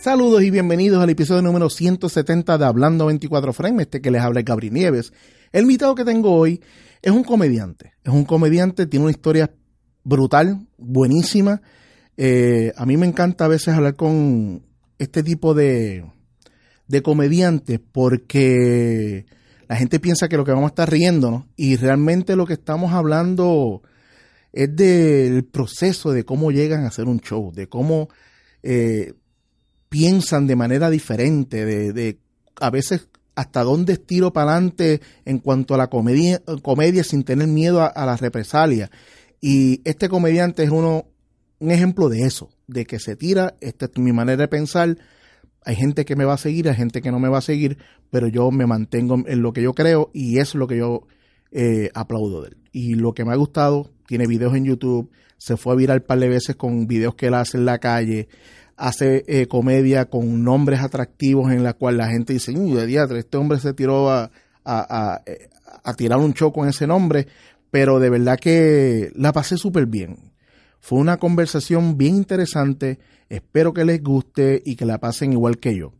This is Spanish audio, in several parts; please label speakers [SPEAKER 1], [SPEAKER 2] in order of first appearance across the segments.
[SPEAKER 1] Saludos y bienvenidos al episodio número 170 de Hablando 24 Frame, este que les habla Gabriel Nieves. El invitado que tengo hoy es un comediante, es un comediante, tiene una historia brutal, buenísima. Eh, a mí me encanta a veces hablar con este tipo de, de comediantes porque la gente piensa que lo que vamos a estar riéndonos y realmente lo que estamos hablando es del proceso de cómo llegan a hacer un show, de cómo eh, piensan de manera diferente, de, de a veces hasta dónde estiro para adelante en cuanto a la comedia, comedia sin tener miedo a, a la represalia. Y este comediante es uno, un ejemplo de eso, de que se tira, esta es mi manera de pensar, hay gente que me va a seguir, hay gente que no me va a seguir, pero yo me mantengo en lo que yo creo y es lo que yo eh, aplaudo de él. Y lo que me ha gustado, tiene videos en YouTube, se fue a virar un par de veces con videos que él hace en la calle, hace eh, comedia con nombres atractivos en la cual la gente dice, de diatre, este hombre se tiró a, a, a, a tirar un show con ese nombre, pero de verdad que la pasé súper bien. Fue una conversación bien interesante, espero que les guste y que la pasen igual que yo.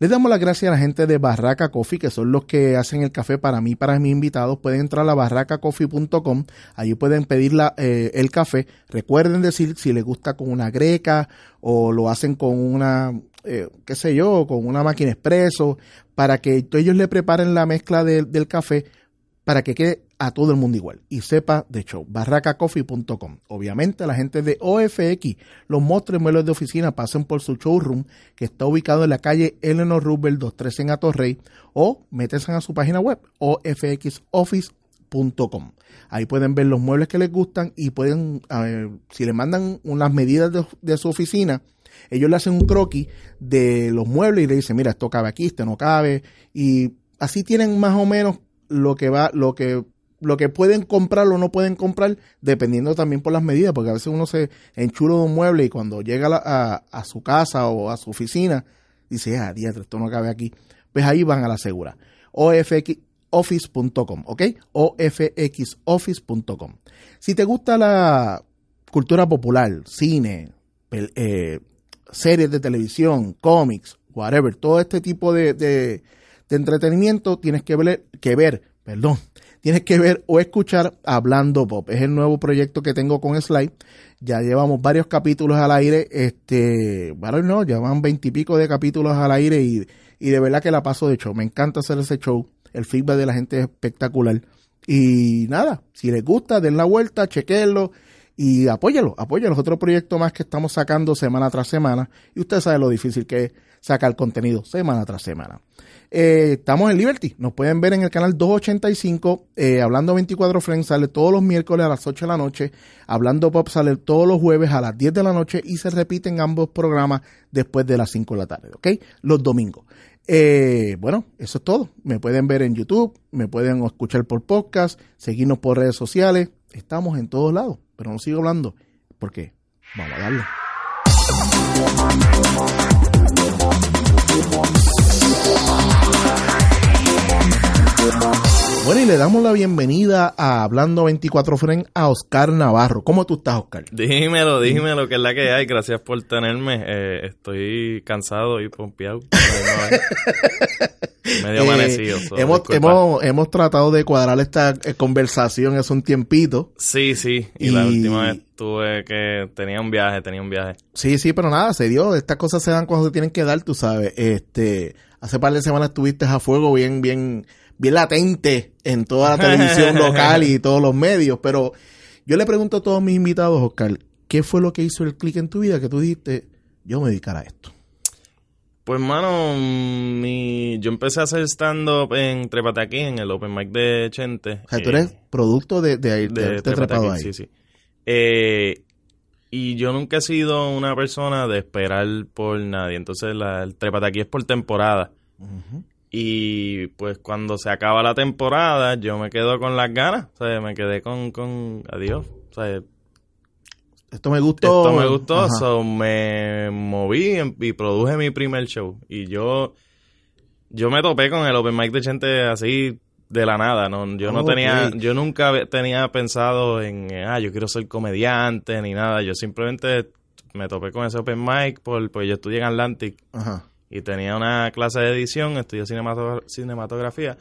[SPEAKER 1] Les damos las gracias a la gente de Barraca Coffee, que son los que hacen el café para mí, para mis invitados. Pueden entrar a barracacoffee.com, allí pueden pedir eh, el café. Recuerden decir si les gusta con una greca o lo hacen con una, eh, qué sé yo, con una máquina expreso, para que ellos le preparen la mezcla de, del café para que quede a todo el mundo igual y sepa de show. Barracacoffee.com. Obviamente la gente de OFX, los monstruos muebles de oficina pasen por su showroom que está ubicado en la calle Eleanor Roosevelt 23 en Atorrey o métanse a su página web ofxoffice.com. Ahí pueden ver los muebles que les gustan y pueden, ver, si le mandan unas medidas de, de su oficina, ellos le hacen un croquis de los muebles y le dicen, mira, esto cabe aquí, esto no cabe. Y así tienen más o menos lo que va, lo que lo que pueden comprar o no pueden comprar, dependiendo también por las medidas, porque a veces uno se enchula de un mueble y cuando llega a, a, su casa o a su oficina, dice, ah, diatre, esto no cabe aquí. Pues ahí van a la segura. ofxoffice.com, ¿ok? ofxoffice.com. Si te gusta la cultura popular, cine, eh, series de televisión, cómics, whatever, todo este tipo de, de, de entretenimiento, tienes que ver, que ver, perdón, tienes que ver o escuchar Hablando Pop. Es el nuevo proyecto que tengo con Slide. Ya llevamos varios capítulos al aire. Este, bueno, no, llevan veintipico de capítulos al aire y, y de verdad que la paso de show. Me encanta hacer ese show. El feedback de la gente es espectacular. Y nada, si les gusta, den la vuelta, chequenlo y apóyalo, apóyalo. Es otro proyecto más que estamos sacando semana tras semana. Y usted sabe lo difícil que es sacar contenido semana tras semana. Eh, estamos en Liberty. Nos pueden ver en el canal 285. Eh, Hablando 24 Friends sale todos los miércoles a las 8 de la noche. Hablando Pop sale todos los jueves a las 10 de la noche y se repiten ambos programas después de las 5 de la tarde, ¿ok? Los domingos. Eh, bueno, eso es todo. Me pueden ver en YouTube, me pueden escuchar por podcast, seguirnos por redes sociales. Estamos en todos lados, pero no sigo hablando porque vamos a darle. Bueno, y le damos la bienvenida a Hablando 24 Fren a Oscar Navarro. ¿Cómo tú estás, Oscar?
[SPEAKER 2] Dímelo, dímelo, que es la que hay. Gracias por tenerme. Eh, estoy cansado y pompeado. Medio amanecido.
[SPEAKER 1] Eh, so, hemos, hemos, hemos, tratado de cuadrar esta conversación hace un tiempito.
[SPEAKER 2] Sí, sí. Y, y, la última vez tuve que... Tenía un viaje, tenía un viaje.
[SPEAKER 1] Sí, sí, pero nada, se dio. Estas cosas se dan cuando se tienen que dar, tú sabes. Este... Hace par de semanas estuviste a fuego bien, bien bien latente en toda la televisión local y todos los medios, pero yo le pregunto a todos mis invitados, Oscar, ¿qué fue lo que hizo el clic en tu vida que tú dijiste, yo me dedicar a esto?
[SPEAKER 2] Pues, mano, mi... yo empecé a hacer stand-up en Trepate aquí, en el Open Mic de Chente.
[SPEAKER 1] O sea, tú eres
[SPEAKER 2] Eh,
[SPEAKER 1] producto de, de, de,
[SPEAKER 2] de
[SPEAKER 1] trepado ahí.
[SPEAKER 2] Sí, sí. Eh, y yo nunca he sido una persona de esperar por nadie. Entonces, la, el Trepate aquí es por temporada.
[SPEAKER 1] Ujú.
[SPEAKER 2] Y pues cuando se acaba la temporada, yo me quedo con las ganas. O sea, me quedé con, con adiós. O sea,
[SPEAKER 1] Esto me gustó.
[SPEAKER 2] esto me gustó, so me moví y produje mi primer show. Y yo, yo me topé con el Open Mic de Chente así de la nada. No, yo no
[SPEAKER 1] Ok.
[SPEAKER 2] tenía, yo nunca tenía pensado en, ah, yo quiero ser comediante ni nada. Yo simplemente me topé con ese Open Mic por, pues yo estudié en Atlantic
[SPEAKER 1] Ajá.
[SPEAKER 2] Y tenía una clase de edición, estudié cinemato- cinematografía.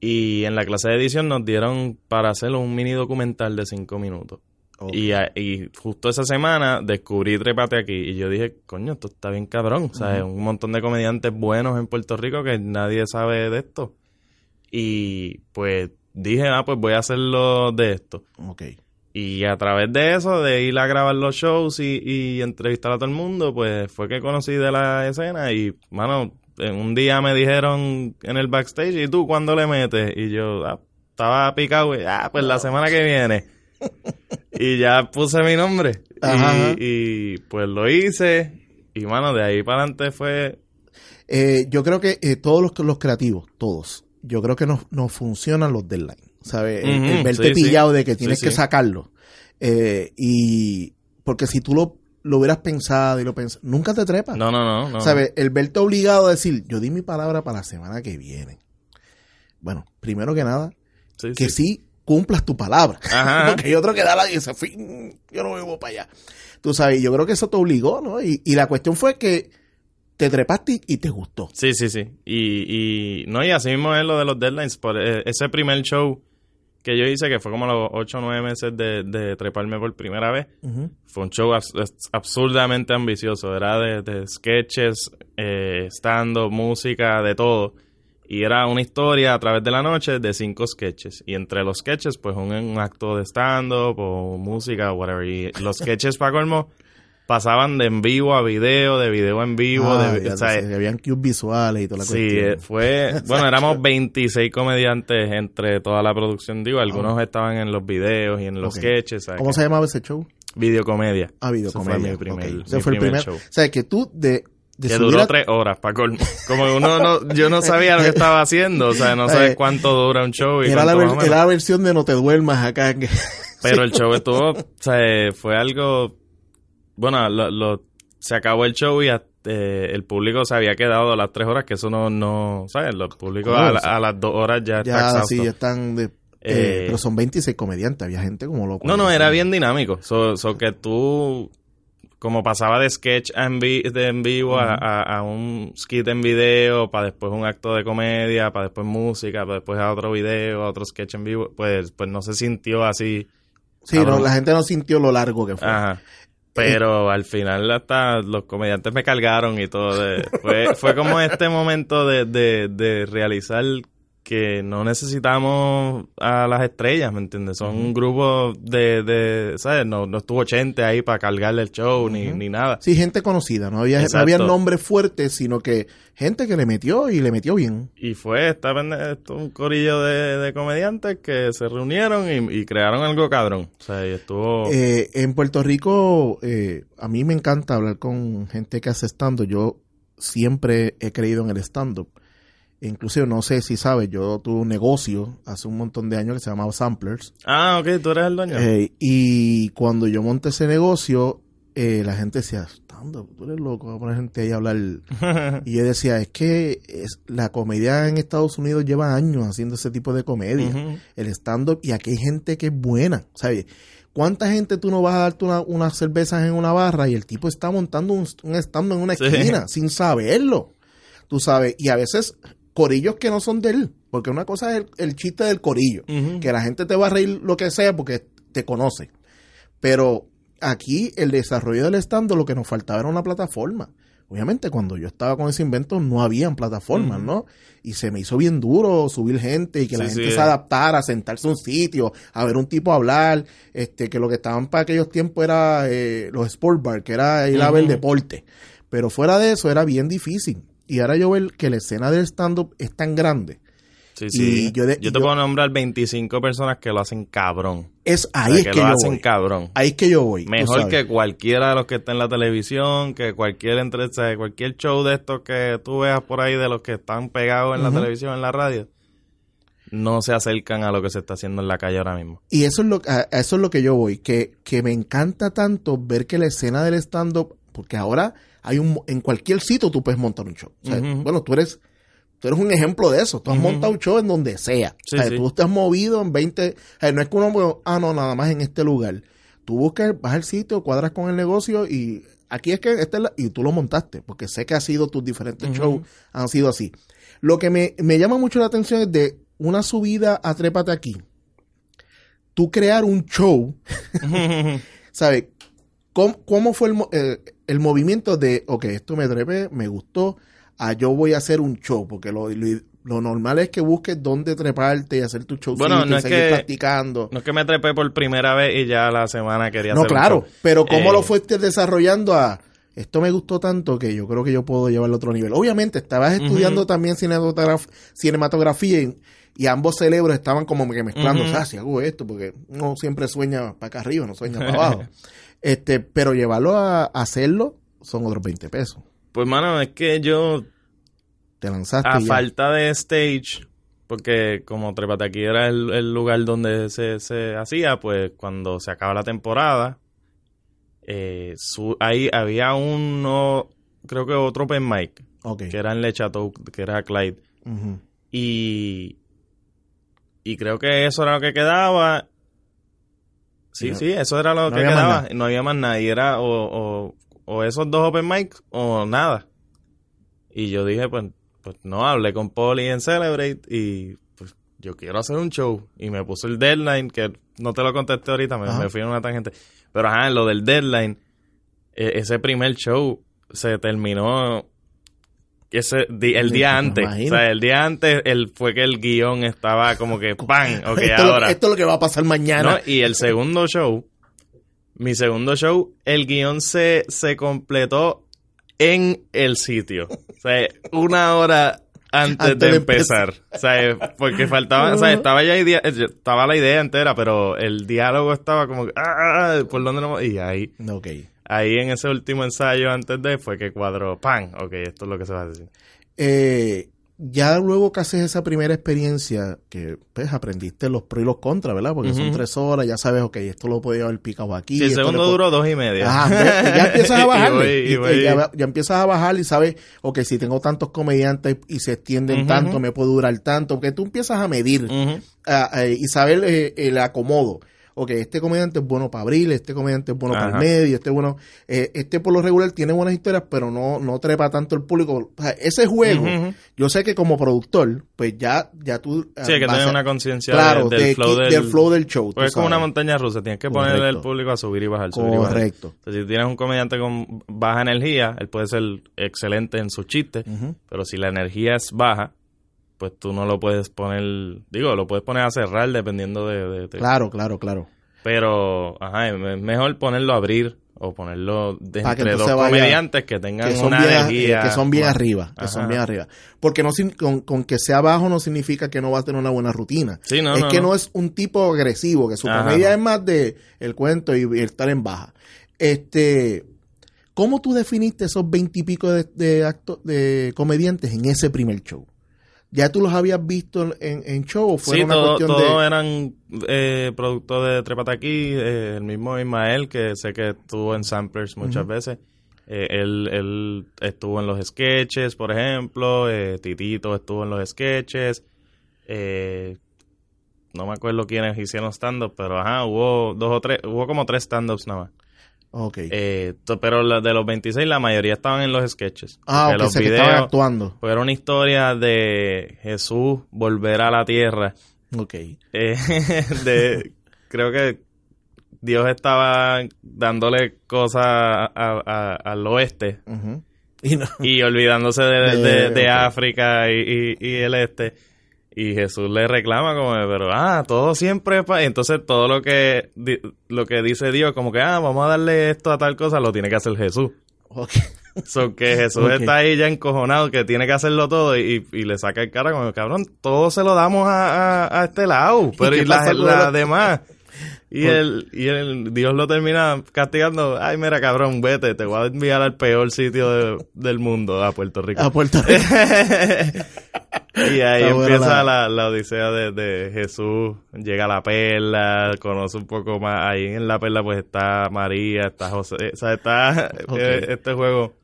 [SPEAKER 2] Y en la clase de edición nos dieron para hacer un mini documental de cinco minutos. Y, a- y justo esa semana descubrí Trepate aquí y yo dije, coño, esto está bien cabrón. O sea, un montón de comediantes buenos en Puerto Rico que nadie sabe de esto. Y pues dije, ah, pues voy a hacerlo de esto.
[SPEAKER 1] Ok.
[SPEAKER 2] Y a través de eso, de ir a grabar los shows y, y entrevistar a todo el mundo, pues fue que conocí de la escena y, mano, en un día me dijeron en el backstage, ¿y tú cuándo le metes? Y yo, ah, estaba picado, y, ah, pues la semana que viene. y ya puse mi nombre.
[SPEAKER 1] Ajá.
[SPEAKER 2] Y, y, pues lo hice. Y, mano, de ahí para adelante fue...
[SPEAKER 1] Eh, yo creo que eh, todos los, los creativos, todos, yo creo que nos, nos funcionan los deadlines. ¿Sabes? El- verte
[SPEAKER 2] sí, sí.
[SPEAKER 1] pillado de que tienes
[SPEAKER 2] Sí,
[SPEAKER 1] que sacarlo. Eh, y porque si tú lo, lo hubieras pensado y lo pensas, nunca te trepas.
[SPEAKER 2] No, no, no. no.
[SPEAKER 1] ¿Sabes? El verte obligado a decir, yo di mi palabra para la semana que viene. Bueno, primero que nada, que
[SPEAKER 2] sí.
[SPEAKER 1] cumplas tu palabra.
[SPEAKER 2] Ajá.
[SPEAKER 1] Porque hay otro que da la y dice, "Fin, yo no vivo para allá. Tú sabes, yo creo que eso te obligó, ¿no? Y, y la cuestión fue que te trepaste y te gustó.
[SPEAKER 2] Sí, sí, sí. Y, y no, y así mismo es lo de los deadlines. Por eh, ese primer show que yo hice, que fue como los 8 o 9 meses de, de treparme por primera vez, fue un show abs- absurdamente ambicioso. Era de, de sketches, eh, stand-up, música, de todo. Y era una historia a través de la noche de cinco sketches. Y entre los sketches, pues un, un acto de stand-up o música o whatever. Y los sketches, para colmo, pasaban de en vivo a video, de video en vivo.
[SPEAKER 1] Ah,
[SPEAKER 2] de, o sea,
[SPEAKER 1] sé, habían cues visuales y toda la
[SPEAKER 2] Sí,
[SPEAKER 1] cuestión.
[SPEAKER 2] eh, fue, bueno, éramos 26 comediantes entre toda la producción, digo, algunos estaban en los videos y en los sketches, ¿sabes?
[SPEAKER 1] ¿Cómo se llamaba ese show?
[SPEAKER 2] Videocomedia.
[SPEAKER 1] Ah,
[SPEAKER 2] Ese
[SPEAKER 1] videocomedia.
[SPEAKER 2] fue mi primer,
[SPEAKER 1] ok.
[SPEAKER 2] mi
[SPEAKER 1] Ese fue el
[SPEAKER 2] primer
[SPEAKER 1] primer
[SPEAKER 2] show.
[SPEAKER 1] O sea, que tú de,
[SPEAKER 2] Que duró
[SPEAKER 1] a-
[SPEAKER 2] tres horas, para colmo. Como uno no, yo no sabía lo que estaba haciendo, o sea, no
[SPEAKER 1] Eh,
[SPEAKER 2] sabes cuánto dura un show y
[SPEAKER 1] era la, ver- era la versión de No te duermas acá.
[SPEAKER 2] Pero el show estuvo, o sea, fue algo, bueno, lo, lo- se acabó el show y eh, el público se había quedado las tres horas, que eso no, no, ¿sabes? Los públicos a, la- a las dos horas ya,
[SPEAKER 1] ya sí, ya están de... eh,
[SPEAKER 2] Eh,
[SPEAKER 1] pero son 26 comediantes, había gente como loco.
[SPEAKER 2] No, no, era bien dinámico. So, so que tú, como pasaba de sketch a en, de en vivo a, a- a un skit en video, para después un acto de comedia, para después música, para después a otro video, a otro sketch en vivo, pues, pues no se sintió así.
[SPEAKER 1] Sí, no, la gente no sintió lo largo que fue.
[SPEAKER 2] Ajá. Pero al final hasta los comediantes me cargaron y todo. de- fue, fue como este momento de, de, de realizar que no necesitamos a las estrellas, ¿me entiendes? Son un grupo de, de ¿sabes? No, no estuvo 80 ahí para cargarle el show ni, ni nada.
[SPEAKER 1] Sí, gente conocida, no había, no
[SPEAKER 2] Exacto.
[SPEAKER 1] había nombres fuertes, sino que gente que le metió y le metió bien.
[SPEAKER 2] Y fue esta, esto, un corillo de, de comediantes que se reunieron y, y crearon algo cabrón. O sea, y estuvo...
[SPEAKER 1] Eh, en Puerto Rico, eh, a mí me encanta hablar con gente que hace stand-up. Yo siempre he creído en el stand-up. Inclusive, no sé si sabes, yo tuve un negocio hace un montón de años que se llamaba Samplers.
[SPEAKER 2] Ah, ok, tú eres el dueño.
[SPEAKER 1] Eh, y cuando yo monté ese negocio, eh, la gente decía, stand-up, tú eres loco, va a poner gente ahí a hablar. y yo decía, es que es, la comedia en Estados Unidos lleva años haciendo ese tipo de comedia. El stand-up, y aquí hay gente que es buena, ¿sabes? ¿Cuánta gente tú no vas a darte una- unas cervezas en una barra y el tipo está montando un, un stand-up en una
[SPEAKER 2] Sí.
[SPEAKER 1] esquina sin saberlo? Tú sabes, y a veces corillos que no son de él, porque una cosa es el, el chiste del corillo, que la gente te va a reír lo que sea porque te conoce. Pero aquí el desarrollo del stand lo que nos faltaba era una plataforma. Obviamente cuando yo estaba con ese invento no habían plataformas, ¿no? Y se me hizo bien duro subir gente y que la gente
[SPEAKER 2] sí.
[SPEAKER 1] se adaptara, a sentarse a un sitio, a ver un tipo hablar, este, que lo que estaban para aquellos tiempos era eh, los sport bar, que era ir a ver deporte. Pero fuera de eso era bien difícil. Y ahora yo veo que la escena del stand-up es tan grande.
[SPEAKER 2] Sí, sí.
[SPEAKER 1] yo
[SPEAKER 2] Yo,
[SPEAKER 1] de-
[SPEAKER 2] te
[SPEAKER 1] yo-
[SPEAKER 2] puedo nombrar 25 personas que lo hacen cabrón.
[SPEAKER 1] Es
[SPEAKER 2] O
[SPEAKER 1] ahí
[SPEAKER 2] sea,
[SPEAKER 1] es
[SPEAKER 2] que,
[SPEAKER 1] que
[SPEAKER 2] lo
[SPEAKER 1] yo
[SPEAKER 2] hacen
[SPEAKER 1] voy.
[SPEAKER 2] cabrón.
[SPEAKER 1] Ahí es que yo voy.
[SPEAKER 2] Mejor que cualquiera de los que está en la televisión, que cualquier entre, o sea, cualquier show de estos que tú veas por ahí de los que están pegados en la televisión, en la radio, no se acercan a lo que se está haciendo en la calle ahora mismo.
[SPEAKER 1] Y eso es lo, a, a eso es lo que yo voy, que, que me encanta tanto ver que la escena del stand-up, porque ahora hay un, en cualquier sitio tú puedes montar un show. O sea,
[SPEAKER 2] Ujú.
[SPEAKER 1] Bueno, tú eres, tú eres un ejemplo de eso. Tú has montado un show en donde sea.
[SPEAKER 2] Sí,
[SPEAKER 1] o sea,
[SPEAKER 2] sí.
[SPEAKER 1] Tú te has movido en 20, o sea, no es que uno, ah, no, nada más en este lugar. Tú buscas, vas al sitio, cuadras con el negocio y aquí es que, esta es la- y tú lo montaste, porque sé que ha sido tus diferentes shows, han sido así. Lo que me, me llama mucho la atención es de una subida a Trépate aquí. Tú crear un show ¿sabes? ¿Cómo, cómo fue el, eh, el movimiento de, ok, esto me trepé, me gustó, a yo voy a hacer un show? Porque lo, lo, lo normal es que busques dónde treparte y hacer tu show
[SPEAKER 2] Bueno, no
[SPEAKER 1] y
[SPEAKER 2] es
[SPEAKER 1] seguir
[SPEAKER 2] que-
[SPEAKER 1] practicando.
[SPEAKER 2] no es que me trepé por primera vez y ya la semana quería
[SPEAKER 1] No,
[SPEAKER 2] hacer un
[SPEAKER 1] claro,
[SPEAKER 2] show.
[SPEAKER 1] pero ¿cómo
[SPEAKER 2] Eh,
[SPEAKER 1] lo fuiste desarrollando a... Esto me gustó tanto que yo creo que yo puedo llevarlo a otro nivel. Obviamente, estabas estudiando también cinematograf- cinematografía y, y ambos cerebros estaban como que mezclando,
[SPEAKER 2] Ujú.
[SPEAKER 1] o sea, si hago esto, porque uno siempre sueña para acá arriba, no sueña para abajo. este, pero llevarlo a, a hacerlo son otros 20 pesos.
[SPEAKER 2] Pues, mano, es que yo
[SPEAKER 1] Te lanzaste
[SPEAKER 2] a
[SPEAKER 1] ya.
[SPEAKER 2] falta de stage, porque como Trepate aquí era el, el lugar donde se, se hacía, pues cuando se acaba la temporada, eh, su- ahí había uno, creo que otro open mic,
[SPEAKER 1] Ok.
[SPEAKER 2] que era en Le Chateau, que era Clyde, y, y creo que eso era lo que quedaba. Sí,
[SPEAKER 1] No-
[SPEAKER 2] sí, eso era lo
[SPEAKER 1] no
[SPEAKER 2] que quedaba. No había más nada. Y era o, o, o esos dos open mics o nada. Y yo dije, pues, pues no, hablé con Polly en Celebrate y pues yo quiero hacer un show. Y me puso el deadline, que no te lo contesté ahorita, me, me fui en una tangente. Pero ajá, lo del deadline, e- ese primer show se terminó ese di- el día antes. O sea, el día antes el, fue que el guion estaba como que ¡pam! Ok,
[SPEAKER 1] esto, lo-
[SPEAKER 2] ahora.
[SPEAKER 1] esto es lo que va a pasar mañana.
[SPEAKER 2] ¿no? Y el segundo show, mi segundo show, el guion se, se completó en el sitio. O sea, una hora antes,
[SPEAKER 1] Antes
[SPEAKER 2] de, empezar. O sea, porque faltaba, o sea, estaba ya idea, estaba la idea entera, pero el diálogo estaba como que, ah, ¿por dónde nos Y ahí,
[SPEAKER 1] Ok.
[SPEAKER 2] Ahí en ese último ensayo antes de fue que cuadró, ¡pam! Ok, esto es lo que se va a decir.
[SPEAKER 1] Eh, ya luego que haces esa primera experiencia, que pues aprendiste los pros y los contras, ¿verdad? Porque son tres horas, ya sabes, ok, esto lo podía haber picado aquí.
[SPEAKER 2] Sí, el segundo duró dos y media.
[SPEAKER 1] Ajá, ya, ya empiezas a bajar.
[SPEAKER 2] y
[SPEAKER 1] ya, ya empiezas a bajar y sabes, ok, si tengo tantos comediantes y se extienden tanto, me puede durar tanto, porque tú empiezas a medir y saber eh, el acomodo. Ok, este comediante es bueno para abril, este comediante es bueno para el medio, este es bueno, eh, este por lo regular tiene buenas historias, pero no, no trepa tanto el público. O sea, ese juego, yo sé que como productor, pues ya, ya tú ah,
[SPEAKER 2] Sí, hay que tener una conciencia
[SPEAKER 1] claro,
[SPEAKER 2] de- del,
[SPEAKER 1] de-
[SPEAKER 2] flow del,
[SPEAKER 1] del flow del show.
[SPEAKER 2] Porque es como una montaña rusa, tienes que ponerle
[SPEAKER 1] Correcto.
[SPEAKER 2] al público a subir y bajar, subir y bajar.
[SPEAKER 1] Correcto.
[SPEAKER 2] Entonces, si tienes un comediante con baja energía, él puede ser excelente en sus chistes, pero si la energía es baja, pues tú no lo puedes poner, digo, lo puedes poner a cerrar dependiendo de... de- de-
[SPEAKER 1] Claro, claro, claro.
[SPEAKER 2] Pero, ajá, es mejor ponerlo a abrir o ponerlo de
[SPEAKER 1] que
[SPEAKER 2] entre dos
[SPEAKER 1] entonces vaya-
[SPEAKER 2] comediantes que tengan
[SPEAKER 1] que son
[SPEAKER 2] una
[SPEAKER 1] bien, eh,
[SPEAKER 2] energía...
[SPEAKER 1] que son bien arriba, que son bien arriba. Porque no con, con que sea bajo no significa que no va a tener una buena rutina.
[SPEAKER 2] Sí, no,
[SPEAKER 1] es
[SPEAKER 2] no,
[SPEAKER 1] que no.
[SPEAKER 2] no.
[SPEAKER 1] es un tipo agresivo, que su
[SPEAKER 2] Ajá.
[SPEAKER 1] comedia es más de el cuento y, y el estar en baja. Este, ¿cómo tú definiste esos veintipico de, de acto- de comediantes en ese primer show? ¿Ya tú los habías visto en, en show o fue
[SPEAKER 2] Sí,
[SPEAKER 1] una
[SPEAKER 2] todo-
[SPEAKER 1] cuestión
[SPEAKER 2] todos
[SPEAKER 1] de
[SPEAKER 2] eran eh, productos de Trepata aquí, eh, el mismo Ismael, que sé que estuvo en Samplers muchas veces. Eh, él, él estuvo en los sketches, por ejemplo. eh, Titito estuvo en los sketches. eh, no me acuerdo quiénes hicieron stand-up, pero ajá, hubo dos o tres, hubo como tres stand-ups nada más.
[SPEAKER 1] Ok.
[SPEAKER 2] Eh, pero la- de los 26, la mayoría estaban en los sketches.
[SPEAKER 1] ah,
[SPEAKER 2] Porque
[SPEAKER 1] ok,
[SPEAKER 2] los
[SPEAKER 1] sé que
[SPEAKER 2] videos,
[SPEAKER 1] estaban actuando.
[SPEAKER 2] pues era una historia de Jesús volver a la tierra.
[SPEAKER 1] Ok.
[SPEAKER 2] Eh, de, creo que Dios estaba dándole cosas a- a- al oeste
[SPEAKER 1] Ujú. Y no-
[SPEAKER 2] y olvidándose de, de-
[SPEAKER 1] De-
[SPEAKER 2] de
[SPEAKER 1] ok.
[SPEAKER 2] África y, y- y el este. Y Jesús le reclama como, pero, ah, todo siempre... es pa-". Y entonces todo lo que, di- lo que dice Dios, como que, ah, vamos a darle esto a tal cosa, lo tiene que hacer Jesús.
[SPEAKER 1] ok.
[SPEAKER 2] So que Jesús está ahí ya encojonado, que tiene que hacerlo todo y, y le saca el cara como, cabrón, todo se lo damos a, a- a este lado, pero y las
[SPEAKER 1] el-
[SPEAKER 2] demás. Y el, y el Dios lo termina castigando, ay mira cabrón, vete, te voy a enviar al peor sitio de- del mundo, a Puerto Rico.
[SPEAKER 1] A Puerto Rico.
[SPEAKER 2] y ahí
[SPEAKER 1] Está
[SPEAKER 2] empieza
[SPEAKER 1] la-
[SPEAKER 2] la, odisea de, de Jesús, llega a la perla, conoce un poco más, ahí en la perla pues está María, está José, o sea, está eh, este juego.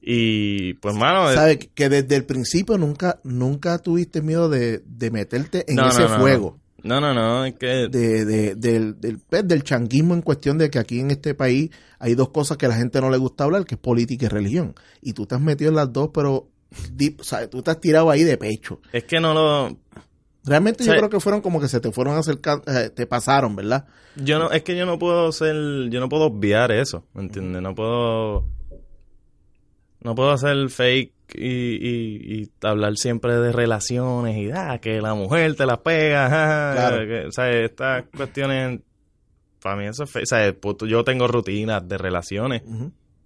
[SPEAKER 2] Y pues mano, es-
[SPEAKER 1] ¿Sabes? Que desde el principio nunca, nunca tuviste miedo de, de meterte en
[SPEAKER 2] no,
[SPEAKER 1] ese
[SPEAKER 2] no, no,
[SPEAKER 1] fuego.
[SPEAKER 2] No, no, no, es que
[SPEAKER 1] De, de- del, del, pues, del changuismo en cuestión de que aquí en este país hay dos cosas que a la gente no le gusta hablar, que es política y religión. Y tú te has metido en las dos, pero di- o sea, tú has tirado ahí de pecho.
[SPEAKER 2] es que no lo
[SPEAKER 1] Realmente yo creo que fueron como que se te fueron acercando, eh, te pasaron, ¿verdad?
[SPEAKER 2] Yo no, es que yo no puedo ser, yo no puedo obviar eso, ¿me entiendes? No puedo, no puedo hacer fake y, y, y hablar siempre de relaciones y ah, que la mujer te la pega, ajá,
[SPEAKER 1] Claro.
[SPEAKER 2] que, o sea, estas cuestiones, para mí eso es fake, o sea, puto, yo tengo rutinas de relaciones,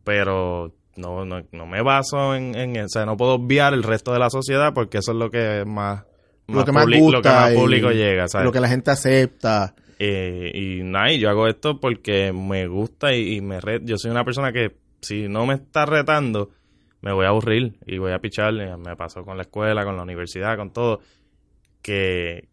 [SPEAKER 2] pero no, no, no me baso en, en, o sea, no puedo obviar el resto de la sociedad porque eso es lo que más,
[SPEAKER 1] Lo que más gusta
[SPEAKER 2] lo que más
[SPEAKER 1] y
[SPEAKER 2] público llega, ¿sabes?
[SPEAKER 1] Lo que la gente acepta.
[SPEAKER 2] Eh, y nada, y yo hago esto porque me gusta y, y me re- yo soy una persona que si no me está retando, me voy a aburrir y voy a pichar. eh, Me pasó con la escuela, con la universidad, con todo. Que,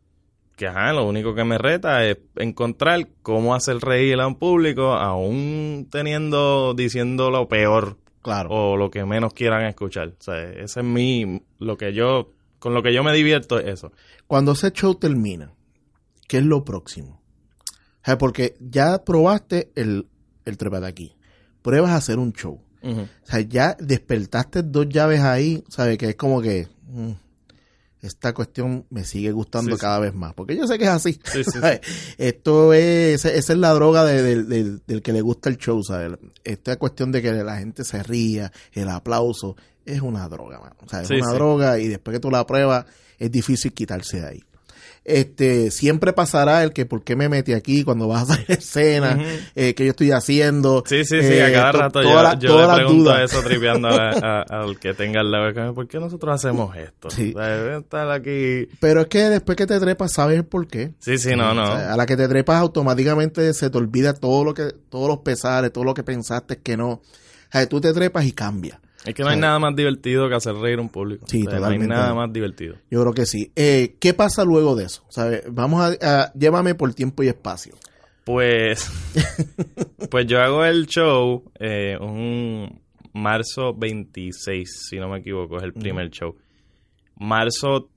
[SPEAKER 2] que ajá, lo único que me reta es encontrar cómo hacer reír a un público, aún teniendo, diciendo lo peor
[SPEAKER 1] Claro.
[SPEAKER 2] o lo que menos quieran escuchar. O sea, ese es mi, lo que yo, con lo que yo me divierto es eso.
[SPEAKER 1] Cuando ese show termina, ¿qué es lo próximo? O sea, porque ya probaste el, el aquí. Pruebas a hacer un show. O sea, ya despertaste dos llaves ahí, ¿sabes? Que es como que mm, esta cuestión me sigue gustando
[SPEAKER 2] Sí, sí.
[SPEAKER 1] cada vez más. Porque yo sé que es así. Esto es, esa es la droga de- de- del- del que le gusta el show, ¿sabes? Esta cuestión de que la gente se ría, el aplauso, es una droga, mano. O sea, es una droga y después que tú la pruebas, es difícil quitarse de ahí. Este, siempre pasará el que por qué me metí aquí cuando vas a salir a escena, eh, que yo estoy haciendo.
[SPEAKER 2] Sí, sí, sí, a
[SPEAKER 1] eh,
[SPEAKER 2] cada
[SPEAKER 1] to-
[SPEAKER 2] rato yo,
[SPEAKER 1] la-
[SPEAKER 2] yo le pregunto eso tripeando a- a- al que tenga al lado. ¿Por qué nosotros hacemos esto?
[SPEAKER 1] Sí.
[SPEAKER 2] O sea, estar aquí.
[SPEAKER 1] Pero es que después que te trepas, sabes el por qué.
[SPEAKER 2] Sí, sí, no, no.
[SPEAKER 1] O sea, a la que te trepas automáticamente se te olvida todo lo que, todos los pesares, todo lo que pensaste que no. O sea, tú te trepas y cambia.
[SPEAKER 2] Es que no hay
[SPEAKER 1] sí.
[SPEAKER 2] nada más divertido que hacer reír a un público.
[SPEAKER 1] Sí,
[SPEAKER 2] O sea, no hay
[SPEAKER 1] totalmente.
[SPEAKER 2] nada más divertido.
[SPEAKER 1] Yo creo que sí. Eh, ¿Qué pasa luego de eso? ¿Sabes? Vamos a, a- llévame por tiempo y espacio.
[SPEAKER 2] Pues, pues yo hago el show eh, un marzo 26, si no me equivoco, es el primer show. Marzo,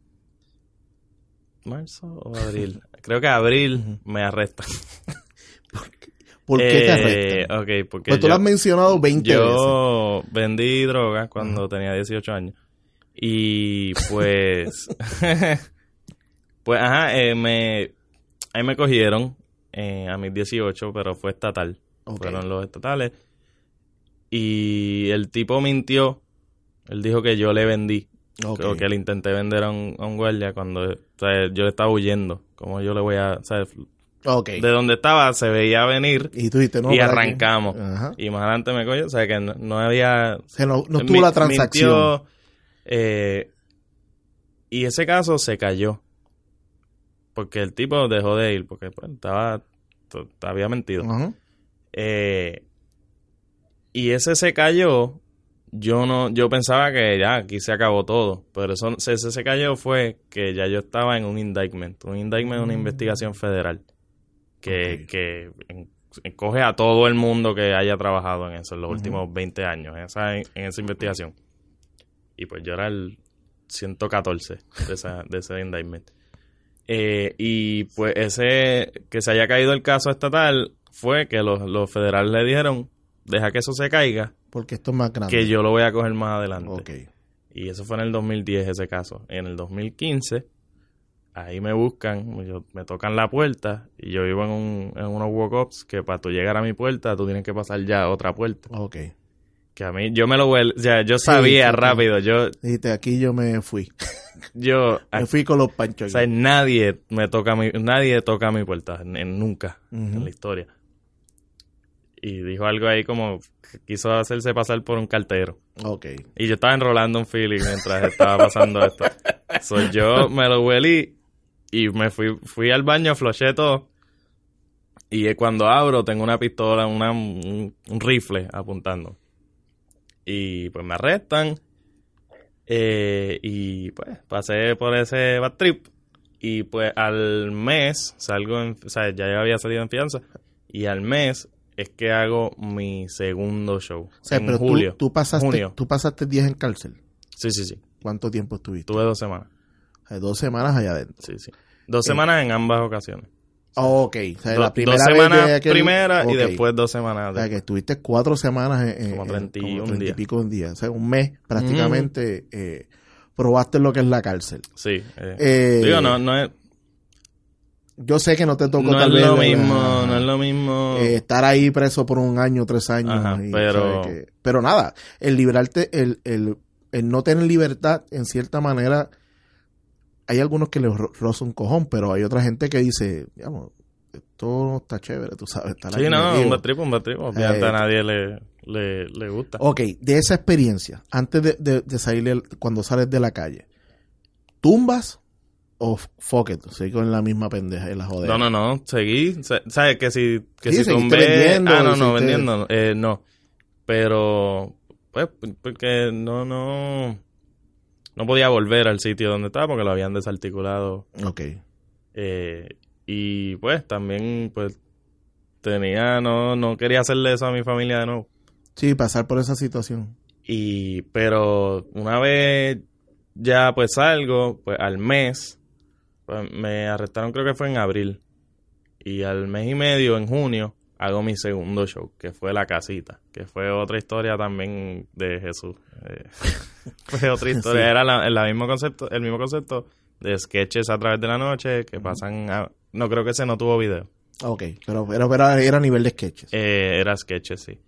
[SPEAKER 2] marzo o abril. Creo que abril me arrestan.
[SPEAKER 1] ¿Por qué te
[SPEAKER 2] Eh,
[SPEAKER 1] arrestan?
[SPEAKER 2] Ok, porque
[SPEAKER 1] Pues tú
[SPEAKER 2] yo,
[SPEAKER 1] lo has mencionado 20 veces.
[SPEAKER 2] yo vendí drogas cuando tenía 18 años. Y pues, pues ajá, eh, me, ahí me cogieron eh, a mis 18, pero fue estatal.
[SPEAKER 1] Ok.
[SPEAKER 2] Fueron los estatales. Y el tipo mintió. Él dijo que yo le vendí.
[SPEAKER 1] Ok.
[SPEAKER 2] O que le intenté vender a un, a un guardia cuando o sea, yo le estaba huyendo. Como yo le voy a... o sea,
[SPEAKER 1] Ok.
[SPEAKER 2] de donde estaba se veía venir
[SPEAKER 1] Y tú dijiste, no.
[SPEAKER 2] y
[SPEAKER 1] ¿para qué?
[SPEAKER 2] arrancamos.
[SPEAKER 1] Ajá.
[SPEAKER 2] Y más adelante me cogió, o sea que no, no había...
[SPEAKER 1] Se no, no
[SPEAKER 2] mi-
[SPEAKER 1] estuvo la transacción.
[SPEAKER 2] mintió, eh, y ese caso se cayó. Porque el tipo dejó de ir, porque pues, estaba... había mentido.
[SPEAKER 1] Ajá.
[SPEAKER 2] Eh, y ese se cayó. Yo no, yo pensaba que ya aquí se acabó todo, pero eso, ese se cayó fue que ya yo estaba en un indictment. Un indictment es una investigación federal que, que coge a todo el mundo que haya trabajado en eso en los últimos 20 años, en esa, en esa investigación. Y pues yo era el 114 de, esa, de ese indictment. Eh, y pues ese, que se haya caído el caso estatal, fue que los, los federales le dijeron, deja que eso se caiga,
[SPEAKER 1] Porque esto es más grande.
[SPEAKER 2] que yo lo voy a coger más adelante.
[SPEAKER 1] Ok.
[SPEAKER 2] Y eso fue en el 2010 ese caso. En el 2015, ahí me buscan, yo- me tocan la puerta y yo vivo en, un, en unos walk-ups que para tú llegar a mi puerta tú tienes que pasar ya a otra puerta.
[SPEAKER 1] Ok.
[SPEAKER 2] Que a mí, yo me lo vuel- o sea, yo sabía
[SPEAKER 1] sí, sí.
[SPEAKER 2] rápido, yo,
[SPEAKER 1] Dijiste, aquí yo me fui.
[SPEAKER 2] yo,
[SPEAKER 1] Me fui con los panchos.
[SPEAKER 2] o sea, nadie me toca mi, nadie toca mi puerta, en- nunca, en la historia. y dijo algo ahí como quiso hacerse pasar por un cartero.
[SPEAKER 1] Ok.
[SPEAKER 2] Y yo estaba enrolando un feeling mientras estaba pasando esto. So, yo me lo huelí y me fui, fui al baño, floché todo. Y cuando abro tengo una pistola, una, un, un rifle apuntando. Y pues me arrestan. Eh, y pues pasé por ese bad trip. Y pues al mes salgo en, o sea, ya había salido en fianza. Y al mes es que hago mi segundo show.
[SPEAKER 1] O sea,
[SPEAKER 2] en
[SPEAKER 1] pero
[SPEAKER 2] julio.
[SPEAKER 1] tú, pasaste,
[SPEAKER 2] junio.
[SPEAKER 1] tú pasaste días en cárcel.
[SPEAKER 2] Sí, sí, sí.
[SPEAKER 1] ¿Cuánto tiempo estuviste?
[SPEAKER 2] Tuve dos semanas.
[SPEAKER 1] Eh, Dos semanas allá adentro.
[SPEAKER 2] Sí, sí. Dos semanas en ambas ocasiones.
[SPEAKER 1] Oh, ok. O sea,
[SPEAKER 2] Do-
[SPEAKER 1] la primera
[SPEAKER 2] dos
[SPEAKER 1] vez
[SPEAKER 2] semanas
[SPEAKER 1] de aquel-
[SPEAKER 2] primera y
[SPEAKER 1] ok.
[SPEAKER 2] después dos semanas.
[SPEAKER 1] O sea,
[SPEAKER 2] de-
[SPEAKER 1] que estuviste cuatro semanas en,
[SPEAKER 2] Como
[SPEAKER 1] en-
[SPEAKER 2] 31
[SPEAKER 1] como 30 y pico un día. O sea, un mes prácticamente eh, probaste lo que es la cárcel.
[SPEAKER 2] Sí. eh.
[SPEAKER 1] Eh,
[SPEAKER 2] Digo, no, no es,
[SPEAKER 1] Yo sé que no te tocó
[SPEAKER 2] no
[SPEAKER 1] tal
[SPEAKER 2] es
[SPEAKER 1] vez
[SPEAKER 2] lo
[SPEAKER 1] la-
[SPEAKER 2] mismo, no es lo mismo.
[SPEAKER 1] eh, estar ahí preso por un año, tres años.
[SPEAKER 2] Ajá,
[SPEAKER 1] y,
[SPEAKER 2] pero-
[SPEAKER 1] ¿sabes qué? pero nada, el librarte, el, el, el no tener libertad, en cierta manera, hay algunos que les ro- roza un cojón, pero hay otra gente que dice, digamos, esto no está chévere, tú sabes. Estar
[SPEAKER 2] sí, no,
[SPEAKER 1] metido".
[SPEAKER 2] un bad trip, un bad trip. Obviamente
[SPEAKER 1] Eh,
[SPEAKER 2] a nadie le, le, le gusta.
[SPEAKER 1] Ok, de esa experiencia, antes de, de, de salir, del- cuando sales de la calle, ¿tumbas o fuck it? Seguí con la misma pendeja y la joder.
[SPEAKER 2] No, no, no, seguí. sa- ¿Sabes? Que si, que
[SPEAKER 1] Sí,
[SPEAKER 2] si tumbé.
[SPEAKER 1] vendiendo,
[SPEAKER 2] ah, no, no, vendiendo. Eh, no. Pero, pues, porque no, no. No podía volver al sitio donde estaba porque lo habían desarticulado.
[SPEAKER 1] Ok.
[SPEAKER 2] Eh, y pues también, pues, tenía, no, no quería hacerle eso a mi familia de nuevo.
[SPEAKER 1] Sí, pasar por esa situación.
[SPEAKER 2] Y, pero una vez ya pues salgo, pues al mes, pues, me arrestaron creo que fue en abril. Y al mes y medio, en junio, hago mi segundo show, que fue La Casita, que fue otra historia también de Jesús. Eh, fue otra historia,
[SPEAKER 1] Sí.
[SPEAKER 2] era la, la mismo concepto, el mismo concepto de sketches a través de la noche que pasan a- no creo que ese no tuvo video.
[SPEAKER 1] Ok, pero, pero, pero era a nivel de sketches.
[SPEAKER 2] Eh, era sketches, sí.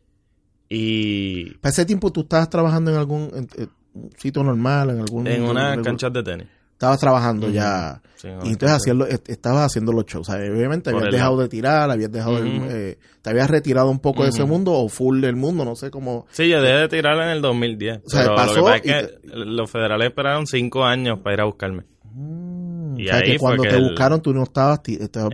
[SPEAKER 2] Y
[SPEAKER 1] Para ese tiempo tú estabas trabajando en algún en- en un sitio normal, en algún...
[SPEAKER 2] en unas canchas de tenis.
[SPEAKER 1] Estabas trabajando ya.
[SPEAKER 2] Sí,
[SPEAKER 1] Y entonces est- estabas haciendo los shows. O sea, obviamente
[SPEAKER 2] Por
[SPEAKER 1] habías dejado
[SPEAKER 2] lado.
[SPEAKER 1] de tirar, habías dejado el- eh, te habías retirado un poco de ese mundo o full del mundo, no sé cómo.
[SPEAKER 2] Sí, yo dejé de tirarla en el 2010.
[SPEAKER 1] O sea,
[SPEAKER 2] pero
[SPEAKER 1] pasó
[SPEAKER 2] lo que pasa es
[SPEAKER 1] y
[SPEAKER 2] que los federales esperaron cinco años para ir a buscarme. Y
[SPEAKER 1] o sea,
[SPEAKER 2] ahí
[SPEAKER 1] que cuando te
[SPEAKER 2] el-
[SPEAKER 1] buscaron tú no estabas... estabas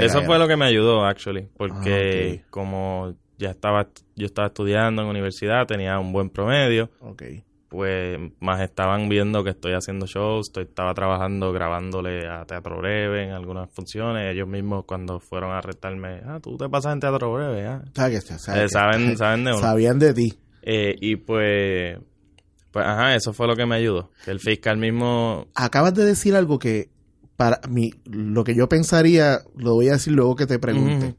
[SPEAKER 2] eso fue lo que me ayudó, actually. Porque
[SPEAKER 1] Ah,
[SPEAKER 2] como ya estaba, yo estaba estudiando en universidad, tenía un buen promedio,
[SPEAKER 1] Ok.
[SPEAKER 2] Pues más estaban viendo que estoy haciendo shows, estoy, estaba trabajando, grabándole a Teatro Breve en algunas funciones. Ellos mismos cuando fueron a arrestarme, ah, tú te pasas en Teatro Breve, ah.
[SPEAKER 1] O sea,
[SPEAKER 2] Eh, saben, saben de uno.
[SPEAKER 1] sabían de ti.
[SPEAKER 2] Eh, y pues, pues, ajá, eso fue lo que me ayudó. Que el fiscal mismo,
[SPEAKER 1] Acabas de decir algo que para mí, lo que yo pensaría, lo voy a decir luego que te pregunte.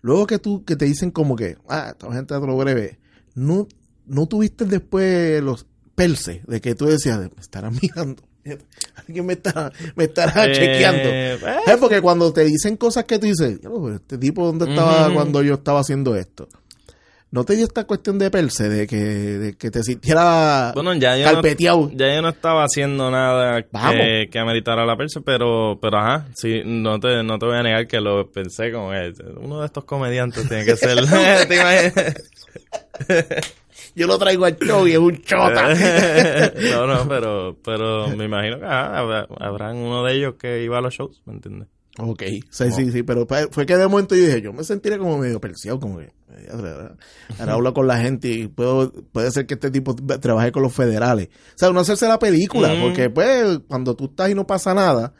[SPEAKER 1] Luego que tú, que te dicen como que, ah, esta gente de otro breve, no, no tuviste después los perses de que tú decías, me estarán mirando. Alguien me está, me estará
[SPEAKER 2] Eh,
[SPEAKER 1] chequeando.
[SPEAKER 2] eh.
[SPEAKER 1] Es porque cuando te dicen cosas que tú dices, "Diablo, pero este tipo dónde estaba cuando yo estaba haciendo esto. ¿No te dio esta cuestión de perse, de que, de que te sintiera
[SPEAKER 2] bueno, ya yo, no, ya yo no estaba haciendo nada que, que ameritara la persa, pero, pero ajá, sí, no te, no te voy a negar que lo pensé como uno de estos comediantes tiene que ser.
[SPEAKER 1] Yo lo traigo al show y es un chota.
[SPEAKER 2] no, no, pero, pero me imagino que habrá- habrán uno de ellos que iba a los shows, ¿me entiendes?
[SPEAKER 1] Ok, sí, sí, sí, pero fue que de momento yo dije, yo me sentiría como medio perseado, como que, eh, ahora, hablo con la gente y puedo, puede ser que este tipo trabaje con los federales. O sea, no hacerse la película,
[SPEAKER 2] Mm.
[SPEAKER 1] porque pues cuando tú estás y no pasa nada,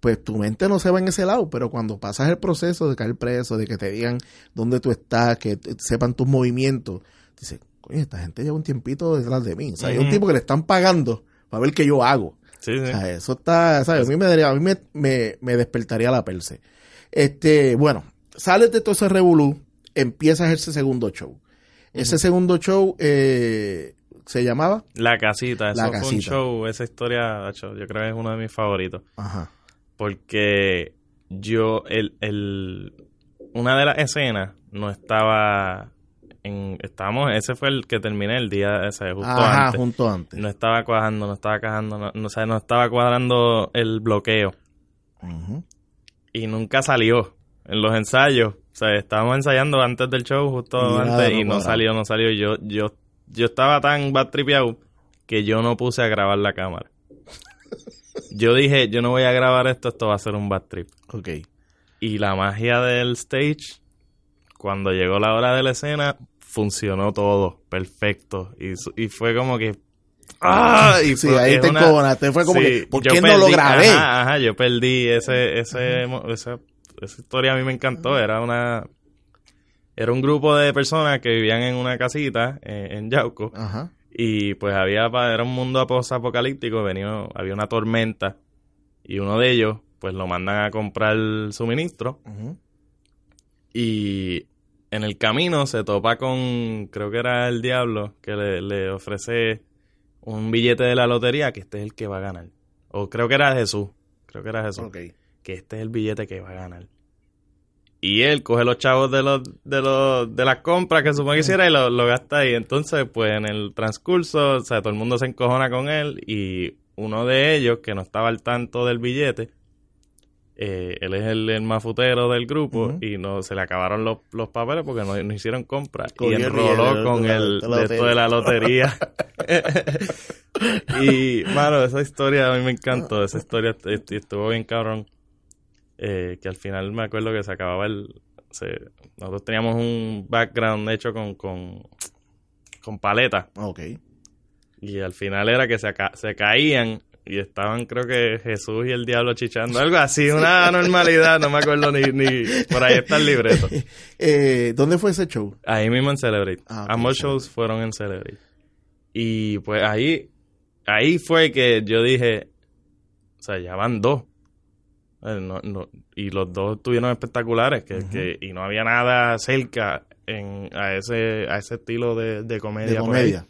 [SPEAKER 1] pues tu mente no se va en ese lado, pero cuando pasas el proceso de caer preso, de que te digan dónde tú estás, que sepan tus movimientos, dices, coño, esta gente lleva un tiempito detrás de mí. O sea, hay un tipo que le están pagando para ver qué yo hago.
[SPEAKER 2] Sí, sí.
[SPEAKER 1] O sea, eso está, ¿sabes? A mí me daría, a mí me, me, me despertaría la perse. Este, bueno, sales de todo ese revolú, empiezas ese segundo show. Ese segundo show eh, se llamaba,
[SPEAKER 2] La casita, eso
[SPEAKER 1] La
[SPEAKER 2] fue un
[SPEAKER 1] casita.
[SPEAKER 2] show, esa historia, yo creo que es uno de mis favoritos.
[SPEAKER 1] ajá,
[SPEAKER 2] Porque yo, el, el, una de las escenas no estaba en, estábamos, ese fue el que terminé el día ese, justo
[SPEAKER 1] ajá,
[SPEAKER 2] antes.
[SPEAKER 1] junto antes.
[SPEAKER 2] No estaba cuadrando, no estaba cajando, no, no, o sea, no estaba cuadrando el bloqueo y nunca salió en los ensayos. O sea, estábamos ensayando antes del show, justo antes,
[SPEAKER 1] no
[SPEAKER 2] y no salió, no salió. Yo, yo, yo estaba tan bad tripeado que yo no puse a grabar la cámara. Yo dije, yo no voy a grabar esto, esto va a ser un bad trip.
[SPEAKER 1] Ok.
[SPEAKER 2] Y la magia del stage, cuando llegó la hora de la escena, funcionó todo perfecto. Y, y fue como que. ¡Ah! Y
[SPEAKER 1] Sí, ahí te
[SPEAKER 2] una-.
[SPEAKER 1] Fue como
[SPEAKER 2] Sí,
[SPEAKER 1] que, ¿por qué no lo grabé?
[SPEAKER 2] Ajá, ajá, yo perdí ese, ese, esa, esa historia a mí me encantó. Era una, era un grupo de personas que vivían en una casita eh, en Yauco
[SPEAKER 1] Ajá.
[SPEAKER 2] y pues había, era un mundo apocalíptico, venía, había una tormenta y uno de ellos pues lo mandan a comprar suministro
[SPEAKER 1] Ujú.
[SPEAKER 2] y en el camino se topa con, creo que era el diablo, que le, le ofrece un billete de la lotería que este es el que va a ganar. O creo que era Jesús, creo que era Jesús, que este es el billete que va a ganar. Y él coge los chavos de los de los de las compras que supone que hiciera y lo, lo gasta ahí. Entonces, pues en el transcurso, o sea, todo el mundo se encojona con él y uno de ellos que no estaba al tanto del billete, eh, él es el, el mafutero del grupo y no se le acabaron los, los papeles porque no, no hicieron compra y
[SPEAKER 1] Cogió
[SPEAKER 2] enroló con el
[SPEAKER 1] de
[SPEAKER 2] esto de la lotería. y, mano, esa historia a mí me encantó. Esa historia est- estuvo bien cabrón. Eh, que al final me acuerdo que se acababa el... se- nosotros teníamos un background hecho con, con, con paleta.
[SPEAKER 1] Ok.
[SPEAKER 2] Y al final era que se, se caían y estaban, creo que Jesús y el diablo chichando. Algo así, una normalidad. No me acuerdo ni... ni por ahí está el libreto.
[SPEAKER 1] Eh, ¿Dónde fue ese show?
[SPEAKER 2] Ahí mismo en Celebrate.
[SPEAKER 1] Ah,
[SPEAKER 2] Ambos shows fueron en Celebrate. Y pues ahí, ahí fue que yo dije, o sea, ya van dos. Eh, no- no- y los dos estuvieron espectaculares, que, que- y no había nada cerca en, a ese a ese estilo de, de comedia.
[SPEAKER 1] De comedia.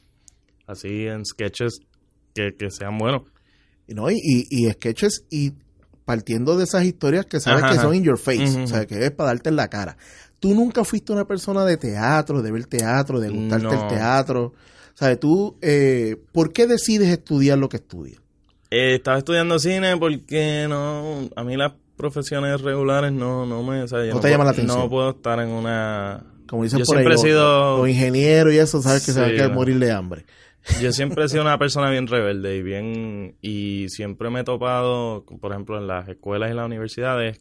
[SPEAKER 2] Así en sketches que, que sean buenos.
[SPEAKER 1] Y ¿no? Y, y, y sketches y partiendo de esas historias que sabes
[SPEAKER 2] Ajá,
[SPEAKER 1] que son in your face, o sea, que es para darte en la cara. Tú nunca fuiste una persona de teatro, de ver teatro, de gustarte
[SPEAKER 2] No.
[SPEAKER 1] el teatro. Sea, tú, eh, ¿por qué decides estudiar lo que estudias?
[SPEAKER 2] Eh, estaba estudiando cine porque no, a mí las profesiones regulares no, no me, o sea, yo
[SPEAKER 1] No te
[SPEAKER 2] puedo-
[SPEAKER 1] llama la atención.
[SPEAKER 2] No puedo estar en una,
[SPEAKER 1] Como dicen
[SPEAKER 2] Yo
[SPEAKER 1] por ahí,
[SPEAKER 2] siempre he
[SPEAKER 1] los,
[SPEAKER 2] sido-
[SPEAKER 1] los ingenieros y eso, sabes que se van
[SPEAKER 2] Sí,
[SPEAKER 1] a quedar morir de hambre.
[SPEAKER 2] Yo siempre he sido una persona bien rebelde y bien y siempre me he topado, por ejemplo, en las escuelas y las universidades.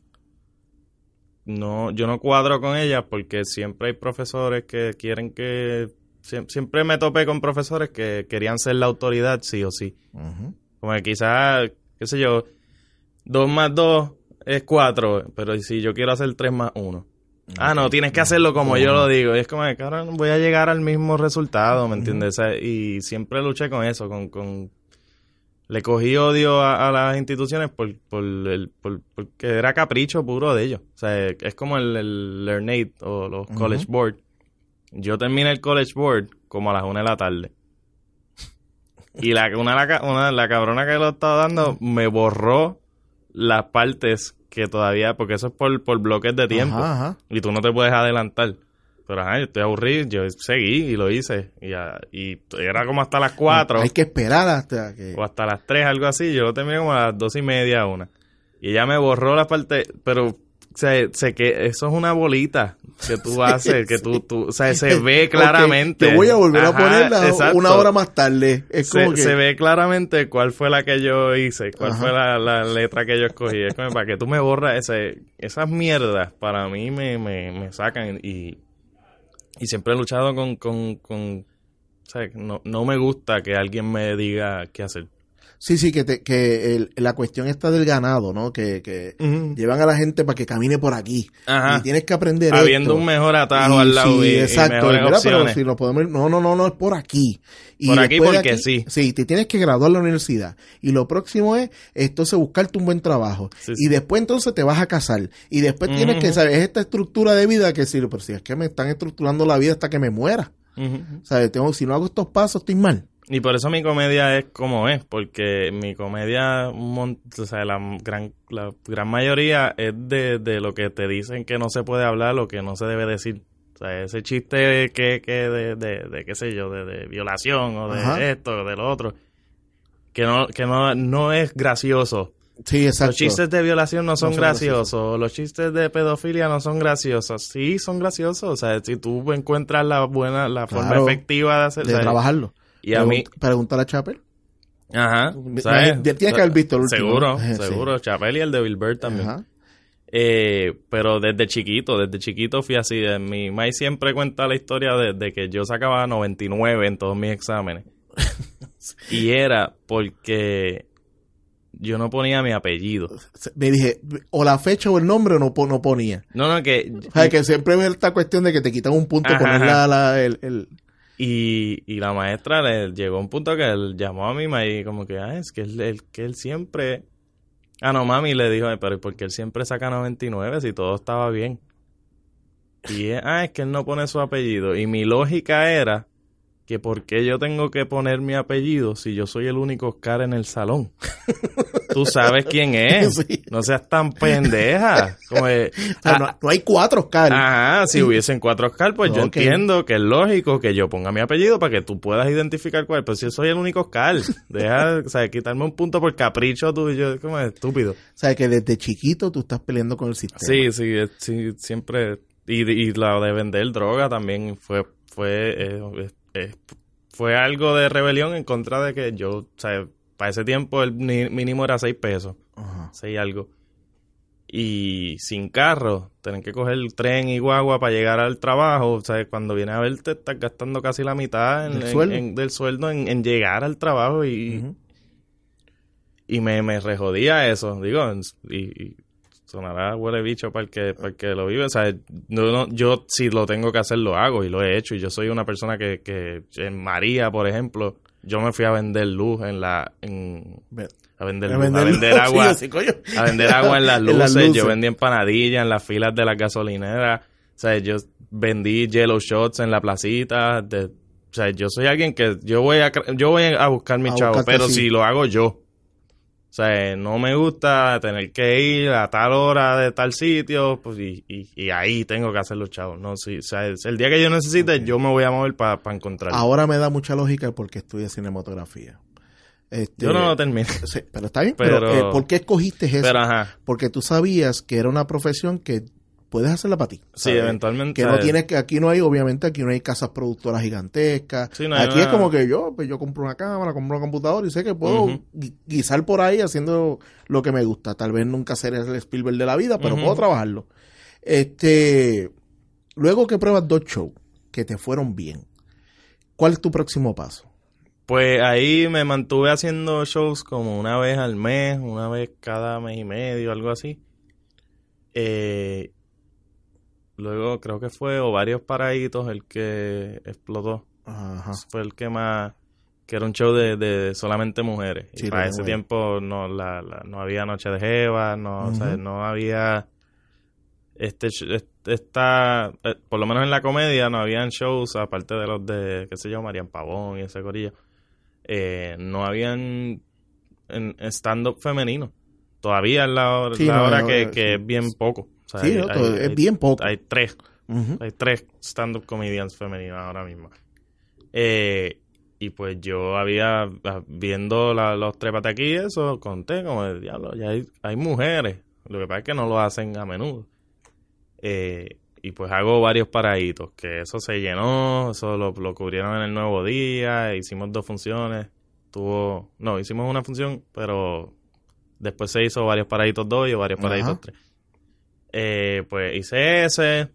[SPEAKER 2] No, yo no cuadro con ellas porque siempre hay profesores que quieren que siem- siempre me topé con profesores que querían ser la autoridad sí o sí. Como que quizás, qué sé yo, dos más dos es cuatro, pero si yo quiero hacer tres más uno. Ah, no, tienes que hacerlo como yo lo digo. Y es como, que, cabrón, voy a llegar al mismo resultado, ¿me entiendes? O sea, y siempre luché con eso, con... con... Le cogí odio a, a las instituciones por, por el, por, porque era capricho puro de ellos. O sea, es como el, el Learnate o los College Board. Yo terminé el College Board como a las una de la tarde. Y la, una, la, una- la cabrona que lo estaba dando me borró las partes que todavía, porque eso es por, por bloques de tiempo.
[SPEAKER 1] Ajá, ajá.
[SPEAKER 2] Y tú no te puedes adelantar. Pero ajá, yo estoy aburrido, yo seguí y lo hice. Y, ah, y era como hasta las 4
[SPEAKER 1] Hay que esperar hasta que...
[SPEAKER 2] o hasta las 3, algo así. Yo lo terminé como a las dos y media, una. Y ella me borró la parte, pero se, se que eso es una bolita que tú haces, que tú, tú, o sea, se ve claramente.
[SPEAKER 1] Te voy a volver a ponerla
[SPEAKER 2] exacto.
[SPEAKER 1] una hora más tarde. Es como
[SPEAKER 2] Se,
[SPEAKER 1] que...
[SPEAKER 2] se ve claramente cuál fue la que yo hice, cuál
[SPEAKER 1] Ajá.
[SPEAKER 2] fue la, la letra que yo escogí. Es como para que tú me borras ese, esas mierdas, para mí me, me, me sacan y, y siempre he luchado con, con, con o sea, no, no me gusta que alguien me diga qué hacer.
[SPEAKER 1] Sí, sí, que, te- que el- la cuestión está del ganado, ¿no? Que, que llevan a la gente para que camine por aquí.
[SPEAKER 2] Ajá.
[SPEAKER 1] Y tienes que aprender
[SPEAKER 2] Habiendo
[SPEAKER 1] esto.
[SPEAKER 2] un mejor atajo
[SPEAKER 1] Y
[SPEAKER 2] al lado
[SPEAKER 1] sí,
[SPEAKER 2] y, y
[SPEAKER 1] exacto.
[SPEAKER 2] mejores
[SPEAKER 1] Mira, pero si lo podemos ir- no, no, no, no, es por aquí. Y
[SPEAKER 2] Por aquí
[SPEAKER 1] de
[SPEAKER 2] porque sí.
[SPEAKER 1] Sí, te tienes que graduar la universidad. Y lo próximo es, entonces, buscarte un buen trabajo.
[SPEAKER 2] Sí,
[SPEAKER 1] y después entonces te vas a casar. Y después tienes que
[SPEAKER 2] Ujú.
[SPEAKER 1] saber, es esta estructura de vida que si, pero si es que me están estructurando la vida hasta que me muera.
[SPEAKER 2] Ujú.
[SPEAKER 1] ¿Sabes? Tengo, si no hago estos pasos, estoy mal.
[SPEAKER 2] Y por eso mi comedia es como es, porque mi comedia, un o sea, la gran, la gran mayoría es de, de lo que te dicen que no se puede hablar o que no se debe decir. O sea, ese chiste que, que de, de, de qué sé yo, de, de violación o de
[SPEAKER 1] Ajá.
[SPEAKER 2] esto o de lo otro, que no, que no, no es gracioso.
[SPEAKER 1] Sí, exacto.
[SPEAKER 2] Los chistes de violación no son,
[SPEAKER 1] son
[SPEAKER 2] graciosos, los chistes de pedofilia no son graciosos. Sí, son graciosos. O sea, si tú encuentras la buena, la forma
[SPEAKER 1] Claro,
[SPEAKER 2] efectiva de hacer
[SPEAKER 1] de trabajarlo.
[SPEAKER 2] Y a mí,
[SPEAKER 1] Pregúntale a Chapel.
[SPEAKER 2] ajá, ¿sabes?
[SPEAKER 1] tienes que haber visto el último.
[SPEAKER 2] Seguro, seguro. Chapel y el de Bill también.
[SPEAKER 1] Ajá.
[SPEAKER 2] Eh, pero desde chiquito, desde chiquito fui así. Mi May siempre cuenta la historia de, de que yo sacaba 99 en todos mis exámenes. y era porque yo no ponía mi apellido.
[SPEAKER 1] Me dije, o la fecha o el nombre no, no ponía.
[SPEAKER 2] No, no, que...
[SPEAKER 1] O sea, que siempre ve esta cuestión de que te quitan un punto
[SPEAKER 2] Ajá,
[SPEAKER 1] poner la, la- el, el-
[SPEAKER 2] Y, y la maestra le llegó a un punto que él llamó a mi mamá y como que, ah, es que él, que él siempre... Ah, no, mami le dijo, "Ay, pero ¿por qué él siempre saca 99 si todo estaba bien? Y ah, es que él no pone su apellido. Y mi lógica era que por qué yo tengo que poner mi apellido si yo soy el único Oscar en el salón. Tú sabes quién es.
[SPEAKER 1] Sí.
[SPEAKER 2] No seas tan pendeja. Como
[SPEAKER 1] o sea,
[SPEAKER 2] ah,
[SPEAKER 1] no, no hay cuatro Oscar.
[SPEAKER 2] Ajá, si hubiesen cuatro Oscar, pues yo entiendo que es lógico que yo ponga mi apellido para que tú puedas identificar cuál. Pero si yo soy el único Oscar, deja, o sea, quitarme un punto por capricho tuyo, como estúpido.
[SPEAKER 1] O sea, que desde chiquito tú estás peleando con el sistema.
[SPEAKER 2] Sí, sí, sí, siempre. Y, y la de vender droga también fue, fue, eh, eh, fue algo de rebelión en contra de que yo, o sea, para ese tiempo el ni- mínimo era seis pesos.
[SPEAKER 1] Ajá.
[SPEAKER 2] seis algo. Y sin carro, tener que coger el tren y guagua para llegar al trabajo. O sea, cuando vienes a ver, te estás gastando casi la mitad en-
[SPEAKER 1] Del
[SPEAKER 2] en-
[SPEAKER 1] sueldo.
[SPEAKER 2] en- del sueldo en, llegar al trabajo y, y me, me rejodía eso. Digo, y sonará huele bicho para el que, para el que lo vive. O sea, no, no, yo si lo tengo que hacer, lo hago y lo he hecho. Y yo soy una persona que, que en María, por ejemplo, yo me fui a vender luz en la... En, a vender,
[SPEAKER 1] a
[SPEAKER 2] luz, a
[SPEAKER 1] vender luz,
[SPEAKER 2] agua.
[SPEAKER 1] sí, coño.
[SPEAKER 2] a vender agua en las
[SPEAKER 1] En
[SPEAKER 2] luces,
[SPEAKER 1] las luces.
[SPEAKER 2] yo vendí empanadillas en las filas de las gasolineras, o sea, yo vendí yellow shots en la placita, de- o sea, yo soy alguien que yo voy a yo voy a buscar mi
[SPEAKER 1] A
[SPEAKER 2] chavo, pero si lo hago yo. O sea, no me gusta tener que ir a tal hora de tal sitio, pues y, y, y ahí tengo que hacer los chavos. No, sí, o sea, el día que yo necesite, yo me voy a mover para encontrar.
[SPEAKER 1] Ahora me da mucha lógica porque estudia cinematografía. Este,
[SPEAKER 2] yo no lo terminé.
[SPEAKER 1] sí, pero está bien, pero,
[SPEAKER 2] Pero-
[SPEAKER 1] eh, ¿por qué escogiste eso?
[SPEAKER 2] Pero ajá,
[SPEAKER 1] Porque tú sabías que era una profesión que puedes hacerla para ti.
[SPEAKER 2] sí,
[SPEAKER 1] ¿sabes?
[SPEAKER 2] eventualmente.
[SPEAKER 1] Que no tienes que, aquí no hay, obviamente, aquí no hay casas productoras gigantescas.
[SPEAKER 2] Sí, no hay
[SPEAKER 1] aquí es como que yo, pues yo compro una cámara, compro una computadora y sé que puedo guisar por ahí haciendo lo que me gusta. Tal vez nunca seré el Spielberg de la vida, pero puedo trabajarlo. Este, luego que pruebas dos shows que te fueron bien, ¿cuál es tu próximo paso?
[SPEAKER 2] Pues ahí me mantuve haciendo shows como una vez al mes, una vez cada mes y medio, algo así. Eh, luego creo que fue o varios paraditos el que explotó.
[SPEAKER 1] Ajá.
[SPEAKER 2] Fue el que más, que era un show de, de solamente mujeres.
[SPEAKER 1] Sí,
[SPEAKER 2] y para ese tiempo no, la, la- no había Noche de Jeva, no, o sea,
[SPEAKER 1] Ujú.
[SPEAKER 2] no había este, este- esta, eh, por lo menos en la comedia no habían shows aparte de los de, qué sé yo, Marian Pavón y ese corillo. Eh, no habían en stand-up femenino. Todavía es la, hora-
[SPEAKER 1] Sí,
[SPEAKER 2] la
[SPEAKER 1] no,
[SPEAKER 2] hora
[SPEAKER 1] no,
[SPEAKER 2] que,
[SPEAKER 1] eh,
[SPEAKER 2] que
[SPEAKER 1] sí.
[SPEAKER 2] es bien poco. Sea,
[SPEAKER 1] Sí,
[SPEAKER 2] hay-
[SPEAKER 1] ¿no? Todo-
[SPEAKER 2] hay-
[SPEAKER 1] es bien poco.
[SPEAKER 2] Hay tres hay tres stand-up comedians femeninas ahora mismo. Eh, y pues yo había, ah, viendo la- los trépate aquí, eso, conté como de diablo, ya hay, hay mujeres. Lo que pasa es que no lo hacen a menudo. Eh, y pues hago varios paraditos, que eso se llenó, eso lo, lo cubrieron en el nuevo día, hicimos dos funciones, tuvo, no, hicimos una función, pero después se hizo varios paraditos dos y varios paraditos
[SPEAKER 1] Ajá.
[SPEAKER 2] tres. Eh, pues hice ese.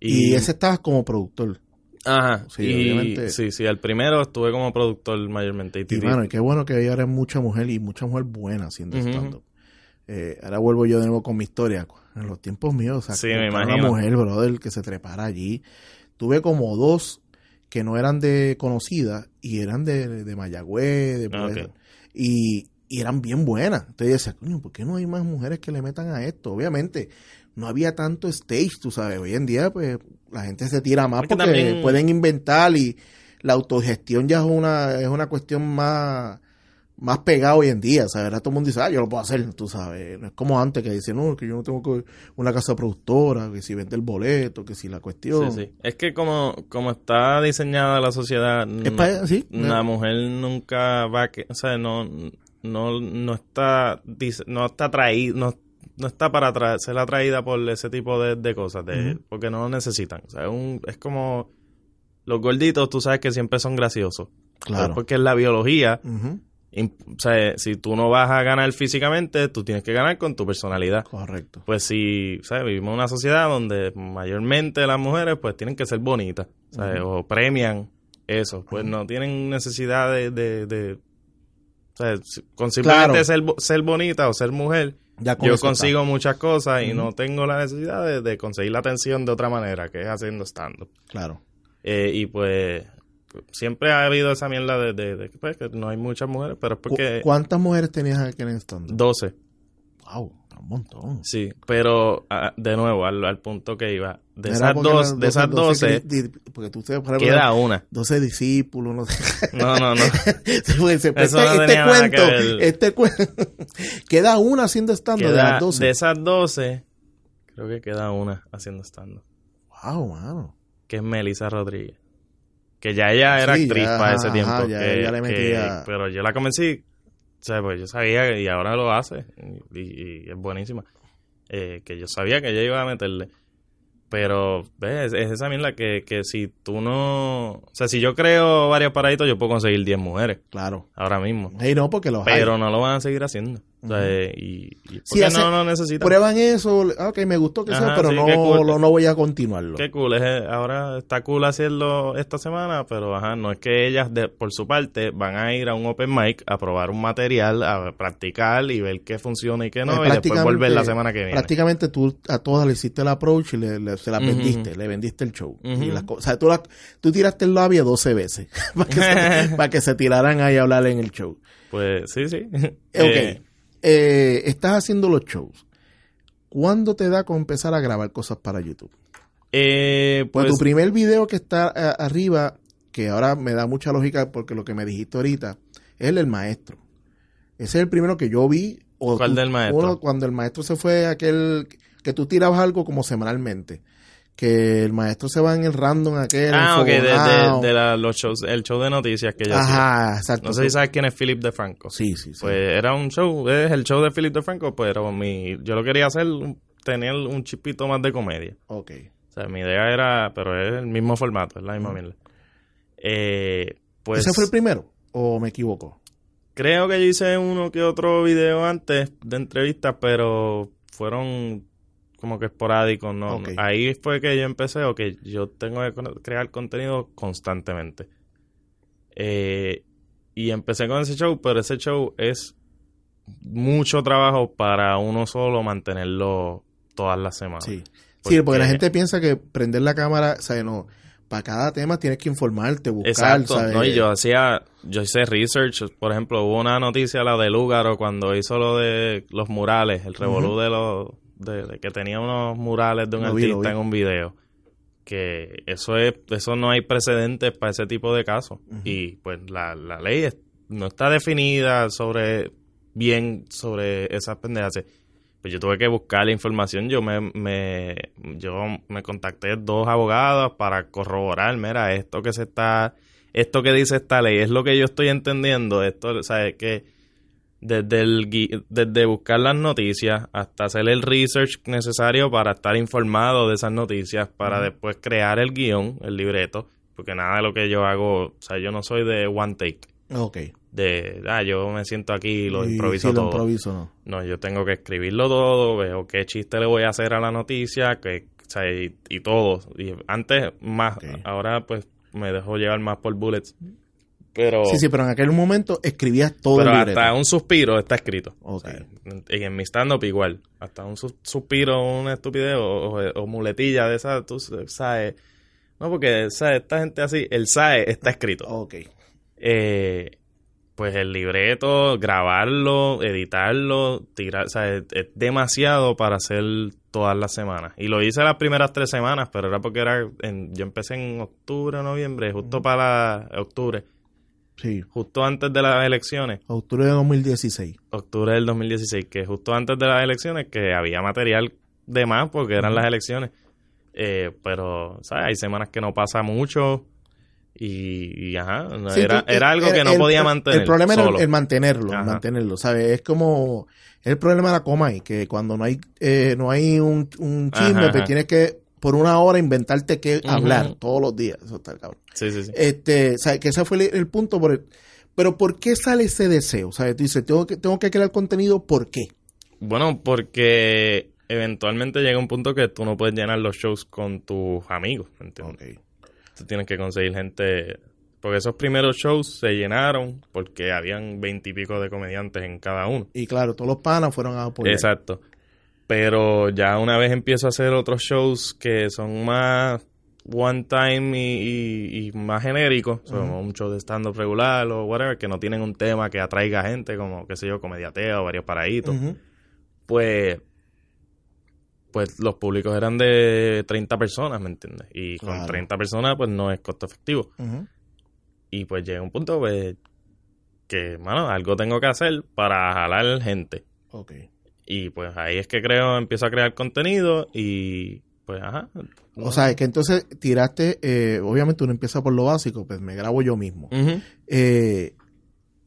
[SPEAKER 1] Y, ese estabas como productor.
[SPEAKER 2] Ajá.
[SPEAKER 1] Sí,
[SPEAKER 2] y-
[SPEAKER 1] obviamente.
[SPEAKER 2] Sí, sí, el primero estuve como productor mayormente. Y,
[SPEAKER 1] bueno, y qué bueno que ahora hay mucha mujer y mucha mujer buena haciendo
[SPEAKER 2] Ujú.
[SPEAKER 1] stand-up. Eh, ahora vuelvo yo de nuevo con mi historia. En los tiempos míos, o sea,
[SPEAKER 2] Sí, me
[SPEAKER 1] una mujer, brother, que se trepara allí. Tuve como dos que no eran de conocidas y eran de, de Mayagüez, de
[SPEAKER 2] Ah,
[SPEAKER 1] por
[SPEAKER 2] ok.
[SPEAKER 1] eso. y, y eran bien buenas. Entonces decía, coño, ¿por qué no hay más mujeres que le metan a esto? Obviamente, no había tanto stage, tú sabes. Hoy en día, pues, la gente se tira más porque
[SPEAKER 2] también-
[SPEAKER 1] pueden inventar y la autogestión ya es una, es una cuestión más, más pegada hoy en día, ¿sabes? Ahora todo el mundo dice, ah, yo lo puedo hacer, tú sabes. No es como antes que dicen, no, que yo no tengo que una casa productora, que si vende el boleto, que si la cuestión.
[SPEAKER 2] Sí, sí. Es que como, como está diseñada la sociedad,
[SPEAKER 1] Es sí,
[SPEAKER 2] una mujer nunca va a... Que, o sea, no... no, no está no está traído, no, no está para ser atraída por ese tipo de, de cosas, de, porque no lo necesitan. O sea, es, un- es como los gorditos, tú sabes que siempre son graciosos.
[SPEAKER 1] Claro.
[SPEAKER 2] Porque es la biología. O sea, si tú no vas a ganar físicamente, tú tienes que ganar con tu personalidad.
[SPEAKER 1] Correcto.
[SPEAKER 2] Pues si, ¿sabes? Vivimos en una sociedad donde mayormente las mujeres pues tienen que ser bonitas, ¿sabes? O premian eso. Pues no tienen necesidad de... de, de- o sea, con simplemente
[SPEAKER 1] Claro.
[SPEAKER 2] ser, ser bonita o ser mujer,
[SPEAKER 1] Ya con
[SPEAKER 2] yo consigo
[SPEAKER 1] está.
[SPEAKER 2] muchas cosas y no tengo la necesidad de, de conseguir la atención de otra manera, que es haciendo stand-up.
[SPEAKER 1] Claro.
[SPEAKER 2] Eh, y pues siempre ha habido esa mierda de, de- de que, pues, que no hay muchas mujeres, pero es porque...
[SPEAKER 1] ¿Cuántas mujeres tenías aquí en el stand?
[SPEAKER 2] 12.
[SPEAKER 1] Wow, un montón.
[SPEAKER 2] Sí, pero ah, de nuevo, al, al punto que iba, de
[SPEAKER 1] Era
[SPEAKER 2] esas, dos, de esas 12,
[SPEAKER 1] di- di- porque tú
[SPEAKER 2] queda una.
[SPEAKER 1] 12 discípulos, no sé.
[SPEAKER 2] No, no, no. Eso
[SPEAKER 1] este,
[SPEAKER 2] no
[SPEAKER 1] este cuento, este cuento, queda una haciendo estando de las 12.
[SPEAKER 2] de esas 12, creo que queda una haciendo stand
[SPEAKER 1] Wow, mano.
[SPEAKER 2] que es Melissa Rodríguez. Que ya ella era
[SPEAKER 1] Sí,
[SPEAKER 2] actriz
[SPEAKER 1] ya,
[SPEAKER 2] para ese
[SPEAKER 1] ajá,
[SPEAKER 2] tiempo.
[SPEAKER 1] ya-
[SPEAKER 2] que-
[SPEAKER 1] ya le
[SPEAKER 2] que-
[SPEAKER 1] metía-
[SPEAKER 2] pero yo la convencí, o sea, pues yo sabía que- y ahora lo hace y, y es buenísima. Eh, que yo sabía que ella iba a meterle. Pero, ves, es esa mierda que, que si tú no... O sea, si yo creo varios paraditos, yo puedo conseguir 10 mujeres
[SPEAKER 1] Claro.
[SPEAKER 2] ahora mismo.
[SPEAKER 1] Hey, no, porque los hay.
[SPEAKER 2] Pero no lo van a seguir haciendo. O sea, y, y
[SPEAKER 1] Sí,
[SPEAKER 2] porque
[SPEAKER 1] hace-
[SPEAKER 2] no, no necesitan.
[SPEAKER 1] Prueban eso, ah, ok, me gustó que sea, pero
[SPEAKER 2] sí,
[SPEAKER 1] no,
[SPEAKER 2] qué cool.
[SPEAKER 1] lo- no voy a continuarlo.
[SPEAKER 2] Qué cool, es, ahora está cool hacerlo esta semana, pero ajá, no es que ellas de, por su parte van a ir a un open mic a probar un material, a practicar y ver qué funciona y qué no,
[SPEAKER 1] Eh,
[SPEAKER 2] y después volver la semana que viene.
[SPEAKER 1] Prácticamente tú a todas le hiciste el approach y le, le- se la vendiste, le vendiste el show.
[SPEAKER 2] Ujú.
[SPEAKER 1] y las o sea, tú, la- tú tiraste el labio 12 veces para, que se, para que se tiraran ahí a hablar en el show.
[SPEAKER 2] Pues sí, sí.
[SPEAKER 1] Ok,
[SPEAKER 2] Eh,
[SPEAKER 1] eh, estás haciendo los shows. ¿Cuándo te da con empezar a grabar cosas para YouTube?
[SPEAKER 2] eh,
[SPEAKER 1] Pues,
[SPEAKER 2] pues
[SPEAKER 1] tu primer video que está a- arriba, que ahora me da mucha lógica porque lo que me dijiste ahorita, es el del maestro. Ese es el primero que yo vi. O
[SPEAKER 2] ¿Cuál
[SPEAKER 1] tú-
[SPEAKER 2] del maestro?
[SPEAKER 1] cuando el maestro se fue, aquel que tú tirabas algo como semanalmente. Que el maestro se va en el random aquel.
[SPEAKER 2] ah, ok, de, de-
[SPEAKER 1] enfogonado.
[SPEAKER 2] de la- los shows, el show de noticias que yo hacía.
[SPEAKER 1] Ajá, exacto.
[SPEAKER 2] No sé si sabes quién es Philip DeFranco.
[SPEAKER 1] Sí, sí, sí.
[SPEAKER 2] Pues era un show, es el show de Philip DeFranco, pero mi, yo lo quería hacer, tener un chipito más de comedia.
[SPEAKER 1] ok.
[SPEAKER 2] O sea, mi idea era, pero es el mismo formato, es la misma mierda. Eh, pues
[SPEAKER 1] ¿Ese fue el primero? ¿O me equivoco?
[SPEAKER 2] creo que yo hice uno que otro video antes de entrevistas, pero fueron como que esporádicos, ¿no?
[SPEAKER 1] Ok.
[SPEAKER 2] Ahí fue que yo empecé, o que yo tengo que crear contenido constantemente. Eh, y empecé con ese show, pero ese show es mucho trabajo para uno solo mantenerlo todas las semanas.
[SPEAKER 1] Sí. Sí, porque la
[SPEAKER 2] Porque-
[SPEAKER 1] gente piensa que prender la cámara, o sea, no, para cada tema tienes que informarte, buscar,
[SPEAKER 2] Exacto,
[SPEAKER 1] ¿sabes?
[SPEAKER 2] no, y yo hacía, yo hice research, por ejemplo, hubo una noticia, la de Lúgaro, cuando hizo lo de los murales, el revolú de los, de, de que tenía unos murales de un artista
[SPEAKER 1] vi.
[SPEAKER 2] en un video, que eso es, eso no hay precedentes para ese tipo de casos, y pues la, la ley es- no está definida sobre, bien sobre esas pendejas, pues yo tuve que buscar la información, yo me, me, yo me contacté dos abogados para corroborar, mira, esto que se está, esto que dice esta ley, es lo que yo estoy entendiendo, esto, ¿sabes? Que desde el, desde buscar las noticias hasta hacer el research necesario para estar informado de esas noticias, para después crear el guion, el libreto, porque nada de lo que yo hago, o sea, yo no soy de one take,
[SPEAKER 1] Ok.
[SPEAKER 2] de, ah, yo me siento aquí y lo
[SPEAKER 1] Y
[SPEAKER 2] improviso
[SPEAKER 1] lo
[SPEAKER 2] todo.
[SPEAKER 1] improviso, no.
[SPEAKER 2] No, yo tengo que escribirlo todo, veo qué chiste le voy a hacer a la noticia, que, o sea, y, y todo. Y antes más, ahora pues me dejo llevar más por bullets. Pero,
[SPEAKER 1] Sí, sí, pero en aquel momento escribías todo
[SPEAKER 2] pero
[SPEAKER 1] el libreto.
[SPEAKER 2] hasta un suspiro está escrito. O
[SPEAKER 1] Ok.
[SPEAKER 2] sea, y en mi stand-up igual. Hasta un sus- suspiro, una estupidez o, o- o muletilla de esa, tú sabes. No, porque ¿sabes? esta gente así, el SAE está escrito.
[SPEAKER 1] Ok.
[SPEAKER 2] eh, pues el libreto, grabarlo, editarlo, tirar, o sea, es, es demasiado para hacer todas las semanas. Y lo hice las primeras tres semanas, pero era porque era, en, yo empecé en octubre, noviembre, justo para octubre,
[SPEAKER 1] Sí.
[SPEAKER 2] justo antes de las elecciones,
[SPEAKER 1] Octubre de 2016.
[SPEAKER 2] octubre del 2016, que justo antes de las elecciones, que había material de más porque eran las elecciones. Eh, pero, ¿sabes? Hay semanas que no pasa mucho. Y, y ajá,
[SPEAKER 1] Sí,
[SPEAKER 2] era,
[SPEAKER 1] tú-
[SPEAKER 2] era algo
[SPEAKER 1] el-
[SPEAKER 2] que no
[SPEAKER 1] el-
[SPEAKER 2] podía mantener.
[SPEAKER 1] El problema era
[SPEAKER 2] solo.
[SPEAKER 1] el, el mantenerlo,
[SPEAKER 2] Ajá.
[SPEAKER 1] mantenerlo, ¿sabes? Es como el problema de la coma ahí, que cuando no hay eh, no hay un, un chisme,
[SPEAKER 2] Ajá,
[SPEAKER 1] pues
[SPEAKER 2] ajá.
[SPEAKER 1] tienes que por una hora inventarte qué hablar todos los días. Eso está cabrón.
[SPEAKER 2] Sí, sí, sí.
[SPEAKER 1] Este, ¿sabes? Que ese fue el, el punto por el- pero ¿por qué sale ese deseo? ¿Sabes? Tú dices, tengo que tengo que crear contenido, ¿por qué?
[SPEAKER 2] Bueno, porque eventualmente llega un punto que tú no puedes llenar los shows con tus amigos, ¿me entiendes? Tú tienes que conseguir gente. Porque esos primeros shows se llenaron porque habían veintipico de comediantes en cada uno.
[SPEAKER 1] Y claro, todos los panas fueron a apoyar.
[SPEAKER 2] Exacto. Pero ya una vez empiezo a hacer otros shows que son más one time y, y- y más genéricos, son un show de stand-up regular o whatever, que no tienen un tema que atraiga gente, como, qué sé yo, comediateo, varios paraditos, pues pues los públicos eran de 30 personas, ¿me entiendes? Y con
[SPEAKER 1] Claro.
[SPEAKER 2] 30 personas, pues no es costo efectivo. Y pues llega un punto, pues, que, mano, algo tengo que hacer para jalar gente.
[SPEAKER 1] Ok.
[SPEAKER 2] Y pues ahí es que creo, empiezo a crear contenido y pues ajá.
[SPEAKER 1] O sea, es que entonces tiraste, eh, obviamente uno empieza por lo básico, pues me grabo yo mismo. Eh,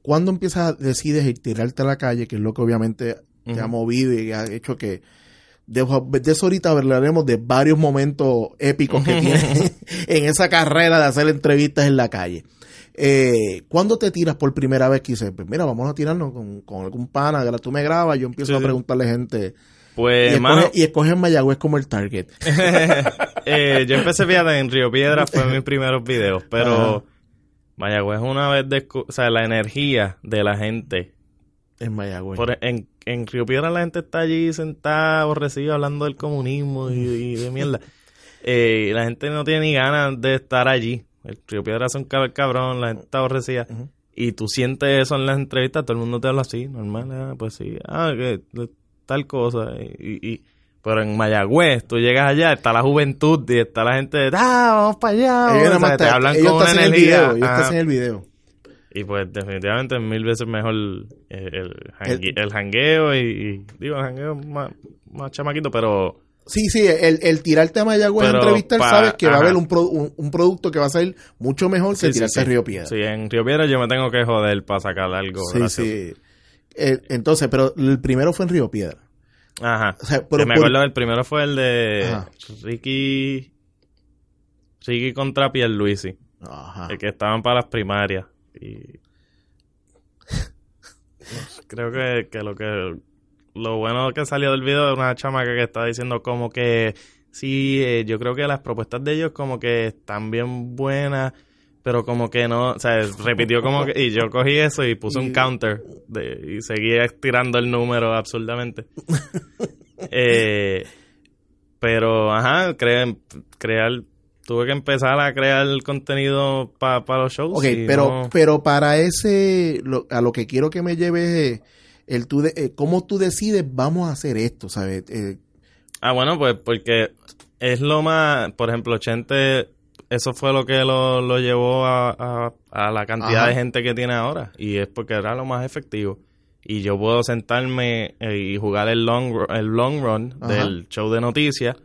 [SPEAKER 1] ¿Cuándo empiezas, decides ir tirarte a la calle, que es lo que obviamente te ha movido y ha hecho que de, de eso ahorita hablaremos de varios momentos épicos que tienes en esa carrera de hacer entrevistas en la calle. Eh, ¿Cuándo te tiras por primera vez que dices, pues mira, vamos a tirarnos con, con algún pana, que tú me grabas, yo empiezo
[SPEAKER 2] Sí,
[SPEAKER 1] a preguntarle gente y,
[SPEAKER 2] Pues,
[SPEAKER 1] escoge,
[SPEAKER 2] mano,
[SPEAKER 1] y escoges Mayagüez como el target.
[SPEAKER 2] eh, yo empecé, fíjate, en Río Piedra fue mis primeros videos, pero
[SPEAKER 1] Ajá.
[SPEAKER 2] Mayagüez una vez, descu- o sea, la energía de la gente.
[SPEAKER 1] En Mayagüez.
[SPEAKER 2] Por, en, en Río Piedra la gente está allí sentada, aborrecida, hablando del comunismo y, y de mierda. Eh, la gente no tiene ni ganas de estar allí. El Río Piedra es un cab- cabrón, la gente está aborrecida. Y tú sientes eso en las entrevistas, todo el mundo te habla así, normal, ah, pues sí, ah, que tal cosa. Y, y- pero en Mayagüez, tú llegas allá, está la juventud y está la gente, ah, vamos para allá.
[SPEAKER 1] Ellos
[SPEAKER 2] vamos",
[SPEAKER 1] nada
[SPEAKER 2] o sea, te hablan
[SPEAKER 1] ellos
[SPEAKER 2] con
[SPEAKER 1] el
[SPEAKER 2] energía.
[SPEAKER 1] video, ellos te
[SPEAKER 2] ajá.
[SPEAKER 1] hacen el video.
[SPEAKER 2] Y pues definitivamente es mil veces mejor eh, el, jangui- el jangueo y, y- digo, el jangueo más, más chamaquito, pero
[SPEAKER 1] Sí, sí, el, el tirarte a Mayagüez a
[SPEAKER 2] Pero
[SPEAKER 1] entrevistar,
[SPEAKER 2] pa-
[SPEAKER 1] sabes que va a haber un, pro- un, un producto que va a ser mucho mejor que
[SPEAKER 2] sí, sí,
[SPEAKER 1] tirarte
[SPEAKER 2] sí.
[SPEAKER 1] a Río Piedra.
[SPEAKER 2] Sí, en Río Piedra yo me tengo que joder para sacar algo.
[SPEAKER 1] Sí,
[SPEAKER 2] gracioso.
[SPEAKER 1] sí. Eh, entonces, pero el primero fue en Río Piedra.
[SPEAKER 2] Ajá.
[SPEAKER 1] O sea, pero
[SPEAKER 2] Que me
[SPEAKER 1] por-
[SPEAKER 2] acuerdo, el primero fue el de
[SPEAKER 1] Ajá.
[SPEAKER 2] Ricky Ricky contra Pierluisi,
[SPEAKER 1] Ajá.
[SPEAKER 2] el que estaban para las primarias. Y creo que, que lo que lo bueno que salió del video es una chamaca que está diciendo como que sí, eh, yo creo que las propuestas de ellos como que están bien buenas, pero como que no, o sea, repitió como que, y yo cogí eso y puse un counter de, y seguía estirando el número absurdamente. eh, pero, ajá, cre- crear, tuve que empezar a crear el contenido para los shows.
[SPEAKER 1] Ok, pero,
[SPEAKER 2] no-
[SPEAKER 1] pero para ese, lo- a lo que quiero que me lleves es el tú de, eh, cómo tú decides, vamos a hacer esto, ¿sabes? Eh,
[SPEAKER 2] Ah, bueno, pues porque es lo más, por ejemplo, Chente, eso fue lo que lo, lo llevó a, a- a la cantidad
[SPEAKER 1] Ajá.
[SPEAKER 2] de gente que tiene ahora. Y es porque era lo más efectivo. Y yo puedo sentarme eh, y jugar el long, el long run
[SPEAKER 1] Ajá.
[SPEAKER 2] del show de noticias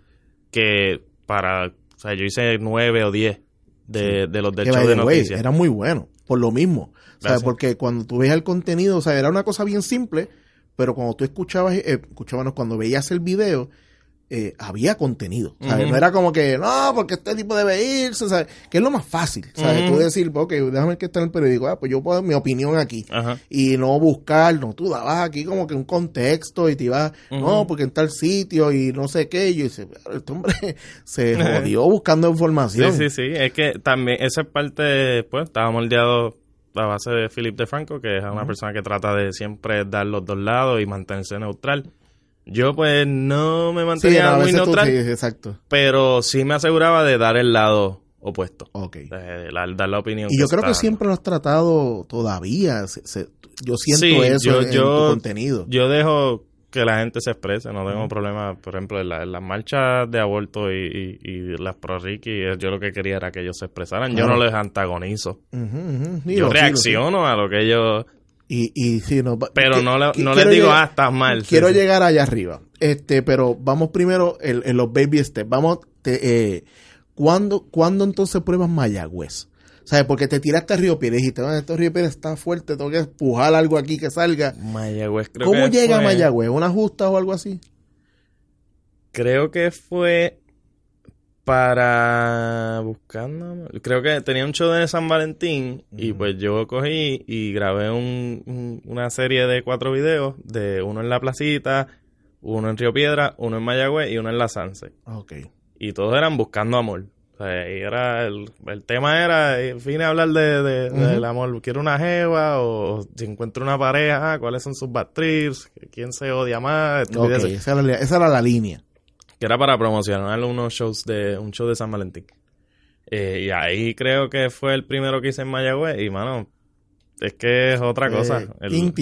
[SPEAKER 2] que para, o sea, yo hice nueve o diez de, de los del
[SPEAKER 1] que
[SPEAKER 2] show de noticias.
[SPEAKER 1] era muy bueno, por lo mismo.
[SPEAKER 2] Gracias.
[SPEAKER 1] porque cuando tú ves el contenido, o sea, era una cosa bien simple, pero cuando tú escuchabas, eh, escuchábamos, cuando veías el video, eh, había contenido. No era como que, no, porque este tipo debe irse, ¿sabes? Que es lo más fácil, ¿sabes?
[SPEAKER 2] Ujú.
[SPEAKER 1] Tú decir, ok, déjame ver qué está en el periódico, ah, pues yo puedo dar mi opinión aquí. Y no buscar, no, tú dabas aquí como que un contexto y te ibas, no, porque en tal sitio y no sé qué. Y yo dice, este hombre se jodió buscando
[SPEAKER 2] Sí,
[SPEAKER 1] información.
[SPEAKER 2] sí, sí. Es que también esa es parte, pues, estaba moldeado a base de Philip DeFranco, que es una persona que trata de siempre dar los dos lados y mantenerse neutral. Yo, pues, no me mantenía muy
[SPEAKER 1] tú-
[SPEAKER 2] neutral,
[SPEAKER 1] sí, exacto.
[SPEAKER 2] pero sí me aseguraba de dar el lado opuesto.
[SPEAKER 1] Ok.
[SPEAKER 2] De la- dar la opinión.
[SPEAKER 1] Y yo creo que siempre lo has tratado todavía. se- se- yo siento
[SPEAKER 2] Sí,
[SPEAKER 1] eso
[SPEAKER 2] yo-
[SPEAKER 1] en,
[SPEAKER 2] yo-
[SPEAKER 1] tu contenido.
[SPEAKER 2] Yo dejo que la gente se exprese, no tengo problema. Por ejemplo, en, la- en las marchas de aborto y, y- y las pro Ricky, yo lo que quería era que ellos se expresaran. Yo no les antagonizo.
[SPEAKER 1] Ujú. Sí,
[SPEAKER 2] yo
[SPEAKER 1] sí,
[SPEAKER 2] reacciono a lo que ellos
[SPEAKER 1] Y, y sí, no,
[SPEAKER 2] Pero
[SPEAKER 1] que-
[SPEAKER 2] no, le- no les digo,
[SPEAKER 1] llegar-
[SPEAKER 2] ah, estás mal.
[SPEAKER 1] Quiero
[SPEAKER 2] sí.
[SPEAKER 1] llegar allá arriba. Este, pero vamos primero en, en los baby steps. Vamos, te, eh, ¿cuándo, ¿cuándo entonces pruebas Mayagüez? ¿Sabes? Porque te tiraste a Río Piedras y dijiste, "Ah, este Río Piedras está fuerte, tengo que empujar algo aquí que salga.
[SPEAKER 2] Mayagüez creo
[SPEAKER 1] ¿Cómo
[SPEAKER 2] que
[SPEAKER 1] llega a Mayagüez? ¿Una justa o algo así?
[SPEAKER 2] Creo que fue para buscando creo que tenía un show de San Valentín y pues yo cogí y grabé un- un- una serie de cuatro videos de uno en la placita uno en Río Piedra uno en Mayagüez y uno en la Sanse.
[SPEAKER 1] Ok.
[SPEAKER 2] y todos eran buscando amor. O sea, y era el, el tema era eh, vine a hablar de, de- del amor. Quiero una jeva o, o si encuentro una pareja ah, cuáles son sus bad trips quién se odia más
[SPEAKER 1] Ok,
[SPEAKER 2] estupideces
[SPEAKER 1] esa era, la, esa era la línea.
[SPEAKER 2] Que era para promocionar unos shows de un show de San Valentín. Eh, y ahí creo que fue el primero que hice en Mayagüez y mano, es que es otra cosa.
[SPEAKER 1] Eh,
[SPEAKER 2] El-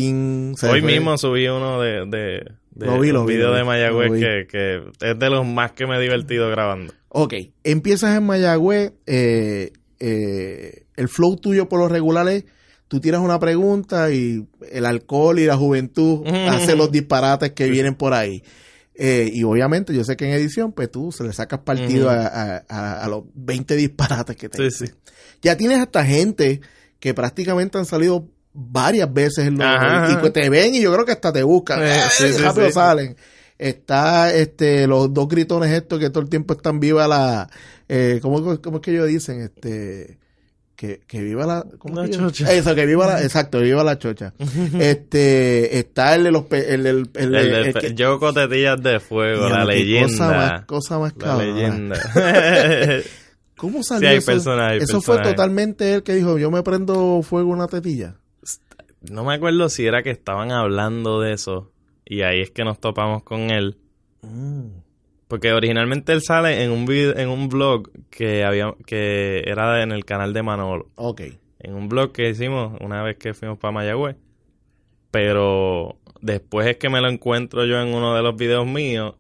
[SPEAKER 1] se
[SPEAKER 2] hoy
[SPEAKER 1] fue.
[SPEAKER 2] mismo subí uno de, de, de
[SPEAKER 1] Lo vi, lo
[SPEAKER 2] un
[SPEAKER 1] vi,
[SPEAKER 2] video
[SPEAKER 1] lo vi,
[SPEAKER 2] de Mayagüez que, que es de los más que me he divertido grabando.
[SPEAKER 1] Ok, empiezas en Mayagüez, eh, eh, el flow tuyo por lo regular es, tú tiras una pregunta y el alcohol y la juventud hace los disparates que vienen por ahí. Eh, y obviamente yo sé que en edición, pues tú se le sacas partido a, a- a- a los 20 disparates que te
[SPEAKER 2] Sí, sí.
[SPEAKER 1] Ya tienes hasta gente que prácticamente han salido varias veces en los,
[SPEAKER 2] Ajá,
[SPEAKER 1] y que te ven y yo creo que hasta te buscan.
[SPEAKER 2] Eh,
[SPEAKER 1] ¡Ay,
[SPEAKER 2] sí,
[SPEAKER 1] rápido salen. Está este los dos gritones estos que todo el tiempo están viva la eh, ¿cómo, cómo es que ellos dicen? Este que, que viva la ¿cómo
[SPEAKER 2] La
[SPEAKER 1] que
[SPEAKER 2] chocha.
[SPEAKER 1] Eso, que viva la exacto, viva la chocha. este está el de los pe- el, el, el-
[SPEAKER 2] El,
[SPEAKER 1] que-
[SPEAKER 2] yo cotetillas de fuego, la leyenda.
[SPEAKER 1] Cosa más, cosa más
[SPEAKER 2] la leyenda.
[SPEAKER 1] ¿Cómo salió
[SPEAKER 2] hay
[SPEAKER 1] eso? eso fue totalmente él que dijo, yo me prendo fuego una tetilla.
[SPEAKER 2] no me acuerdo si era que estaban hablando de eso y ahí es que nos topamos con él.
[SPEAKER 1] Mm.
[SPEAKER 2] Porque originalmente él sale en un vid- en un blog que había que era en el canal de Manolo.
[SPEAKER 1] Ok.
[SPEAKER 2] En un blog que hicimos una vez que fuimos para Mayagüez. Pero después es que me lo encuentro yo en uno de los videos míos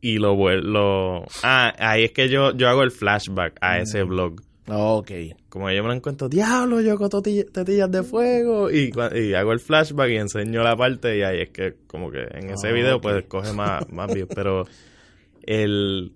[SPEAKER 2] y lo vuelvo... Ah, ahí es que yo, yo hago el flashback a ese blog.
[SPEAKER 1] Ok.
[SPEAKER 2] Como yo me lo encuentro, diablo, yo con tetillas de fuego. Y, y hago el flashback y enseño la parte. Y ahí es que, como que en ese
[SPEAKER 1] Ah,
[SPEAKER 2] video, pues coge más, más views. Pero el,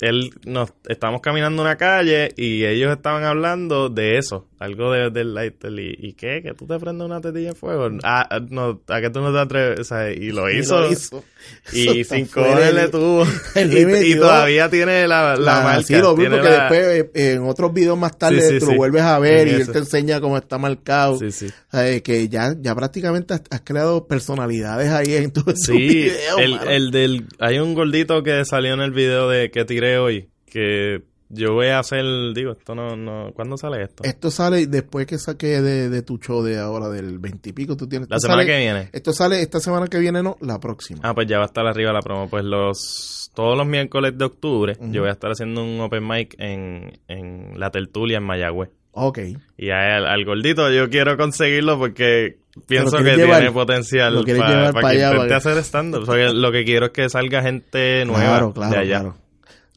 [SPEAKER 2] él nos estamos caminando una calle y ellos estaban hablando de eso, algo de, del lighter. Y, ¿Y qué? ¿Que tú te prendes una tetilla de fuego? Ah, ah, no, ¿a que tú no te atreves? O sea, y lo
[SPEAKER 1] Y
[SPEAKER 2] hizo.
[SPEAKER 1] lo hizo.
[SPEAKER 2] Y sin cojones le tuvo.
[SPEAKER 1] el
[SPEAKER 2] y, y todavía tiene la, la,
[SPEAKER 1] La-
[SPEAKER 2] marca.
[SPEAKER 1] sí, lo
[SPEAKER 2] tiene
[SPEAKER 1] porque
[SPEAKER 2] la-
[SPEAKER 1] después eh, en otros videos más tarde
[SPEAKER 2] Sí, sí,
[SPEAKER 1] tú lo vuelves a ver
[SPEAKER 2] En
[SPEAKER 1] y él te enseña cómo está marcado.
[SPEAKER 2] Sí, sí.
[SPEAKER 1] O sea, eh, que ya, ya prácticamente has, has creado personalidades ahí en tu, en tu
[SPEAKER 2] Sí,
[SPEAKER 1] video,
[SPEAKER 2] el, el del... Hay un gordito que salió en el video de que tiré hoy, que yo voy a hacer... Digo, esto no... no ¿Cuándo sale esto?
[SPEAKER 1] Esto sale después que saqué de, de tu show de ahora, del veintipico. Tú tienes,
[SPEAKER 2] La semana
[SPEAKER 1] sale-
[SPEAKER 2] que viene.
[SPEAKER 1] Esto sale esta semana que viene, no, la próxima.
[SPEAKER 2] Ah, pues ya va a estar arriba la promo. Pues los... Todos los miércoles de octubre yo voy a estar haciendo un open mic en, en La Tertulia en Mayagüez.
[SPEAKER 1] Ok.
[SPEAKER 2] Y a él- al gordito yo quiero conseguirlo porque pienso que
[SPEAKER 1] llevar-
[SPEAKER 2] tiene potencial para
[SPEAKER 1] llevar pa'
[SPEAKER 2] que
[SPEAKER 1] allá,
[SPEAKER 2] intente
[SPEAKER 1] para-
[SPEAKER 2] hacer stand-up. Lo que quiero es que salga gente nueva
[SPEAKER 1] Claro, claro,
[SPEAKER 2] de allá.
[SPEAKER 1] claro.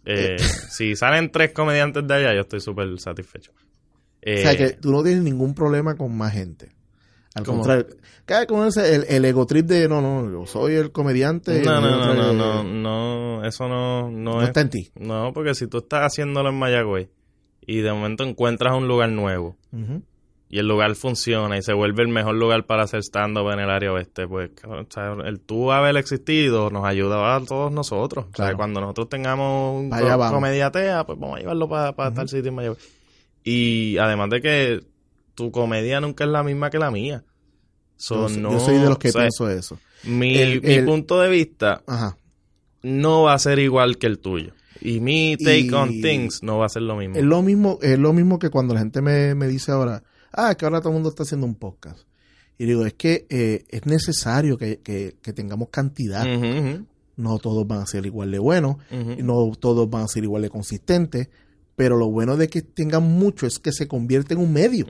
[SPEAKER 2] Eh, si salen tres comediantes de allá, yo estoy súper satisfecho. Eh,
[SPEAKER 1] O sea, que tú no tienes ningún problema con más gente. Al
[SPEAKER 2] ¿Cómo?
[SPEAKER 1] contrario, cada vez con ese, el, el ego trip de no, no, yo soy el comediante.
[SPEAKER 2] no, no, no, no, no, no, eso no, no,
[SPEAKER 1] no
[SPEAKER 2] es.
[SPEAKER 1] está en ti.
[SPEAKER 2] No, porque si tú estás haciéndolo en Mayagüez y de momento encuentras un lugar nuevo. Y el lugar funciona y se vuelve el mejor lugar para hacer stand-up en el área oeste, pues o sea, el tú haber existido nos ayuda a todos nosotros. O sea, cuando nosotros tengamos un comediatea, pues vamos a llevarlo para tal sitio en Mayagüez. Y además de que tu comedia nunca es la misma que la mía. So,
[SPEAKER 1] yo, soy-
[SPEAKER 2] no-
[SPEAKER 1] yo soy de los que
[SPEAKER 2] o sea,
[SPEAKER 1] pienso eso.
[SPEAKER 2] Mi,
[SPEAKER 1] El-
[SPEAKER 2] mi
[SPEAKER 1] el-
[SPEAKER 2] punto de vista
[SPEAKER 1] Ajá.
[SPEAKER 2] no va a ser igual que el tuyo. Y mi take
[SPEAKER 1] Y-
[SPEAKER 2] on things no va a ser lo mismo.
[SPEAKER 1] Es lo mismo, es lo mismo que cuando la gente me, me dice ahora, ah, que ahora todo el mundo está haciendo un podcast. Y digo, es que eh, es necesario que, que- que tengamos cantidad. No todos van a ser igual de buenos, no todos van a ser igual de consistentes, pero lo bueno de que tengan mucho es que se convierte en un medio.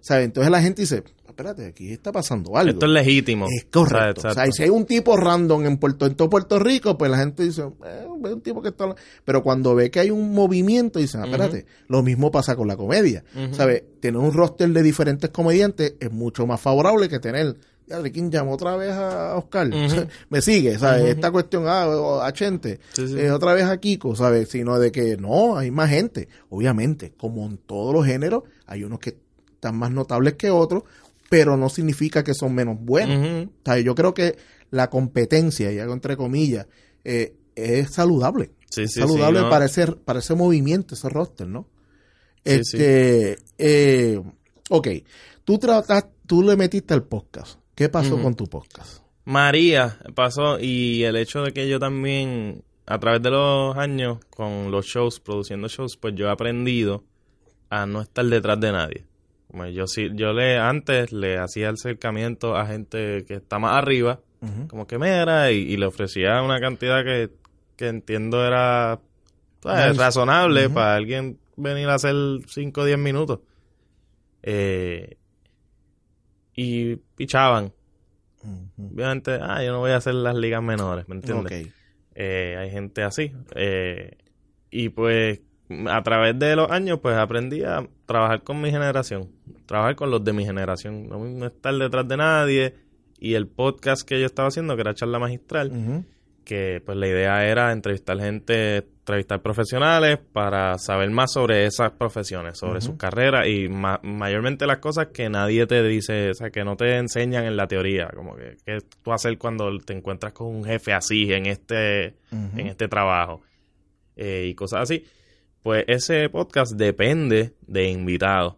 [SPEAKER 1] ¿Sabes? Entonces la gente dice, espérate, aquí está pasando algo.
[SPEAKER 2] Esto es legítimo.
[SPEAKER 1] Es correcto.
[SPEAKER 2] O sea,
[SPEAKER 1] y si hay un tipo random en Puerto, en todo Puerto Rico, pues la gente dice, eh, es un tipo que está... Pero cuando ve que hay un movimiento, dicen, ah, espérate, lo mismo pasa con la comedia.
[SPEAKER 2] Ujú.
[SPEAKER 1] ¿Sabes? Tener un roster de diferentes comediantes es mucho más favorable que tener ya, ¿quién llamó otra vez a Oscar? Me sigue, ¿sabes?
[SPEAKER 2] Ujú.
[SPEAKER 1] Esta cuestión, ah, a Chente,
[SPEAKER 2] Sí, sí.
[SPEAKER 1] eh, otra vez a Kiko, ¿sabes? Sino de que no, hay más gente. Obviamente, como en todos los géneros, hay unos que están más notables que otros, pero no significa que son menos buenos.
[SPEAKER 2] Ujú.
[SPEAKER 1] O sea, yo creo que la competencia, y hago entre comillas, eh, es saludable.
[SPEAKER 2] Sí, sí,
[SPEAKER 1] saludable
[SPEAKER 2] sí, ¿no?
[SPEAKER 1] para, ese, para ese movimiento, ese roster, ¿no? Este, eh, ok, tú tratas, tú le metiste al podcast. ¿Qué pasó con tu podcast?
[SPEAKER 2] María pasó y el hecho de que yo también, a través de los años, con los shows, produciendo shows, pues yo he aprendido a no estar detrás de nadie. Como yo sí, yo le antes le hacía acercamiento a gente que está más arriba, como que me era, y, y le ofrecía una cantidad que, que entiendo era pues, razonable para alguien venir a hacer 5 o 10 minutos. Eh, y pichaban. Obviamente, ah, yo no voy a hacer las ligas menores, ¿me entiendes?
[SPEAKER 1] Ok.
[SPEAKER 2] Eh, hay gente así. Eh, y pues a través de los años, pues aprendí a trabajar con mi generación, trabajar con los de mi generación, no, estar detrás de nadie. Y el podcast que yo estaba haciendo, que era charla magistral,
[SPEAKER 1] Ujú.
[SPEAKER 2] Que pues la idea era entrevistar gente, entrevistar profesionales para saber más sobre esas profesiones, sobre sus carreras y ma- mayormente las cosas que nadie te dice, o sea, que no te enseñan en la teoría, como que qué tú hacer cuando te encuentras con un jefe así en este, en este trabajo eh, y cosas así. Pues ese podcast depende de invitados.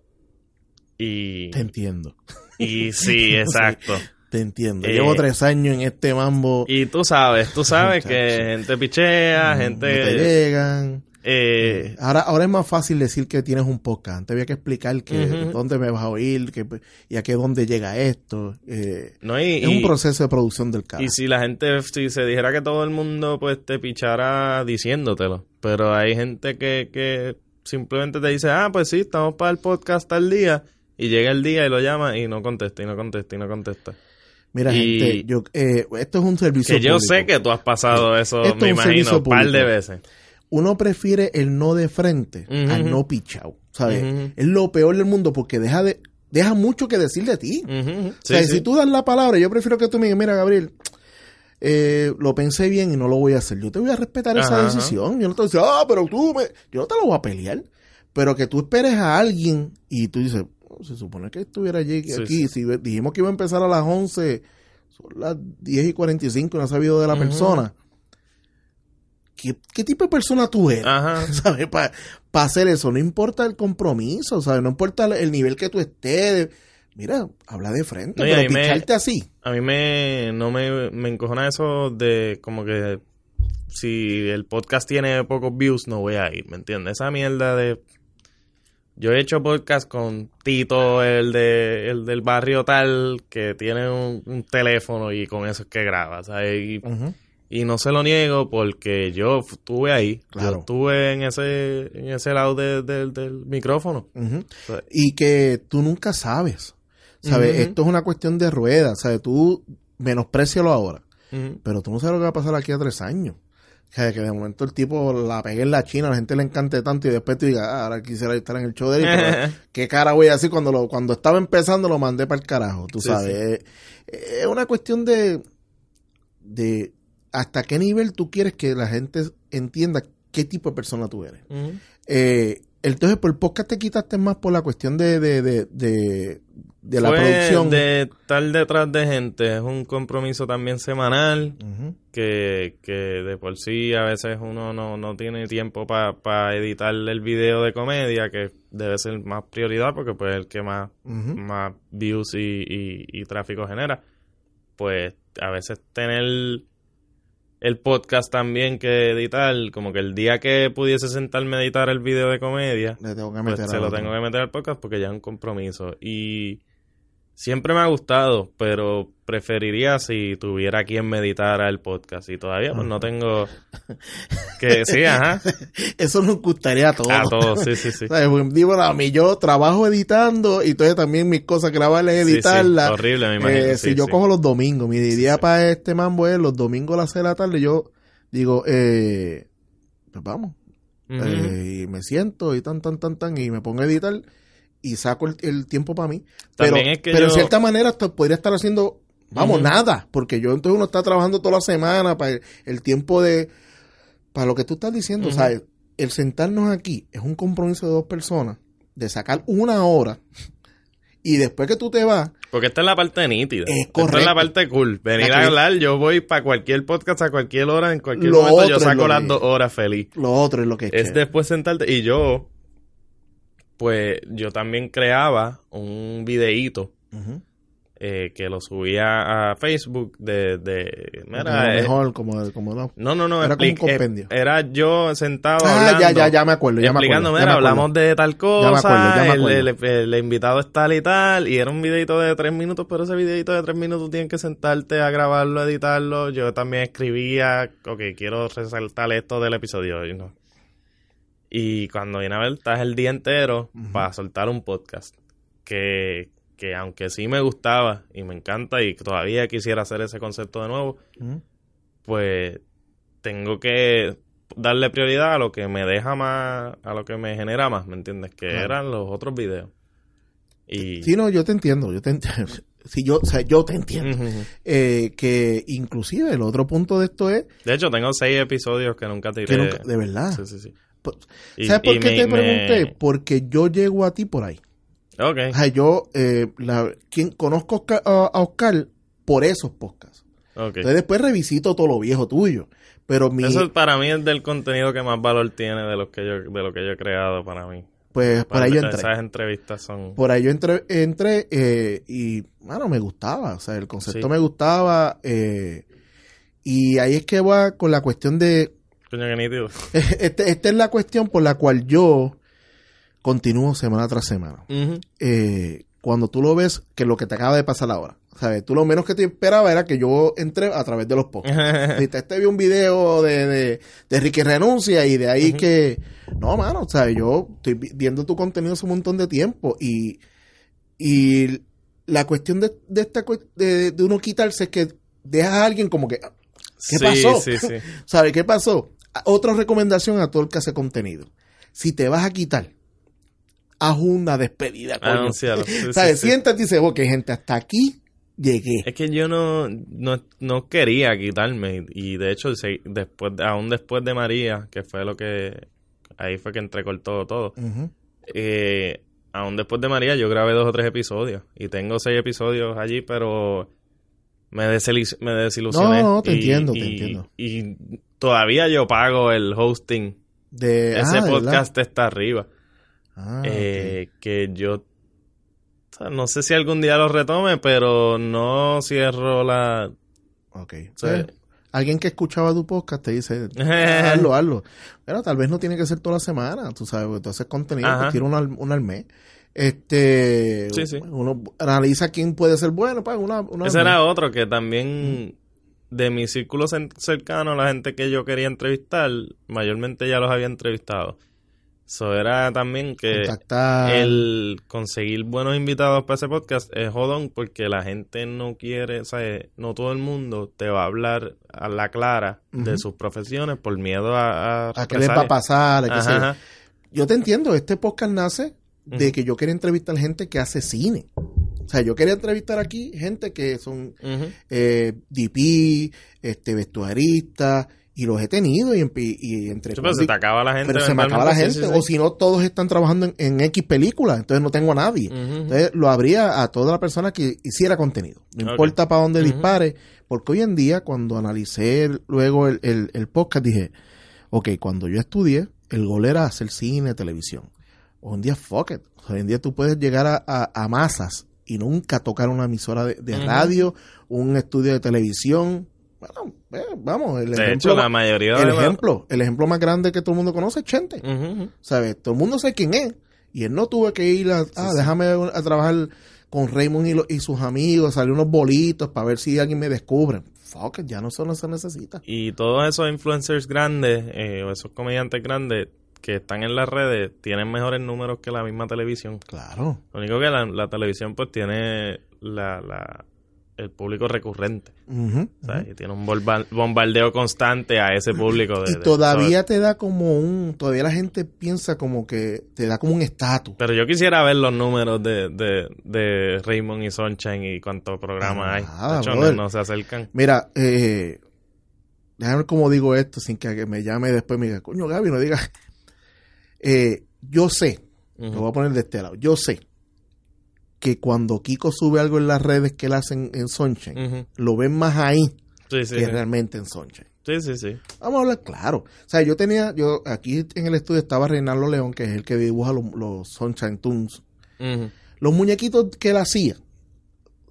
[SPEAKER 2] Y,
[SPEAKER 1] Te entiendo.
[SPEAKER 2] y sí, exacto.
[SPEAKER 1] Te entiendo.
[SPEAKER 2] Eh,
[SPEAKER 1] Llevo tres años en este mambo.
[SPEAKER 2] Y tú sabes, tú sabes que gente pichea,
[SPEAKER 1] no te
[SPEAKER 2] gente...
[SPEAKER 1] llegan.
[SPEAKER 2] eh,
[SPEAKER 1] Ahora, ahora es más fácil decir que tienes un podcast. Antes había que explicar que dónde me vas a oír que, y a qué dónde llega esto. Eh,
[SPEAKER 2] no, y,
[SPEAKER 1] es un proceso de producción del canal.
[SPEAKER 2] y si la gente, si se dijera que todo el mundo pues te pichara diciéndotelo, pero hay gente que, que simplemente te dice, ah, pues sí, estamos para el podcast tal día, y llega el día y lo llama y no contesta, y no contesta, y no contesta.
[SPEAKER 1] Mira,
[SPEAKER 2] y-
[SPEAKER 1] gente, yo, eh, esto es un servicio
[SPEAKER 2] Que yo
[SPEAKER 1] público.
[SPEAKER 2] sé que tú has pasado eso,
[SPEAKER 1] Esto
[SPEAKER 2] me
[SPEAKER 1] es
[SPEAKER 2] imagino, un par de veces.
[SPEAKER 1] Uno prefiere el no de frente al no pichado. ¿Sabes? Es lo peor del mundo porque deja de deja mucho que decir de ti. O sea,
[SPEAKER 2] sí,
[SPEAKER 1] si tú das la palabra, yo prefiero que tú me digas, mira, Gabriel, eh, lo pensé bien y no lo voy a hacer. Yo te voy a respetar esa
[SPEAKER 2] Ajá, ajá.
[SPEAKER 1] decisión. Yo no te voy a decir, ah, pero tú me... Yo no te lo voy a pelear. Pero que tú esperes a alguien y tú dices, "Oh, se supone que estuviera allí,
[SPEAKER 2] Sí,
[SPEAKER 1] aquí. Si dijimos que iba a empezar a las 11, son las 10 y 45 y no ha sabido de la persona. ¿Qué, ¿Qué tipo de persona tú eres?
[SPEAKER 2] Ajá.
[SPEAKER 1] ¿sabes? Para hacer eso, no importa el compromiso, ¿sabes? No importa el- el nivel que tú estés. Mira, habla de frente,
[SPEAKER 2] No,
[SPEAKER 1] pero
[SPEAKER 2] mí me-
[SPEAKER 1] picharte así.
[SPEAKER 2] A mí me, no me, me encojona eso de como que si el podcast tiene pocos views no voy a ir, ¿me entiendes? Esa mierda de... Yo he hecho podcast con Tito, el de el del barrio tal, que tiene un, un teléfono y con eso es que graba, ¿sabes? Y, y no se lo niego porque yo estuve ahí,
[SPEAKER 1] Claro.
[SPEAKER 2] yo estuve en ese, en ese lado de- de- del micrófono.
[SPEAKER 1] Y que tú nunca sabes, ¿sabes? Esto es una cuestión de ruedas, ¿sabes? Tú menosprecialo ahora, pero tú no sabes lo que va a pasar aquí a tres años. Sea, que de momento el tipo la pegue en la China, la gente le encante tanto y después tú digas, ah, ahora quisiera estar en el show de él, pero qué cara voy a decir cuando lo, cuando estaba empezando lo mandé para el carajo, tú
[SPEAKER 2] Sí,
[SPEAKER 1] sabes. Eh, Es una cuestión de, de hasta qué nivel tú quieres que la gente entienda qué tipo de persona tú eres. Eh, entonces, por podcast te quitaste más por la cuestión de, de, de, de, de la
[SPEAKER 2] Fue
[SPEAKER 1] producción.
[SPEAKER 2] de estar detrás de gente, es un compromiso también semanal, que, que de por sí a veces uno no, no tiene tiempo para editar el video de comedia, que debe ser más prioridad porque pues es el que más, más views y, y, y tráfico genera. Pues a veces tener el podcast también que editar, como que el día que pudiese sentarme a editar el video de comedia,
[SPEAKER 1] Le tengo que
[SPEAKER 2] pues
[SPEAKER 1] meter
[SPEAKER 2] se
[SPEAKER 1] a
[SPEAKER 2] lo
[SPEAKER 1] otro.
[SPEAKER 2] tengo que meter al podcast porque ya es un compromiso. Y siempre me ha gustado, pero preferiría si tuviera quien me editara el podcast. Y todavía pues no tengo... Que sí, ajá.
[SPEAKER 1] Eso nos gustaría a todos.
[SPEAKER 2] A todos, sí, sí, sí.
[SPEAKER 1] ¿Sabes? Porque, digo, a mí yo trabajo editando y entonces también mis cosas grabarlas y
[SPEAKER 2] Sí, sí,
[SPEAKER 1] editarlas.
[SPEAKER 2] horrible, me imagino.
[SPEAKER 1] Eh,
[SPEAKER 2] sí,
[SPEAKER 1] si yo cojo los domingos, mi día para este mambo es los domingos a las 6 de la tarde, yo digo, eh, pues vamos. Eh, y me siento y tan, tan, tan, tan, y me pongo a editar y saco el, el tiempo para mí. Pero,
[SPEAKER 2] También es que
[SPEAKER 1] pero en cierta manera podría estar haciendo Vamos, nada, porque yo entonces uno está trabajando toda la semana para el, tiempo de, para lo que tú estás diciendo, o sea, el sentarnos aquí es un compromiso de dos personas, de sacar una hora y después que tú te vas.
[SPEAKER 2] Porque esta es la parte nítida. Es Esta es la parte cool. Venir a hablar, yo voy para cualquier podcast a cualquier hora, en cualquier momento, yo saco las dos horas feliz.
[SPEAKER 1] Lo otro es lo que
[SPEAKER 2] es. Es después sentarte. Y yo, pues, yo también creaba un videíto eh, que lo subía a Facebook de... de
[SPEAKER 1] mira, eh, mejor, como, como no.
[SPEAKER 2] No, no, no.
[SPEAKER 1] Era como un compendio.
[SPEAKER 2] Eh, era yo sentado
[SPEAKER 1] ah,
[SPEAKER 2] hablando.
[SPEAKER 1] ya, ya, ya me acuerdo. Ya
[SPEAKER 2] explicando,
[SPEAKER 1] me
[SPEAKER 2] acuerdo, mira, hablamos de tal cosa. Ya me acuerdo, ya me acuerdo. El, invitado es tal y tal. Y era un videito de tres minutos, pero ese videito de tres minutos tienes que sentarte a grabarlo, editarlo. Yo también escribía, ok, quiero resaltar esto del episodio. Y, no. Y cuando viene a ver, estás el día entero para soltar un podcast. Que que aunque sí me gustaba y me encanta y todavía quisiera hacer ese concepto de nuevo, pues tengo que darle prioridad a lo que me deja más, a lo que me genera más, ¿me entiendes? Que eran los otros videos. Y...
[SPEAKER 1] Sí, no, yo te entiendo, yo te entiendo. Sí, yo, o sea, yo te entiendo. Eh, que inclusive el otro punto de esto es...
[SPEAKER 2] De hecho, tengo seis episodios que nunca tiré.
[SPEAKER 1] de verdad. Sí, sí, sí. ¿Sabes por qué te pregunté? Porque yo llego a ti por ahí.
[SPEAKER 2] Okay.
[SPEAKER 1] yo eh, la, quien, conozco a, Oscar por esos podcasts. Entonces después revisito todo lo viejo tuyo. Pero mi,
[SPEAKER 2] Eso para mí es del contenido que más valor tiene de lo que yo, de lo que yo he creado para mí.
[SPEAKER 1] Pues por ahí yo entré.
[SPEAKER 2] Esas entrevistas son...
[SPEAKER 1] Por ahí yo entré, entré eh, y, bueno, me gustaba. O sea, el concepto me gustaba. Eh, y ahí es que va con la cuestión de... Este, esta es la cuestión por la cual yo continúo semana tras semana. Eh, cuando tú lo ves, que lo que te acaba de pasar ahora. ¿Sabes? Tú lo menos que te esperaba era que yo entré a través de los podcasts. te este vi un video de, de, de Ricky Renuncia y de ahí que... No, mano, ¿sabes? Yo estoy viendo tu contenido hace un montón de tiempo y... Y la cuestión de, de esta de, de uno quitarse es que dejas a alguien como que... ¿Qué pasó? Sí, sí. ¿Sabes qué pasó? Otra recomendación a todo el que hace contenido. Si te vas a quitar, haz una despedida.
[SPEAKER 2] Anuncialo.
[SPEAKER 1] ¿Sabes? Siéntate y dices, ok, gente, hasta aquí llegué.
[SPEAKER 2] Es que yo no, no, quería quitarme y de hecho después aún después de María, que fue lo que ahí fue que entrecortó todo. eh, aún después de María yo grabé dos o tres episodios y tengo seis episodios allí, pero me, me desilusioné.
[SPEAKER 1] No, no, te entiendo, te entiendo.
[SPEAKER 2] Y todavía yo pago el hosting. De, Ese ah, podcast está arriba. Ah, eh, que yo no sé si algún día lo retome, pero no cierro la...
[SPEAKER 1] Ok. Eh, alguien que escuchaba tu podcast te dice, hazlo, hazlo. Pero tal vez no tiene que ser toda la semana, tú sabes, tú haces contenido, pues uno al, mes. Este, uno analiza quién puede ser bueno, pues una,
[SPEAKER 2] Ese era otro que también de mi círculo cercano, la gente que yo quería entrevistar, mayormente ya los había entrevistado. Eso era también que el conseguir buenos invitados para ese podcast es jodón porque la gente no quiere, ¿sabes? No todo el mundo te va a hablar a la clara de sus profesiones por miedo a...
[SPEAKER 1] A, qué les va a pasar. Yo te entiendo, este podcast nace de que yo quería entrevistar gente que hace cine. O sea, yo quería entrevistar aquí gente que son eh, DP, este, vestuaristas, y los he tenido y, entre
[SPEAKER 2] pero se te acaba la gente
[SPEAKER 1] pero se me acaba la gente o si no todos están trabajando en, X películas entonces no tengo a nadie. Entonces lo habría a toda la persona que hiciera contenido no importa para dónde dispare porque hoy en día cuando analicé luego el, el, podcast dije ok cuando yo estudié el gol era hacer cine televisión. Hoy en día fuck it. Hoy en día tú puedes llegar a, a, masas y nunca tocar una emisora de, de radio un estudio de televisión bueno, eh, vamos, el
[SPEAKER 2] de ejemplo, hecho, la mayoría
[SPEAKER 1] el ejemplo, el ejemplo más grande que todo el mundo conoce es Chente. ¿Sabes? Todo el mundo sabe quién es. Y él no tuvo que ir a, ah, déjame a trabajar con Raymond y, y sus amigos, salir unos bolitos para ver si alguien me descubre. Fuck, ya no solo se necesita.
[SPEAKER 2] Y todos esos influencers grandes, eh, o esos comediantes grandes que están en las redes, tienen mejores números que la misma televisión.
[SPEAKER 1] Claro.
[SPEAKER 2] Lo único que la, televisión pues tiene la, la el público recurrente.
[SPEAKER 1] Ujú,
[SPEAKER 2] O sea, y tiene un bomba- bombardeo constante a ese público. De,
[SPEAKER 1] Y
[SPEAKER 2] de-
[SPEAKER 1] todavía te da como un, todavía la gente piensa como que te da como un estatus.
[SPEAKER 2] Pero yo quisiera ver los números de, de, de Raymond y Sunshine y cuántos programas
[SPEAKER 1] Ah,
[SPEAKER 2] hay.
[SPEAKER 1] nada,
[SPEAKER 2] De hecho,
[SPEAKER 1] brother.
[SPEAKER 2] no, no se acercan.
[SPEAKER 1] Mira, eh, déjame ver cómo digo esto sin que, que me llame después y me diga, coño Gaby, no digas. Eh, yo sé, lo voy a poner de este lado, yo sé que cuando Kiko sube algo en las redes que él hace en, en Sunshine, lo ven más ahí
[SPEAKER 2] Sí, sí.
[SPEAKER 1] que
[SPEAKER 2] Sí,
[SPEAKER 1] realmente en Sunshine.
[SPEAKER 2] sí, sí. sí.
[SPEAKER 1] Vamos a hablar claro. O sea, yo tenía, yo aquí en el estudio estaba Reinaldo León, que es el que dibuja los, los Sunshine Toons.
[SPEAKER 2] Ujú.
[SPEAKER 1] Los muñequitos que él hacía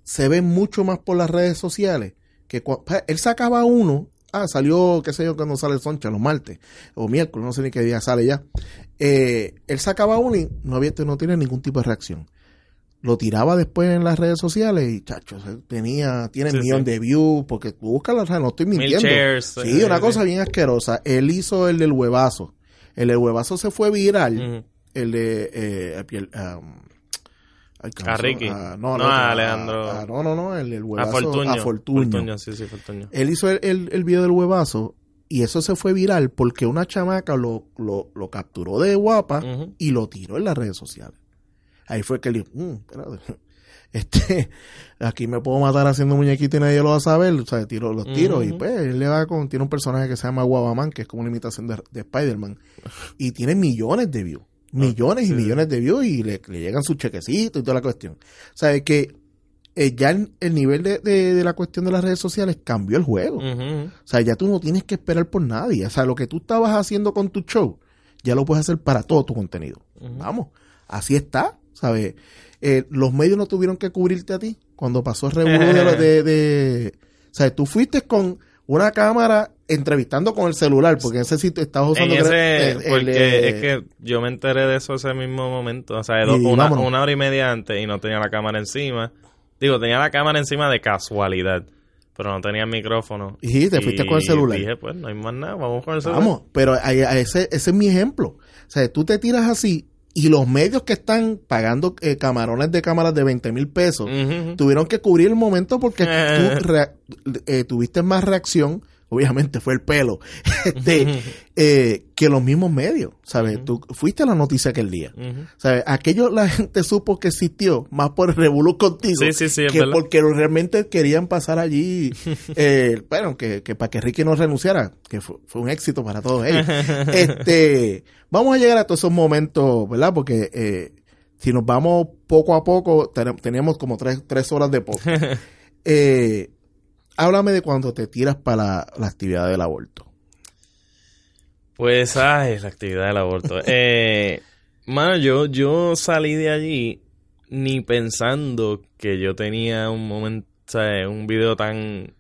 [SPEAKER 1] se ven mucho más por las redes sociales que cua- pa- él sacaba uno, ah, salió, qué sé yo, cuando sale Soncha, los martes o miércoles, no sé ni qué día sale ya. Eh, él sacaba uno y no había, no tiene ningún tipo de reacción. Lo tiraba después en las redes sociales y, chacho, tenía, tiene
[SPEAKER 2] Sí,
[SPEAKER 1] un millón
[SPEAKER 2] sí.
[SPEAKER 1] de views, porque tú buscas las redes, no estoy mintiendo.
[SPEAKER 2] shares,
[SPEAKER 1] Sí,
[SPEAKER 2] eh,
[SPEAKER 1] una cosa bien asquerosa. Él hizo el del huevazo. El del huevazo se fue viral.
[SPEAKER 2] Ujú.
[SPEAKER 1] El de eh, um, ay, ¿cómo
[SPEAKER 2] A Ricky.
[SPEAKER 1] llama? Ah, no,
[SPEAKER 2] No,
[SPEAKER 1] no,
[SPEAKER 2] a
[SPEAKER 1] a-
[SPEAKER 2] Alejandro.
[SPEAKER 1] a- no, no, no, el del
[SPEAKER 2] A
[SPEAKER 1] huevazo.
[SPEAKER 2] Fortuño.
[SPEAKER 1] A Fortuño.
[SPEAKER 2] Fortuño, sí, sí, Fortuño.
[SPEAKER 1] Él hizo el, el, el video del huevazo y eso se fue viral porque una chamaca lo, lo, lo capturó de guapa y lo tiró en las redes sociales. Ahí fue que él dijo, "Mm, espérate, este, aquí me puedo matar haciendo muñequito y nadie lo va a saber, o sea, tiro los tiros y pues él le va con, tiene un personaje que se llama Guabaman, que es como una imitación de, de Spider-Man y tiene millones de views, millones y
[SPEAKER 2] sí.
[SPEAKER 1] millones de views y le, le llegan sus chequecitos y toda la cuestión. O sea, es que eh, ya el, el nivel de, de- de la cuestión de las redes sociales cambió el juego. O sea, ya tú no tienes que esperar por nadie. O sea, lo que tú estabas haciendo con tu show, ya lo puedes hacer para todo tu contenido. Vamos, así está, ¿sabes? Eh, los medios no tuvieron que cubrirte a ti cuando pasó el revuelo de, de, de- O sea, tú fuiste con una cámara entrevistando con el celular, porque en ese sitio estabas
[SPEAKER 2] En
[SPEAKER 1] usando...
[SPEAKER 2] ese,
[SPEAKER 1] el- el-
[SPEAKER 2] porque es que yo me enteré de eso ese mismo momento, o sea,
[SPEAKER 1] Y
[SPEAKER 2] una, hora y media antes y no tenía la cámara encima. Digo, tenía la cámara encima de casualidad, pero no tenía micrófono.
[SPEAKER 1] Y te fuiste con el celular.
[SPEAKER 2] dije, pues no hay más nada, vamos con el celular.
[SPEAKER 1] Vamos, pero a, a ese, ese es mi ejemplo. O sea, tú te tiras así y los medios que están pagando eh, camarones de cámaras de 20 mil pesos tuvieron que cubrir el momento porque tú eh, tuviste más reacción, obviamente fue el pelo, este, eh, que los mismos medios, ¿sabes? Tú fuiste a la noticia aquel día. ¿Sabes? Aquello la gente supo que existió más por el revolú contigo
[SPEAKER 2] Sí, sí, sí,
[SPEAKER 1] que porque realmente querían pasar allí, eh, bueno, que, que para que Ricky no renunciara, que fue, fue un éxito para todos ellos. este, vamos a llegar a todos esos momentos, ¿verdad? Porque eh, si nos vamos poco a poco, ten- teníamos como tres, tres horas de poco. Eh, háblame de cuando te tiras para la, la actividad del aborto.
[SPEAKER 2] Pues, ay, la actividad del aborto. eh, mano, yo, yo salí de allí ni pensando que yo tenía un momento, ¿sabes? un video tan...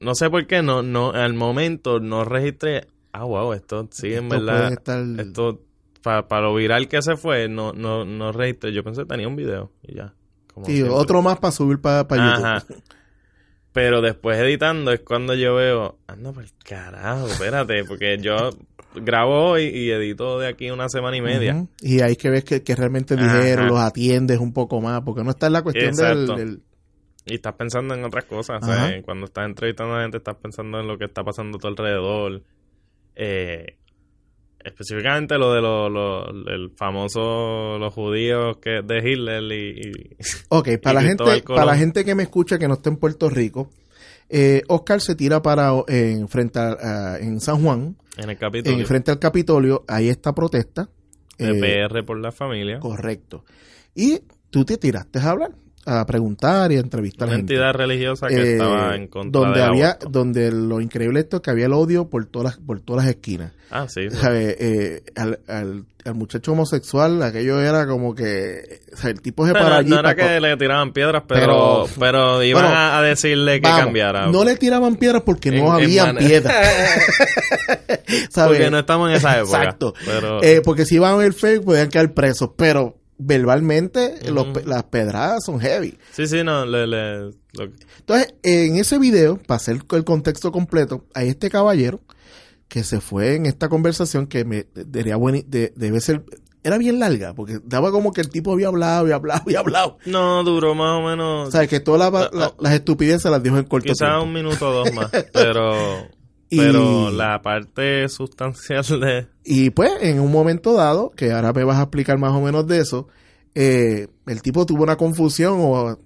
[SPEAKER 2] No sé por qué, no, no, al momento no registré... Ah, wow, esto sí, en
[SPEAKER 1] Esto
[SPEAKER 2] verdad...
[SPEAKER 1] estar-
[SPEAKER 2] Esto, para lo viral que se fue, no, no, no registré. Yo pensé que tenía un video y ya. como
[SPEAKER 1] Sí,
[SPEAKER 2] siempre.
[SPEAKER 1] otro más para subir para YouTube.
[SPEAKER 2] Pero después editando es cuando yo veo, anda por el carajo, espérate, porque yo grabo hoy y edito de aquí una semana y media.
[SPEAKER 1] Y ahí que ves que, que realmente dijeron, los atiendes un poco más, porque no está en la cuestión del,
[SPEAKER 2] Exacto.
[SPEAKER 1] del-
[SPEAKER 2] Y estás pensando en otras cosas.
[SPEAKER 1] Ajá.
[SPEAKER 2] ¿sabes? Cuando estás entrevistando a la gente, estás pensando en lo que está pasando a tu alrededor. Eh, específicamente lo de lo, lo- el famoso los judíos que de Hitler y, y-
[SPEAKER 1] Ok, para la, gente, para la gente que me escucha que no está en Puerto Rico, eh, Oscar se tira para en frente a- a- en San Juan,
[SPEAKER 2] en el capítulo
[SPEAKER 1] en frente al Capitolio, hay esta protesta.
[SPEAKER 2] de
[SPEAKER 1] eh,
[SPEAKER 2] PR por la familia.
[SPEAKER 1] correcto. Y tú te tiraste a hablar, a preguntar y a entrevistar
[SPEAKER 2] Una
[SPEAKER 1] gente.
[SPEAKER 2] entidad religiosa que
[SPEAKER 1] Eh,
[SPEAKER 2] estaba en contra
[SPEAKER 1] donde
[SPEAKER 2] del
[SPEAKER 1] había,
[SPEAKER 2] aborto.
[SPEAKER 1] donde lo increíble esto es que había el odio por todas las, por todas las esquinas.
[SPEAKER 2] Ah, sí. sí.
[SPEAKER 1] ¿Sabe? Eh, al, al, al muchacho homosexual, aquello era como que, o sea, el tipo se
[SPEAKER 2] No,
[SPEAKER 1] para
[SPEAKER 2] no,
[SPEAKER 1] allí.
[SPEAKER 2] no era
[SPEAKER 1] para
[SPEAKER 2] que le tiraban piedras, pero,
[SPEAKER 1] Pero-
[SPEAKER 2] pero, iban
[SPEAKER 1] Bueno,
[SPEAKER 2] a, decirle que
[SPEAKER 1] Vamos,
[SPEAKER 2] cambiara.
[SPEAKER 1] No le tiraban piedras porque
[SPEAKER 2] En-
[SPEAKER 1] no
[SPEAKER 2] mane-
[SPEAKER 1] piedras.
[SPEAKER 2] Porque no estamos en esa época.
[SPEAKER 1] Exacto.
[SPEAKER 2] Pero,
[SPEAKER 1] Eh, porque si iban a ver fake podían quedar presos, pero verbalmente
[SPEAKER 2] Ujú.
[SPEAKER 1] pe- las pedradas son heavy.
[SPEAKER 2] sí, sí, no. Le, le- lo-
[SPEAKER 1] Entonces, en ese video, para hacer el contexto completo, hay este caballero que se fue en esta conversación que me debería de- debe ser era bien larga, porque daba como que el tipo había hablado y hablado y hablado.
[SPEAKER 2] No, duró más o menos.
[SPEAKER 1] O sea, que todas la- la- las estupideces las dijo en corto
[SPEAKER 2] Quizás un minuto o dos más. Pero.
[SPEAKER 1] Y-
[SPEAKER 2] Pero la parte sustancial de.
[SPEAKER 1] Y pues, en un momento dado, que ahora me vas a explicar más o menos de eso, eh, el tipo tuvo una confusión o,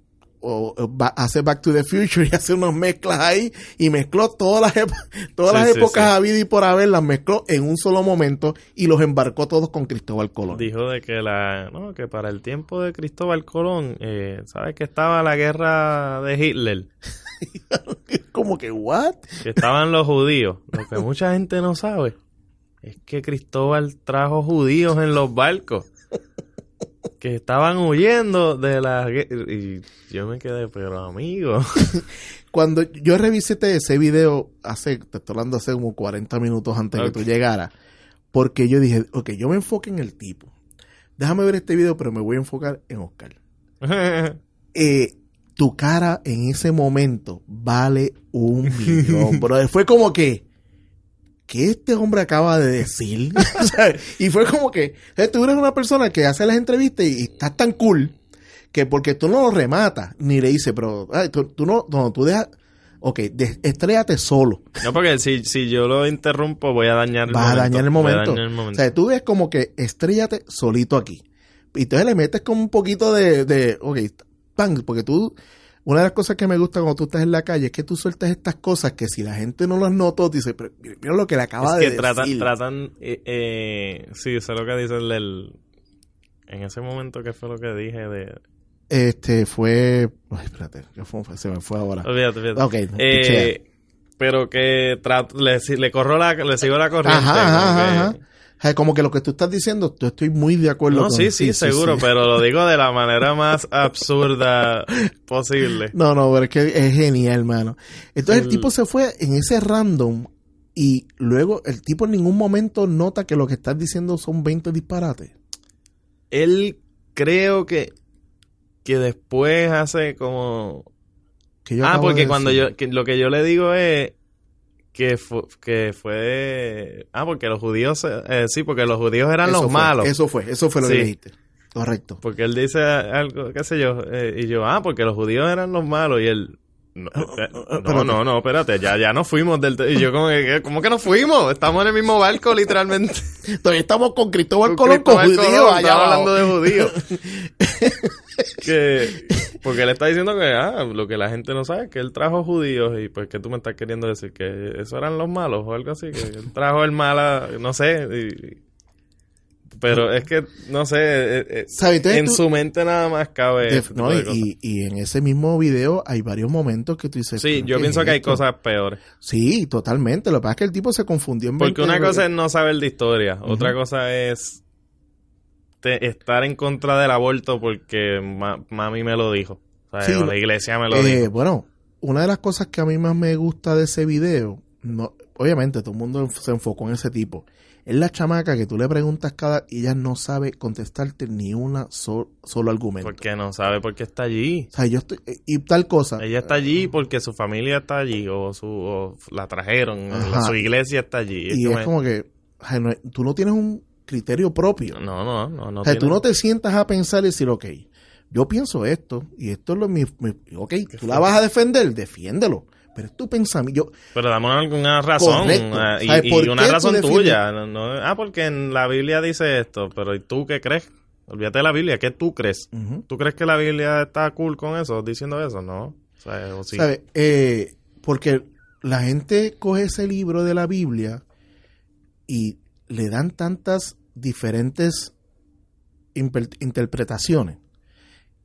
[SPEAKER 1] o- o hace Back to the Future y hace unas mezclas ahí y mezcló todas las, todas las
[SPEAKER 2] sí,
[SPEAKER 1] épocas
[SPEAKER 2] sí.
[SPEAKER 1] habidas y por haber, las mezcló en un solo momento y los embarcó todos con Cristóbal Colón.
[SPEAKER 2] Dijo de que la. No, que para el tiempo de Cristóbal Colón. Eh, ¿Sabes que estaba la guerra de Hitler?
[SPEAKER 1] como que, ¿what?
[SPEAKER 2] Que estaban los judíos. Lo que mucha gente no sabe es que Cristóbal trajo judíos en los barcos. Que estaban huyendo de la Y yo me quedé, pero amigo.
[SPEAKER 1] Cuando yo revisé ese video hace, te estoy hablando hace como 40 minutos antes de que tú llegaras, porque yo dije, ok, yo me enfoque en el tipo. Déjame ver este video, pero me voy a enfocar en Oscar. eh, tu cara en ese momento vale un millón, bro. Fue como que, ¿qué este hombre acaba de decir? Y fue como que, tú eres una persona que hace las entrevistas y, y estás tan cool que porque tú no lo rematas, ni le dices, pero ay, tú, tú no, no, tú dejas, ok, de, estrellate solo.
[SPEAKER 2] No, porque si, si yo lo interrumpo voy a dañar el
[SPEAKER 1] Vas a
[SPEAKER 2] momento.
[SPEAKER 1] dañar el
[SPEAKER 2] a
[SPEAKER 1] momento.
[SPEAKER 2] dañar el
[SPEAKER 1] O
[SPEAKER 2] momento.
[SPEAKER 1] sea, tú ves como que estrellate solito aquí. Y entonces le metes como un poquito de, de ok, pan, porque tú, una de las cosas que me gusta cuando tú estás en la calle es que tú sueltas estas cosas que si la gente no las notó, dice, pero mira, lo que le acaba
[SPEAKER 2] es
[SPEAKER 1] de
[SPEAKER 2] que tratan,
[SPEAKER 1] decir.
[SPEAKER 2] tratan, eh, eh, sí, sé lo que dice el del, en ese momento que fue lo que dije de,
[SPEAKER 1] Este fue, ay, espérate, ¿qué fue? se me fue ahora.
[SPEAKER 2] olvídate, olvídate.
[SPEAKER 1] Ok,
[SPEAKER 2] Eh, pero que trato, le, le corro la, le sigo la corriente.
[SPEAKER 1] Ajá, ajá, ajá, sea, como que lo que tú estás diciendo, yo estoy muy de acuerdo
[SPEAKER 2] No,
[SPEAKER 1] con
[SPEAKER 2] sí, sí, seguro,
[SPEAKER 1] sí.
[SPEAKER 2] pero lo digo de la manera más absurda posible.
[SPEAKER 1] No, no, pero es que es genial, hermano. Entonces el
[SPEAKER 2] El-
[SPEAKER 1] tipo se fue en ese random y luego el tipo en ningún momento nota que lo que estás diciendo son 20 disparates.
[SPEAKER 2] Él creo que, que después hace como
[SPEAKER 1] Que yo
[SPEAKER 2] ah,
[SPEAKER 1] acabo de
[SPEAKER 2] porque cuando yo, que lo que yo le digo es que, fu- que fue, ah, porque los judíos, eh, sí, porque los judíos eran
[SPEAKER 1] Eso
[SPEAKER 2] los
[SPEAKER 1] fue,
[SPEAKER 2] malos.
[SPEAKER 1] Eso fue, eso fue lo
[SPEAKER 2] Sí.
[SPEAKER 1] que dijiste. Correcto.
[SPEAKER 2] Porque él dice algo, qué sé yo, eh, y yo, ah, porque los judíos eran los malos, y él, no, eh, no,
[SPEAKER 1] espérate.
[SPEAKER 2] no, no, espérate, ya, ya nos fuimos del, y yo como que, ¿cómo que nos fuimos? Estamos en el mismo barco, literalmente.
[SPEAKER 1] Todavía estamos con Cristóbal Colón, con
[SPEAKER 2] Cristóbal
[SPEAKER 1] judíos
[SPEAKER 2] Colón,
[SPEAKER 1] allá
[SPEAKER 2] hablando de judíos. que, porque él está diciendo que, ah, lo que la gente no sabe es que él trajo judíos y pues que tú me estás queriendo decir que eso eran los malos o algo así, que él trajo el mala, no sé, y- pero es que, no sé, eh, eh, en
[SPEAKER 1] tú-
[SPEAKER 2] su mente nada más cabe.
[SPEAKER 1] Def- no, y, y- en ese mismo video hay varios momentos que tú dices.
[SPEAKER 2] Sí,
[SPEAKER 1] ¿pero
[SPEAKER 2] yo pienso
[SPEAKER 1] es
[SPEAKER 2] que hay
[SPEAKER 1] esto?
[SPEAKER 2] cosas peores.
[SPEAKER 1] Sí, totalmente. Lo que pasa es que el tipo se confundió en
[SPEAKER 2] Porque
[SPEAKER 1] 20
[SPEAKER 2] una cosa es no saber de historia, otra cosa es te- estar en contra del aborto porque ma- mami me lo dijo. O sea,
[SPEAKER 1] Sí,
[SPEAKER 2] la iglesia me lo
[SPEAKER 1] Eh,
[SPEAKER 2] dijo.
[SPEAKER 1] bueno, una de las cosas que a mí más me gusta de ese video, no, obviamente todo el mundo se enfocó en ese tipo, es la chamaca que tú le preguntas cada y ella no sabe contestarte ni una sol- solo argumento.
[SPEAKER 2] Porque no sabe por qué está allí.
[SPEAKER 1] O sea, yo estoy, eh, y tal cosa.
[SPEAKER 2] Ella está allí porque su familia está allí o, su, o la trajeron, su iglesia está allí.
[SPEAKER 1] y es como que ay, no- tú no tienes un criterio propio.
[SPEAKER 2] No, no, no. no
[SPEAKER 1] o sea, tú no te sientas a pensar y decir, ok, yo pienso esto y esto es lo mi, mi- ok, tú la vas a defender, defiéndelo. Pero es tu pensamiento. Yo,
[SPEAKER 2] Pero dame alguna razón.
[SPEAKER 1] Correcto.
[SPEAKER 2] y,
[SPEAKER 1] ¿Sabes
[SPEAKER 2] y una razón
[SPEAKER 1] defiendes?
[SPEAKER 2] tuya. No, no- ah, porque en la Biblia dice esto. Pero ¿y tú qué crees? Olvídate de la Biblia. ¿Qué tú crees? ¿Tú crees que la Biblia está cool con eso? Diciendo eso, ¿no? O sea, o sí.
[SPEAKER 1] ¿Sabes? Eh, porque la gente coge ese libro de la Biblia y le dan tantas diferentes interpretaciones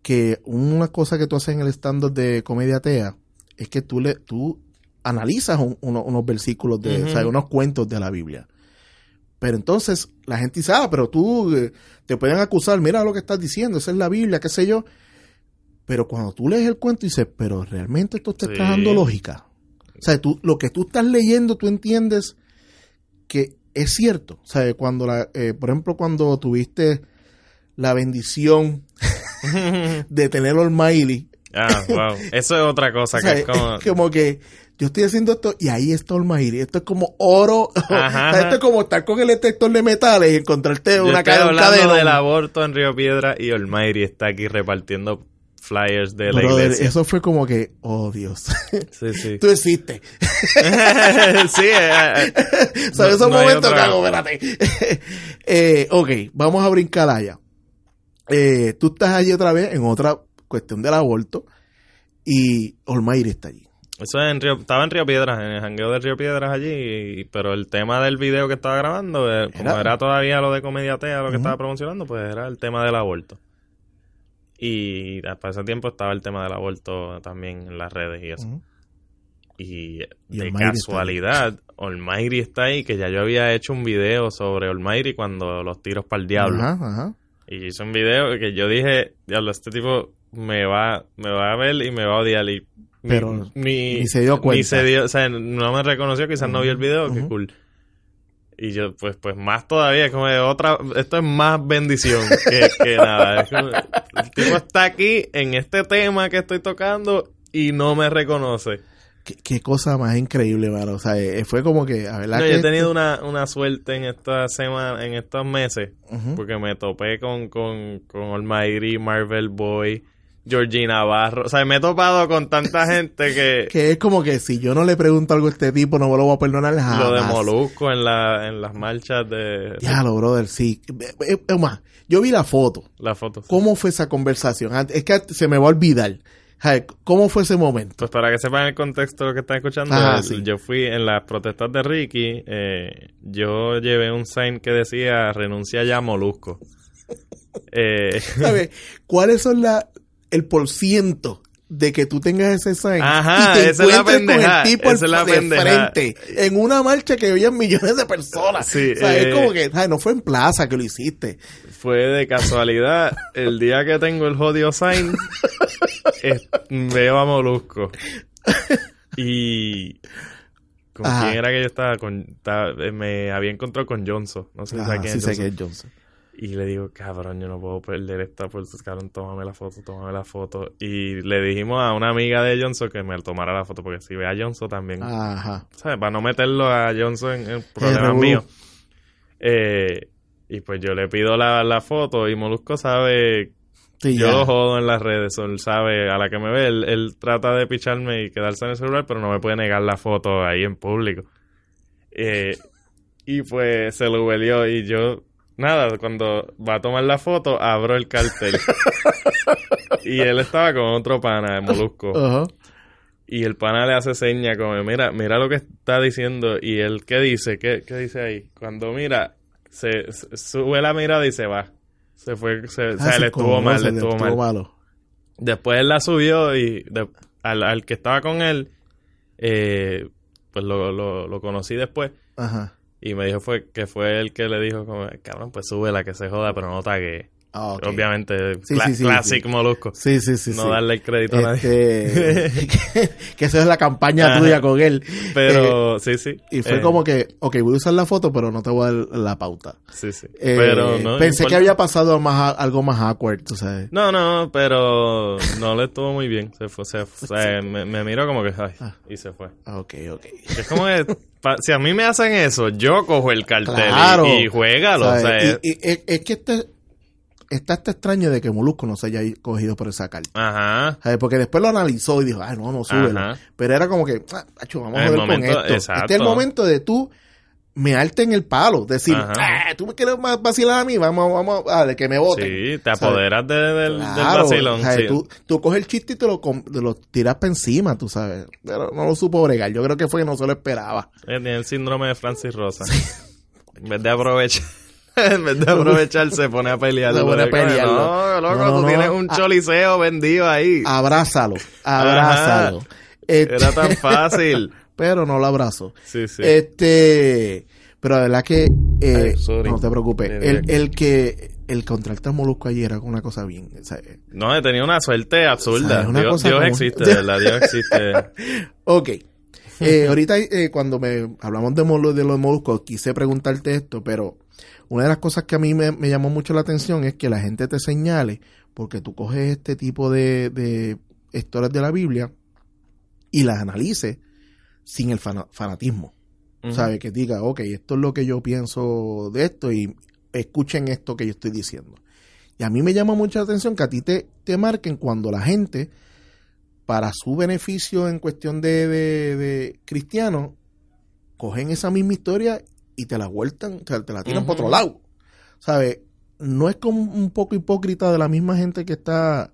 [SPEAKER 1] que una cosa que tú haces en el stand de comedia atea es que tú le tú analizas un- uno- unos versículos de,
[SPEAKER 2] Ujú.
[SPEAKER 1] ¿sabes? unos cuentos de la Biblia. Pero entonces la gente dice, ah, pero tú eh, te pueden acusar, mira lo que estás diciendo, esa es la Biblia, qué sé yo. Pero cuando tú lees el cuento dices, pero realmente esto te está
[SPEAKER 2] Sí.
[SPEAKER 1] dando lógica. O sea, tú, lo que tú estás leyendo, tú entiendes que es cierto. O sea, cuando la, eh, por ejemplo, cuando tuviste la bendición de tener Almighty,
[SPEAKER 2] ah, wow. Eso es otra cosa que es como...
[SPEAKER 1] es como que yo estoy haciendo esto y ahí está Olmairi. Esto es como oro.
[SPEAKER 2] Ajá,
[SPEAKER 1] esto es como estar con el detector de metales y encontrarte
[SPEAKER 2] Yo
[SPEAKER 1] una cadena.
[SPEAKER 2] hablando del aborto en Río Piedra y Olmairi está aquí repartiendo flyers de la
[SPEAKER 1] Brother,
[SPEAKER 2] iglesia.
[SPEAKER 1] eso fue como que, oh Dios,
[SPEAKER 2] Sí, sí.
[SPEAKER 1] tú existes.
[SPEAKER 2] sí, eh, eh,
[SPEAKER 1] ¿Sabes esos
[SPEAKER 2] no hay
[SPEAKER 1] momentos hago? Espérate. eh, ok, vamos a brincar allá. Eh, tú estás allí otra vez en otra cuestión del aborto y Olmairi está allí.
[SPEAKER 2] Eso es en Río, estaba en Río Piedras, en el jangueo de Río Piedras allí, y- pero el tema del video que estaba grabando, eh, como
[SPEAKER 1] Era-
[SPEAKER 2] era todavía lo de Comediatea, lo que estaba promocionando, pues era el tema del aborto. Y para ese tiempo estaba el tema del aborto también en las redes y eso. Y,
[SPEAKER 1] Y
[SPEAKER 2] de casualidad, Almighty está ahí, que ya yo había hecho un video sobre Almighty cuando los tiros para el diablo.
[SPEAKER 1] Ajá, ajá.
[SPEAKER 2] Y hice un video que yo dije, diablo, este tipo me va, me va a ver y me va a odiar. Y
[SPEAKER 1] Pero
[SPEAKER 2] ni,
[SPEAKER 1] ni se dio cuenta.
[SPEAKER 2] Ni se dio, o sea, no me reconoció, quizás no vio el video, qué
[SPEAKER 1] Ujú.
[SPEAKER 2] cool. Y yo, pues, pues más todavía, como de otra, esto es más bendición que, que nada. Es como, tipo está aquí en este tema que estoy tocando y no me reconoce.
[SPEAKER 1] Qué, qué cosa más increíble, mano. O sea, eh, fue como que, a verdad
[SPEAKER 2] No,
[SPEAKER 1] que...
[SPEAKER 2] yo he tenido una, una suerte en esta semana, en estos meses,
[SPEAKER 1] Ujú.
[SPEAKER 2] porque me topé con, con, con Almighty, Marvel Boy, Georgina Navarro. O sea, me he topado con tanta gente que
[SPEAKER 1] Que es como que si yo no le pregunto algo a este tipo, no me lo voy a perdonar jamás.
[SPEAKER 2] lo de Molusco en, la, en las marchas de
[SPEAKER 1] Diablo, brother, sí. Eh, eh, Es más, yo vi la foto.
[SPEAKER 2] la foto.
[SPEAKER 1] ¿Cómo fue esa conversación? Es que se me va a olvidar. ¿Cómo fue ese momento?
[SPEAKER 2] Pues para que sepan el contexto de lo que están escuchando,
[SPEAKER 1] Ajá,
[SPEAKER 2] el-
[SPEAKER 1] sí.
[SPEAKER 2] yo fui en las protestas de Ricky, eh, yo llevé un sign que decía renuncia ya a Molusco. Eh,
[SPEAKER 1] ¿Sabes? ¿Cuáles son la, el por ciento de que tú tengas ese sign
[SPEAKER 2] Ajá,
[SPEAKER 1] y te
[SPEAKER 2] esa es la
[SPEAKER 1] encuentres con el tipo
[SPEAKER 2] esa es la
[SPEAKER 1] de
[SPEAKER 2] pendeja.
[SPEAKER 1] frente en una marcha que había millones de personas?
[SPEAKER 2] Sí,
[SPEAKER 1] o sea,
[SPEAKER 2] eh,
[SPEAKER 1] es como que ay, no fue en plaza que lo hiciste.
[SPEAKER 2] fue de casualidad el día que tengo el jodido sign es- veo a Molusco y con
[SPEAKER 1] Ajá.
[SPEAKER 2] quién era que yo estaba con estaba- eh, me había encontrado con Johnson no sé si quién
[SPEAKER 1] sí
[SPEAKER 2] es
[SPEAKER 1] sé
[SPEAKER 2] Johnson.
[SPEAKER 1] que es Johnson.
[SPEAKER 2] Y le digo cabrón yo no puedo perder esta por cabrón tómame la foto tómame la foto y le dijimos a una amiga de Johnson que me tomara la foto porque si ve a Johnson también
[SPEAKER 1] Ajá.
[SPEAKER 2] ¿sabes? Para no meterlo a Johnson en el problema
[SPEAKER 1] revolú.
[SPEAKER 2] mío. Eh, y pues yo le pido la, la foto y Molusco sabe,
[SPEAKER 1] Sí,
[SPEAKER 2] yo
[SPEAKER 1] ya.
[SPEAKER 2] lo jodo en las redes, él sabe, a la que me ve, él, él trata de picharme y quedarse en el celular, pero no me puede negar la foto ahí en público. Eh, y pues se lo huelió y yo, nada, cuando va a tomar la foto, abro el cartel. y él estaba con otro pana de Molusco.
[SPEAKER 1] Ajá.
[SPEAKER 2] Y el pana le hace seña como, mira, mira lo que está diciendo. Y él, ¿qué dice? ¿Qué, qué dice ahí? Cuando mira, se, se- sube la mirada y se va. Se fue, se, o
[SPEAKER 1] Ah,
[SPEAKER 2] sea,
[SPEAKER 1] se
[SPEAKER 2] le estuvo mal, le estuvo mal.
[SPEAKER 1] malo.
[SPEAKER 2] Después él la subió y de- al, al que estaba con él, eh, pues lo, lo, lo conocí después.
[SPEAKER 1] Ajá.
[SPEAKER 2] Y me dijo fue que fue él que le dijo como, cabrón, pues sube la que se joda, pero no tague.
[SPEAKER 1] Ah.
[SPEAKER 2] Obviamente,
[SPEAKER 1] Sí,
[SPEAKER 2] cla-
[SPEAKER 1] sí, sí,
[SPEAKER 2] classic
[SPEAKER 1] sí.
[SPEAKER 2] molusco.
[SPEAKER 1] Sí, sí, sí.
[SPEAKER 2] no darle el crédito a nadie.
[SPEAKER 1] Este, que, que esa es la campaña
[SPEAKER 2] Ajá.
[SPEAKER 1] tuya con él.
[SPEAKER 2] Pero, sí, sí.
[SPEAKER 1] Y fue
[SPEAKER 2] Eh,
[SPEAKER 1] como que, ok, voy a usar la foto, pero no te voy a dar la pauta.
[SPEAKER 2] Sí, sí.
[SPEAKER 1] Eh,
[SPEAKER 2] pero no
[SPEAKER 1] pensé que había pasado más, algo más awkward, tú sabes.
[SPEAKER 2] No, no, pero no le estuvo muy bien. Se fue, se, fue- o sea, me, me miró como que, ay,
[SPEAKER 1] Ah.
[SPEAKER 2] y se fue.
[SPEAKER 1] Ah, Ok, ok.
[SPEAKER 2] Es como que, si a mí me hacen eso, yo cojo el cartel y-
[SPEAKER 1] Claro.
[SPEAKER 2] y, juégalo.
[SPEAKER 1] y, y- es, es que este, está este extraño de que Molusco no se haya cogido por esa carta.
[SPEAKER 2] Ajá.
[SPEAKER 1] ¿Sabes? Porque después lo analizó y dijo, ay, no, no, súbelo.
[SPEAKER 2] Ajá.
[SPEAKER 1] Pero era como que, ah, vamos a ver
[SPEAKER 2] momento-
[SPEAKER 1] con esto.
[SPEAKER 2] exacto.
[SPEAKER 1] Este es el momento de tú mearte en el palo. Decir, ah, tú me quieres más vacilar a mí, vamos, vamos, a de que me voten.
[SPEAKER 2] Sí, te apoderas de- del, vacilón. sí.
[SPEAKER 1] tú, tú coges el chiste y te lo, com- te lo tiras para encima, tú sabes. Pero no lo supo bregar. Yo creo que fue que no se lo esperaba.
[SPEAKER 2] Eh, Tiene el síndrome de Francis Rosa. En vez de aprovechar. En vez de aprovechar, se pone a pelear.
[SPEAKER 1] Se pone a pelearlo.
[SPEAKER 2] No, loco,
[SPEAKER 1] No, no,
[SPEAKER 2] tú tienes un
[SPEAKER 1] Ah.
[SPEAKER 2] choliseo vendido ahí.
[SPEAKER 1] Abrázalo, abrázalo. Este,
[SPEAKER 2] Era tan fácil.
[SPEAKER 1] pero no lo abrazo.
[SPEAKER 2] Sí, sí.
[SPEAKER 1] Este, pero la verdad que, eh,
[SPEAKER 2] Ay,
[SPEAKER 1] no te preocupes. El, el que, el contratar Molusco ayer era una cosa bien. o sea, eh,
[SPEAKER 2] No, he tenido una suerte absurda. Dios,
[SPEAKER 1] cosa
[SPEAKER 2] Dios
[SPEAKER 1] como-
[SPEAKER 2] existe, ¿verdad? Dios existe.
[SPEAKER 1] Ok. Eh, ahorita eh, cuando me hablamos de, molu- de los moluscos, quise preguntarte esto, pero una de las cosas que a mí me, me llamó mucho la atención es que la gente te señale, porque tú coges este tipo de, de historias de la Biblia y las analices sin el fana- fanatismo.
[SPEAKER 2] Ujú.
[SPEAKER 1] ¿Sabe? Que diga, ok, esto es lo que yo pienso de esto y escuchen esto que yo estoy diciendo. Y a mí me llama mucha atención que a ti te, te marquen cuando la gente, para su beneficio en cuestión de, de, de cristiano, cogen esa misma historia y te la vueltan, te la tiran
[SPEAKER 2] Ujú.
[SPEAKER 1] por otro lado. ¿Sabe? No es como un poco hipócrita de la misma gente que está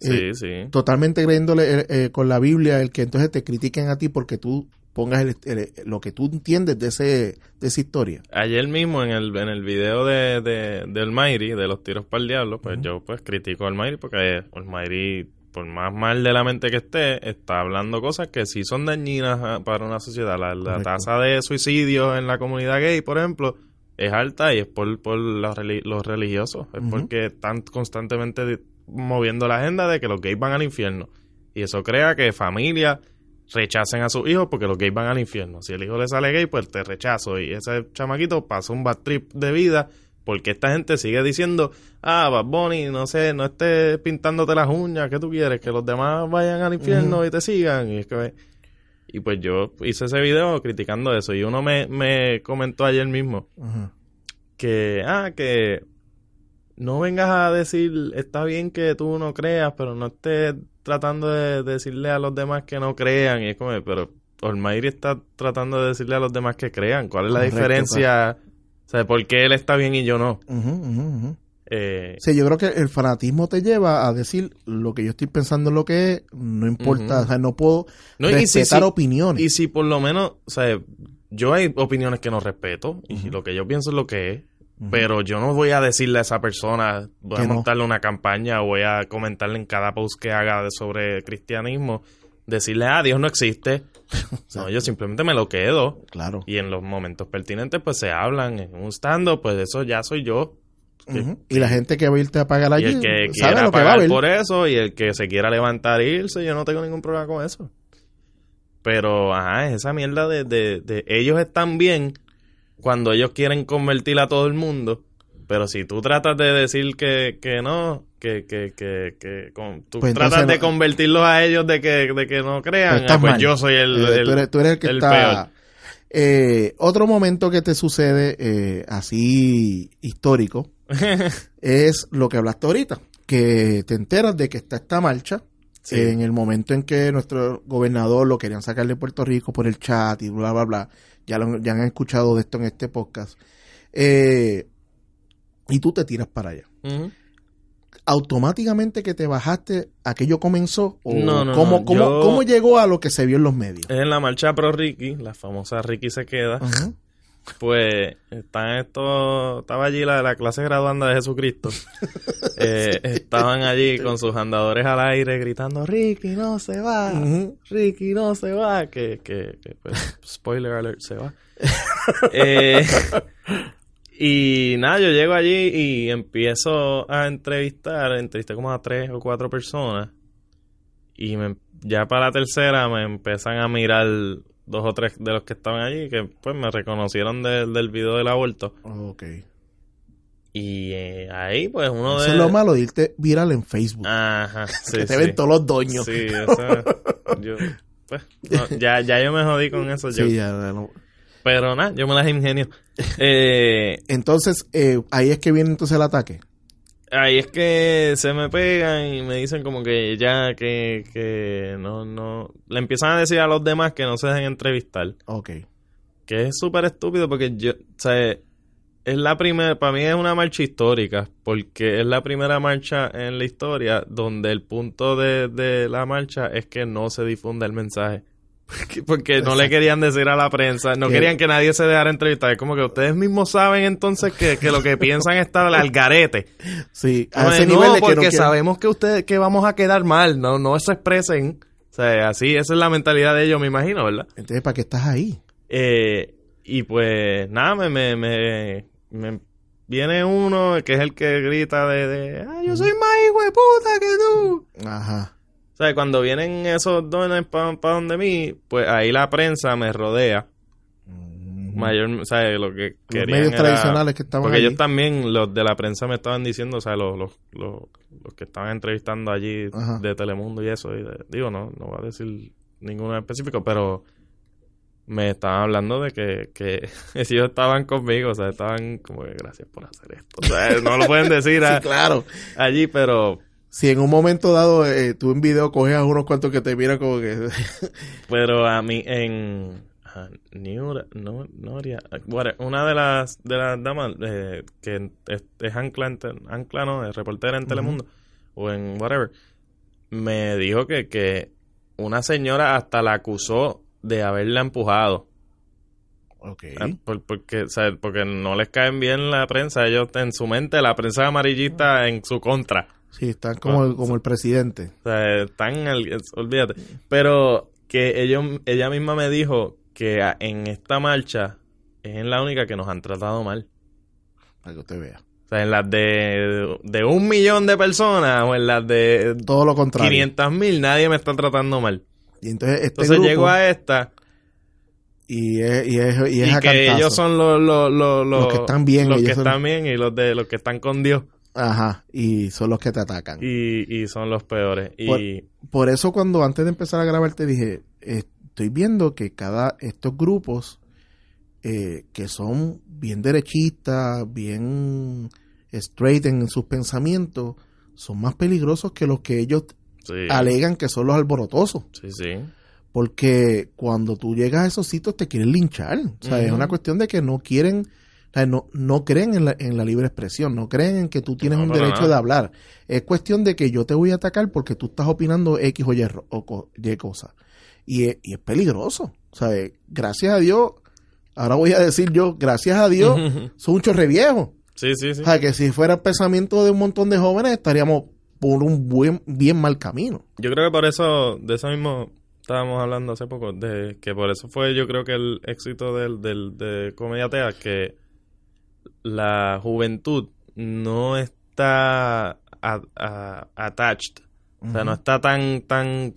[SPEAKER 1] eh,
[SPEAKER 2] Sí, sí.
[SPEAKER 1] totalmente creyéndole eh, eh, con la Biblia el que entonces te critiquen a ti porque tú pongas el- el- lo que tú entiendes de ese de esa historia.
[SPEAKER 2] Ayer mismo en el, en el video de, de, de Almighty, de los tiros para el diablo, pues yo pues critico a Almighty porque Almighty, por más mal de la mente que esté, está hablando cosas que sí son dañinas ah, para una sociedad. La, tasa de suicidios en la comunidad gay, por ejemplo, es alta y es por, por los, reli- los religiosos. Es porque están constantemente moviendo la agenda de que los gays van al infierno. Y eso crea que familias rechacen a sus hijos porque los gays van al infierno. Si el hijo le sale gay, pues te rechazo. Y ese chamaquito pasa un bad trip de vida porque esta gente sigue diciendo, ah, Bad Bunny, no sé, no estés pintándote las uñas, ¿qué tú quieres? Que los demás vayan al infierno y te sigan. Y, es que, y pues yo hice ese video criticando eso y uno me, me comentó ayer mismo que, ah, que no vengas a decir, está bien que tú no creas, pero no estés tratando de decirle a los demás que no crean. Y es como, pero Olmairi está tratando de decirle a los demás que crean. ¿Cuál es la
[SPEAKER 1] Correcto,
[SPEAKER 2] diferencia? O sea, ¿por qué él está bien y yo no? Eh,
[SPEAKER 1] Sí, yo creo que el fanatismo te lleva a decir lo que yo estoy pensando en lo que es, no importa, o sea, no puedo
[SPEAKER 2] No,
[SPEAKER 1] respetar
[SPEAKER 2] si-
[SPEAKER 1] opiniones.
[SPEAKER 2] y si por lo menos, o sea, yo hay opiniones que no respeto y lo que yo pienso es lo que es. Pero yo no voy a decirle a esa persona, voy
[SPEAKER 1] Que
[SPEAKER 2] a
[SPEAKER 1] no.
[SPEAKER 2] montarle una campaña voy a comentarle en cada post que haga sobre cristianismo, decirle, ah, Dios no existe. No, yo simplemente me lo quedo.
[SPEAKER 1] Claro.
[SPEAKER 2] Y en los momentos pertinentes, pues se hablan. En un stand pues eso ya soy yo.
[SPEAKER 1] Y la gente que va a irte a pagar
[SPEAKER 2] Y
[SPEAKER 1] allí
[SPEAKER 2] el que
[SPEAKER 1] sabe
[SPEAKER 2] quiera
[SPEAKER 1] lo que va a
[SPEAKER 2] pagar
[SPEAKER 1] ver.
[SPEAKER 2] por eso y el que se quiera levantar e irse, yo no tengo ningún problema con eso. Pero, ajá, es esa mierda de, de, de ellos están bien cuando ellos quieren convertir a todo el mundo. Pero si tú tratas de decir que, que no, que, que, que, que con- tú
[SPEAKER 1] Pues
[SPEAKER 2] tratas de
[SPEAKER 1] no-
[SPEAKER 2] convertirlos a ellos de que, de que no crean,
[SPEAKER 1] Pues
[SPEAKER 2] ah, pues yo soy el,
[SPEAKER 1] Eh,
[SPEAKER 2] el-
[SPEAKER 1] tú, eres, tú eres el que
[SPEAKER 2] el
[SPEAKER 1] está...
[SPEAKER 2] peor.
[SPEAKER 1] Eh, otro momento que te sucede eh, así histórico es lo que hablaste ahorita, que te enteras de que está esta marcha
[SPEAKER 2] Sí.
[SPEAKER 1] en el momento en que nuestro gobernador lo querían sacar de Puerto Rico por el chat y bla, bla, bla. Ya, lo- ya han escuchado de esto en este podcast. Eh, y tú te tiras para allá. Automáticamente que te bajaste, aquello comenzó o
[SPEAKER 2] No, no,
[SPEAKER 1] cómo,
[SPEAKER 2] no,
[SPEAKER 1] cómo,
[SPEAKER 2] yo-
[SPEAKER 1] cómo llegó a lo que se vio en los medios.
[SPEAKER 2] En la marcha pro Ricky, la famosa Ricky se queda. Pues están estos, estaba allí la, la clase graduanda de Jesucristo. Eh, estaban allí con sus andadores al aire gritando, Ricky no se va. Ricky no se va, que, que, que, pues, spoiler alert, se va. Eh, y nada, yo llego allí y empiezo a entrevistar, entrevisté como a tres o cuatro personas y me- ya para la tercera me empiezan a mirar dos o tres de los que estaban allí que pues me reconocieron del- del video del aborto
[SPEAKER 1] Ok.
[SPEAKER 2] y eh, ahí pues uno
[SPEAKER 1] Eso
[SPEAKER 2] de
[SPEAKER 1] es lo malo de irte viral en Facebook.
[SPEAKER 2] ajá sí,
[SPEAKER 1] que te
[SPEAKER 2] sí.
[SPEAKER 1] ven todos los doños.
[SPEAKER 2] sí eso yo pues no, ya ya yo me jodí con eso yo.
[SPEAKER 1] Sí, ya, ya no.
[SPEAKER 2] pero nada yo me las ingenio eh,
[SPEAKER 1] Entonces, eh, ahí es que viene entonces el ataque.
[SPEAKER 2] Ahí es que se me pegan y me dicen como que ya que, que no, no... Le empiezan a decir a los demás que no se dejen entrevistar.
[SPEAKER 1] Ok.
[SPEAKER 2] Que es súper estúpido porque yo... O sea, es la primera... Para mí es una marcha histórica. Porque es la primera marcha en la historia donde el punto de, de la marcha es que no se difunda el mensaje. Porque, no le querían decir a la prensa, no
[SPEAKER 1] Que-
[SPEAKER 2] querían que nadie se dejara entrevistar. Es como que ustedes mismos saben entonces que, que lo que piensan está al garete.
[SPEAKER 1] Sí, a
[SPEAKER 2] No,
[SPEAKER 1] ese
[SPEAKER 2] no,
[SPEAKER 1] nivel de que
[SPEAKER 2] porque
[SPEAKER 1] no quieren-
[SPEAKER 2] sabemos que ustedes que vamos a quedar mal, no no se expresen. O sea, así esa es la mentalidad de ellos, me imagino, ¿verdad?
[SPEAKER 1] Entonces, ¿para qué estás ahí?
[SPEAKER 2] Eh, y pues nada, me, me, me, me- viene uno que es el que grita de, de ah, yo soy más hijo de puta que tú.
[SPEAKER 1] Ajá.
[SPEAKER 2] O sea, cuando vienen esos dones para donde mí, pues ahí la prensa me rodea. Mayor, o sea, lo que
[SPEAKER 1] Los
[SPEAKER 2] querían
[SPEAKER 1] medios
[SPEAKER 2] era-
[SPEAKER 1] tradicionales que estaban
[SPEAKER 2] Porque
[SPEAKER 1] allí.
[SPEAKER 2] ellos también, los de la prensa me estaban diciendo, o sea, los, los, los, los que estaban entrevistando allí
[SPEAKER 1] Ajá.
[SPEAKER 2] de Telemundo y eso, y de- digo, no, no voy a decir ninguno en específico, pero me estaban hablando de que, que ellos estaban conmigo, o sea, estaban como que gracias por hacer esto. O sea, no lo pueden decir a-
[SPEAKER 1] Sí, claro.
[SPEAKER 2] allí, pero
[SPEAKER 1] Si en un momento dado eh, tú en video coges a unos cuantos que te miran como que...
[SPEAKER 2] pero a mí en Niura- no, Noria, una de las de las damas eh, que es, es ancla, en ancla no, es reportera en Telemundo o en whatever, me dijo que, que una señora hasta la acusó de haberla empujado.
[SPEAKER 1] ok.
[SPEAKER 2] Ah, por- porque, o sea, porque no les caen bien la prensa. Ellos en su mente, la prensa amarillista en su contra.
[SPEAKER 1] Sí, están como, el, como el presidente.
[SPEAKER 2] O sea, están, al- olvídate. Pero que ellos, ella misma me dijo que en esta marcha es en la única que nos han tratado mal.
[SPEAKER 1] Para que usted vea.
[SPEAKER 2] O sea, en las de, de un millón de personas o en las de
[SPEAKER 1] Todo lo contrario.
[SPEAKER 2] 500 mil, nadie me está tratando mal.
[SPEAKER 1] Y entonces este
[SPEAKER 2] Entonces
[SPEAKER 1] grupo,
[SPEAKER 2] llego a esta
[SPEAKER 1] y es, y es, y
[SPEAKER 2] y,
[SPEAKER 1] es a
[SPEAKER 2] que ellos son los, los, los,
[SPEAKER 1] Los que están bien,
[SPEAKER 2] los
[SPEAKER 1] ellos
[SPEAKER 2] que
[SPEAKER 1] son-
[SPEAKER 2] están bien y los de los que están con Dios.
[SPEAKER 1] Ajá, y son los que te atacan.
[SPEAKER 2] y, y son los peores.
[SPEAKER 1] Por-
[SPEAKER 2] Y
[SPEAKER 1] Por eso cuando antes de empezar a grabar te dije, estoy viendo que cada estos grupos eh, que son bien derechistas, bien straight en sus pensamientos, son más peligrosos que los que ellos
[SPEAKER 2] sí,
[SPEAKER 1] alegan que son los alborotosos.
[SPEAKER 2] sí, sí.
[SPEAKER 1] Porque cuando tú llegas a esos sitios te quieren linchar. O sea, es una cuestión de que no quieren, o sea, no, no creen en la, en la libre expresión, no creen en que tú tienes
[SPEAKER 2] No,
[SPEAKER 1] un derecho
[SPEAKER 2] nada.
[SPEAKER 1] de hablar. Es cuestión de que yo te voy a atacar porque tú estás opinando X o Y, o Y cosa. Y es, y es peligroso. O sea, eh, gracias a Dios, ahora voy a decir yo, gracias a Dios, son un chorre viejo.
[SPEAKER 2] Sí, sí, sí.
[SPEAKER 1] O sea, que si fuera el pensamiento de un montón de jóvenes, estaríamos por un buen, bien mal camino.
[SPEAKER 2] Yo creo que por eso, de eso mismo estábamos hablando hace poco, de que por eso fue yo creo que el éxito del, del de Comediatea, que la juventud no está a- a- attached, o sea, no está tan, tan,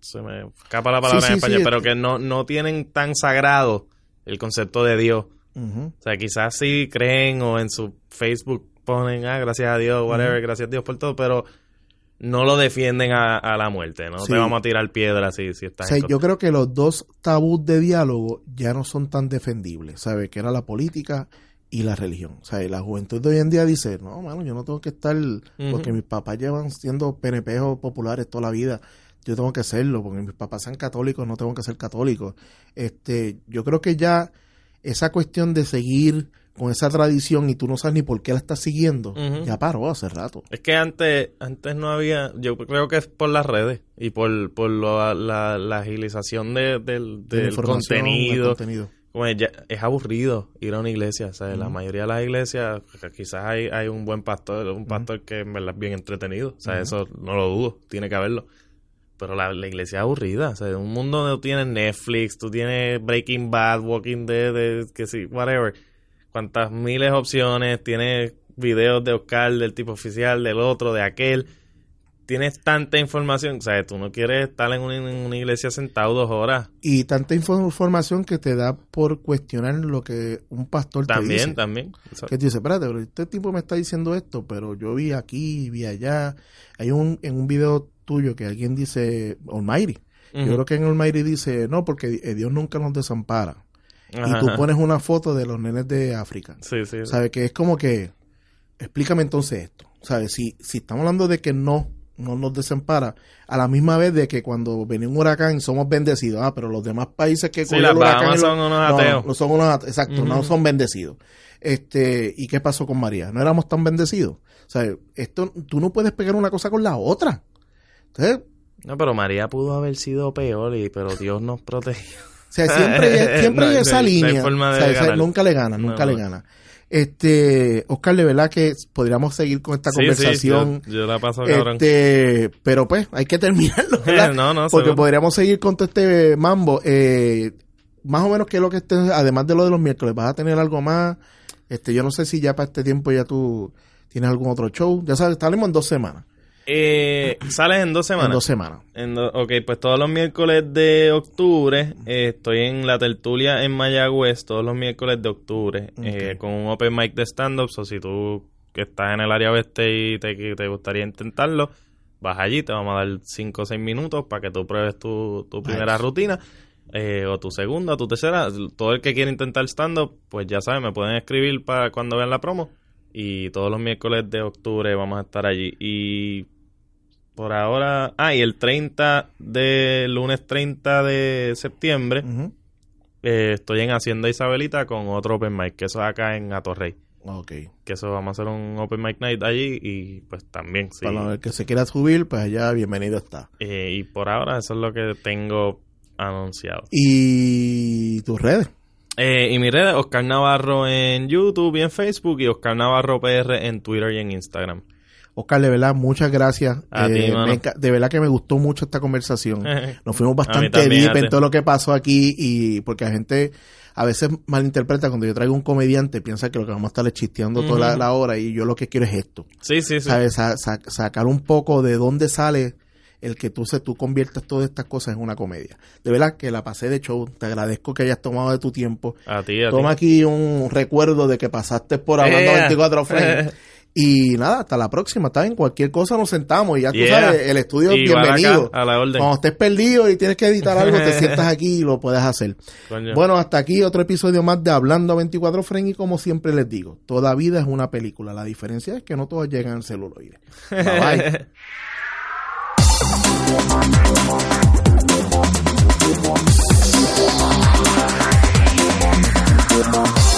[SPEAKER 2] se me escapa la palabra
[SPEAKER 1] Sí,
[SPEAKER 2] en
[SPEAKER 1] sí,
[SPEAKER 2] español,
[SPEAKER 1] sí.
[SPEAKER 2] pero que no, no tienen tan sagrado el concepto de Dios. O sea, quizás sí creen o en su Facebook ponen, ah, gracias a Dios, whatever, gracias a Dios por todo, pero no lo defienden a, a la muerte, ¿no?
[SPEAKER 1] Sí.
[SPEAKER 2] Te vamos a tirar piedras si, si
[SPEAKER 1] O
[SPEAKER 2] estás
[SPEAKER 1] sea,
[SPEAKER 2] en
[SPEAKER 1] yo creo que los dos tabús de diálogo ya no son tan defendibles, ¿sabes? Que era la política y la religión. O sea, la juventud de hoy en día dice, no, mano, yo no tengo que estar, porque mis papás llevan siendo PNP populares toda la vida, yo tengo que serlo, porque mis papás sean católicos, no tengo que ser católico. Este, yo creo que ya esa cuestión de seguir con esa tradición y tú no sabes ni por qué la estás siguiendo, ya paró hace rato.
[SPEAKER 2] Es que antes, antes no había, yo creo que es por las redes y por, por lo- la, la agilización de- del, del contenido.
[SPEAKER 1] contenido.
[SPEAKER 2] Como es, ya- es aburrido ir a una iglesia, o sea, la mayoría de las iglesias, que quizás hay, hay un buen pastor, un pastor que en verdad es bien entretenido, o sea, eso no lo dudo, tiene que haberlo. Pero la, la iglesia es aburrida, o sea, un mundo donde tú tienes Netflix, tú tienes Breaking Bad, Walking Dead, de- que sí, whatever, cuantas miles de opciones, tienes videos de Oscar, del tipo oficial, del otro, de aquel, tienes tanta información, o sea, tú no quieres estar en una, en una iglesia sentado dos horas.
[SPEAKER 1] Y tanta info- información que te da por cuestionar lo que un pastor te
[SPEAKER 2] También,
[SPEAKER 1] dice.
[SPEAKER 2] también. Sea,
[SPEAKER 1] Que tú dices, espérate, pero este tipo me está diciendo esto, pero yo vi aquí, vi allá. Hay un, en un video tuyo que alguien dice, Almighty. Yo
[SPEAKER 2] Ujú.
[SPEAKER 1] creo que en Almighty dice, no, porque eh, Dios nunca nos desampara.
[SPEAKER 2] Ajá.
[SPEAKER 1] Y tú pones una foto de los nenes de África.
[SPEAKER 2] Sí, sí.
[SPEAKER 1] ¿Sabes? Que es como que, explícame entonces esto. ¿Sabes? Si, si estamos hablando de que no, no nos desampara, a la misma vez de que cuando viene un huracán somos bendecidos. Ah, pero los demás países que
[SPEAKER 2] Sí,
[SPEAKER 1] el huracán
[SPEAKER 2] Bahamas
[SPEAKER 1] y lo-
[SPEAKER 2] son unos
[SPEAKER 1] no,
[SPEAKER 2] ateos.
[SPEAKER 1] No, son unos ate- exacto, no
[SPEAKER 2] Ujú.
[SPEAKER 1] son bendecidos. Este, ¿y qué pasó con María? No éramos tan bendecidos. O sea, esto, tú no puedes pegar una cosa con la otra. Entonces,
[SPEAKER 2] No, pero María pudo haber sido peor, y, pero Dios nos protegió.
[SPEAKER 1] O sea, siempre, siempre
[SPEAKER 2] No,
[SPEAKER 1] hay esa
[SPEAKER 2] no
[SPEAKER 1] línea. O sea, esa- nunca le gana, nunca le gana. Este, Oscar, de verdad que podríamos seguir con esta
[SPEAKER 2] Sí, sí,
[SPEAKER 1] conversación.
[SPEAKER 2] yo, yo la paso cabrón.
[SPEAKER 1] este, pero pues, hay que terminarlo, ¿verdad?
[SPEAKER 2] no, no,
[SPEAKER 1] Porque
[SPEAKER 2] seguro.
[SPEAKER 1] podríamos seguir con todo este mambo. Eh, más o menos que es lo que esté, además de lo de los miércoles, vas a tener algo más. Este, yo no sé si ya para este tiempo ya tú tienes algún otro show. Ya sabes, estaremos en dos semanas.
[SPEAKER 2] Eh, sales en dos semanas.
[SPEAKER 1] En dos semanas.
[SPEAKER 2] En do- ok, pues todos los miércoles de octubre eh, estoy en la tertulia en Mayagüez, todos los miércoles de octubre, eh, con un open mic de stand-up. O si tú que estás en el área oeste y te, te gustaría intentarlo, vas allí, te vamos a dar 5 o 6 minutos para que tú pruebes tu, tu primera
[SPEAKER 1] Nice.
[SPEAKER 2] rutina. eh, o tu segunda o tu tercera. Todo el que quiera intentar stand-up, pues ya saben, me pueden escribir para cuando vean la promo. Y todos los miércoles de octubre vamos a estar allí. Y por ahora. Ah, y el 30 de. lunes 30 de septiembre. Eh, estoy en Hacienda Isabelita con otro Open Mic, que eso es acá en Atorrey.
[SPEAKER 1] Ok.
[SPEAKER 2] Que eso vamos a hacer un Open Mic Night allí. Y pues también, sí.
[SPEAKER 1] Para el que se quiera subir, pues allá bienvenido está.
[SPEAKER 2] Eh, y por ahora, eso es lo que tengo anunciado.
[SPEAKER 1] Y tus redes.
[SPEAKER 2] Eh, y mi red es Oscar Navarro en YouTube y en Facebook y Oscar Navarro PR en Twitter y en Instagram.
[SPEAKER 1] Oscar, de verdad, muchas gracias.
[SPEAKER 2] A
[SPEAKER 1] Eh, me de verdad que me gustó mucho esta conversación. Nos fuimos bastante deep en todo lo que pasó aquí y porque la gente a veces malinterpreta cuando yo traigo un comediante, piensa que lo que vamos a estar es chisteando toda la, hora y yo lo que quiero es esto.
[SPEAKER 2] Sí, sí, sí.
[SPEAKER 1] ¿Sabes? Sa- sa- sacar un poco de dónde sale el que tú, se, tú conviertas todas estas cosas en una comedia. De verdad que la pasé de show. Te agradezco que hayas tomado de tu tiempo.
[SPEAKER 2] A ti, a
[SPEAKER 1] Toma aquí un recuerdo de que pasaste por hablando
[SPEAKER 2] Yeah.
[SPEAKER 1] 24 frames. Y nada, hasta la próxima. Está bien, cualquier cosa nos sentamos y ya tú
[SPEAKER 2] Yeah.
[SPEAKER 1] sabes, el estudio es
[SPEAKER 2] acá,
[SPEAKER 1] bienvenido.
[SPEAKER 2] a la orden.
[SPEAKER 1] Cuando estés perdido y tienes que editar algo, te sientas aquí y lo puedes hacer.
[SPEAKER 2] Coño.
[SPEAKER 1] Bueno, hasta aquí otro episodio más de Hablando a 24 Frames y como siempre les digo, toda vida es una película. La diferencia es que no todos llegan al celuloide. Bye bye.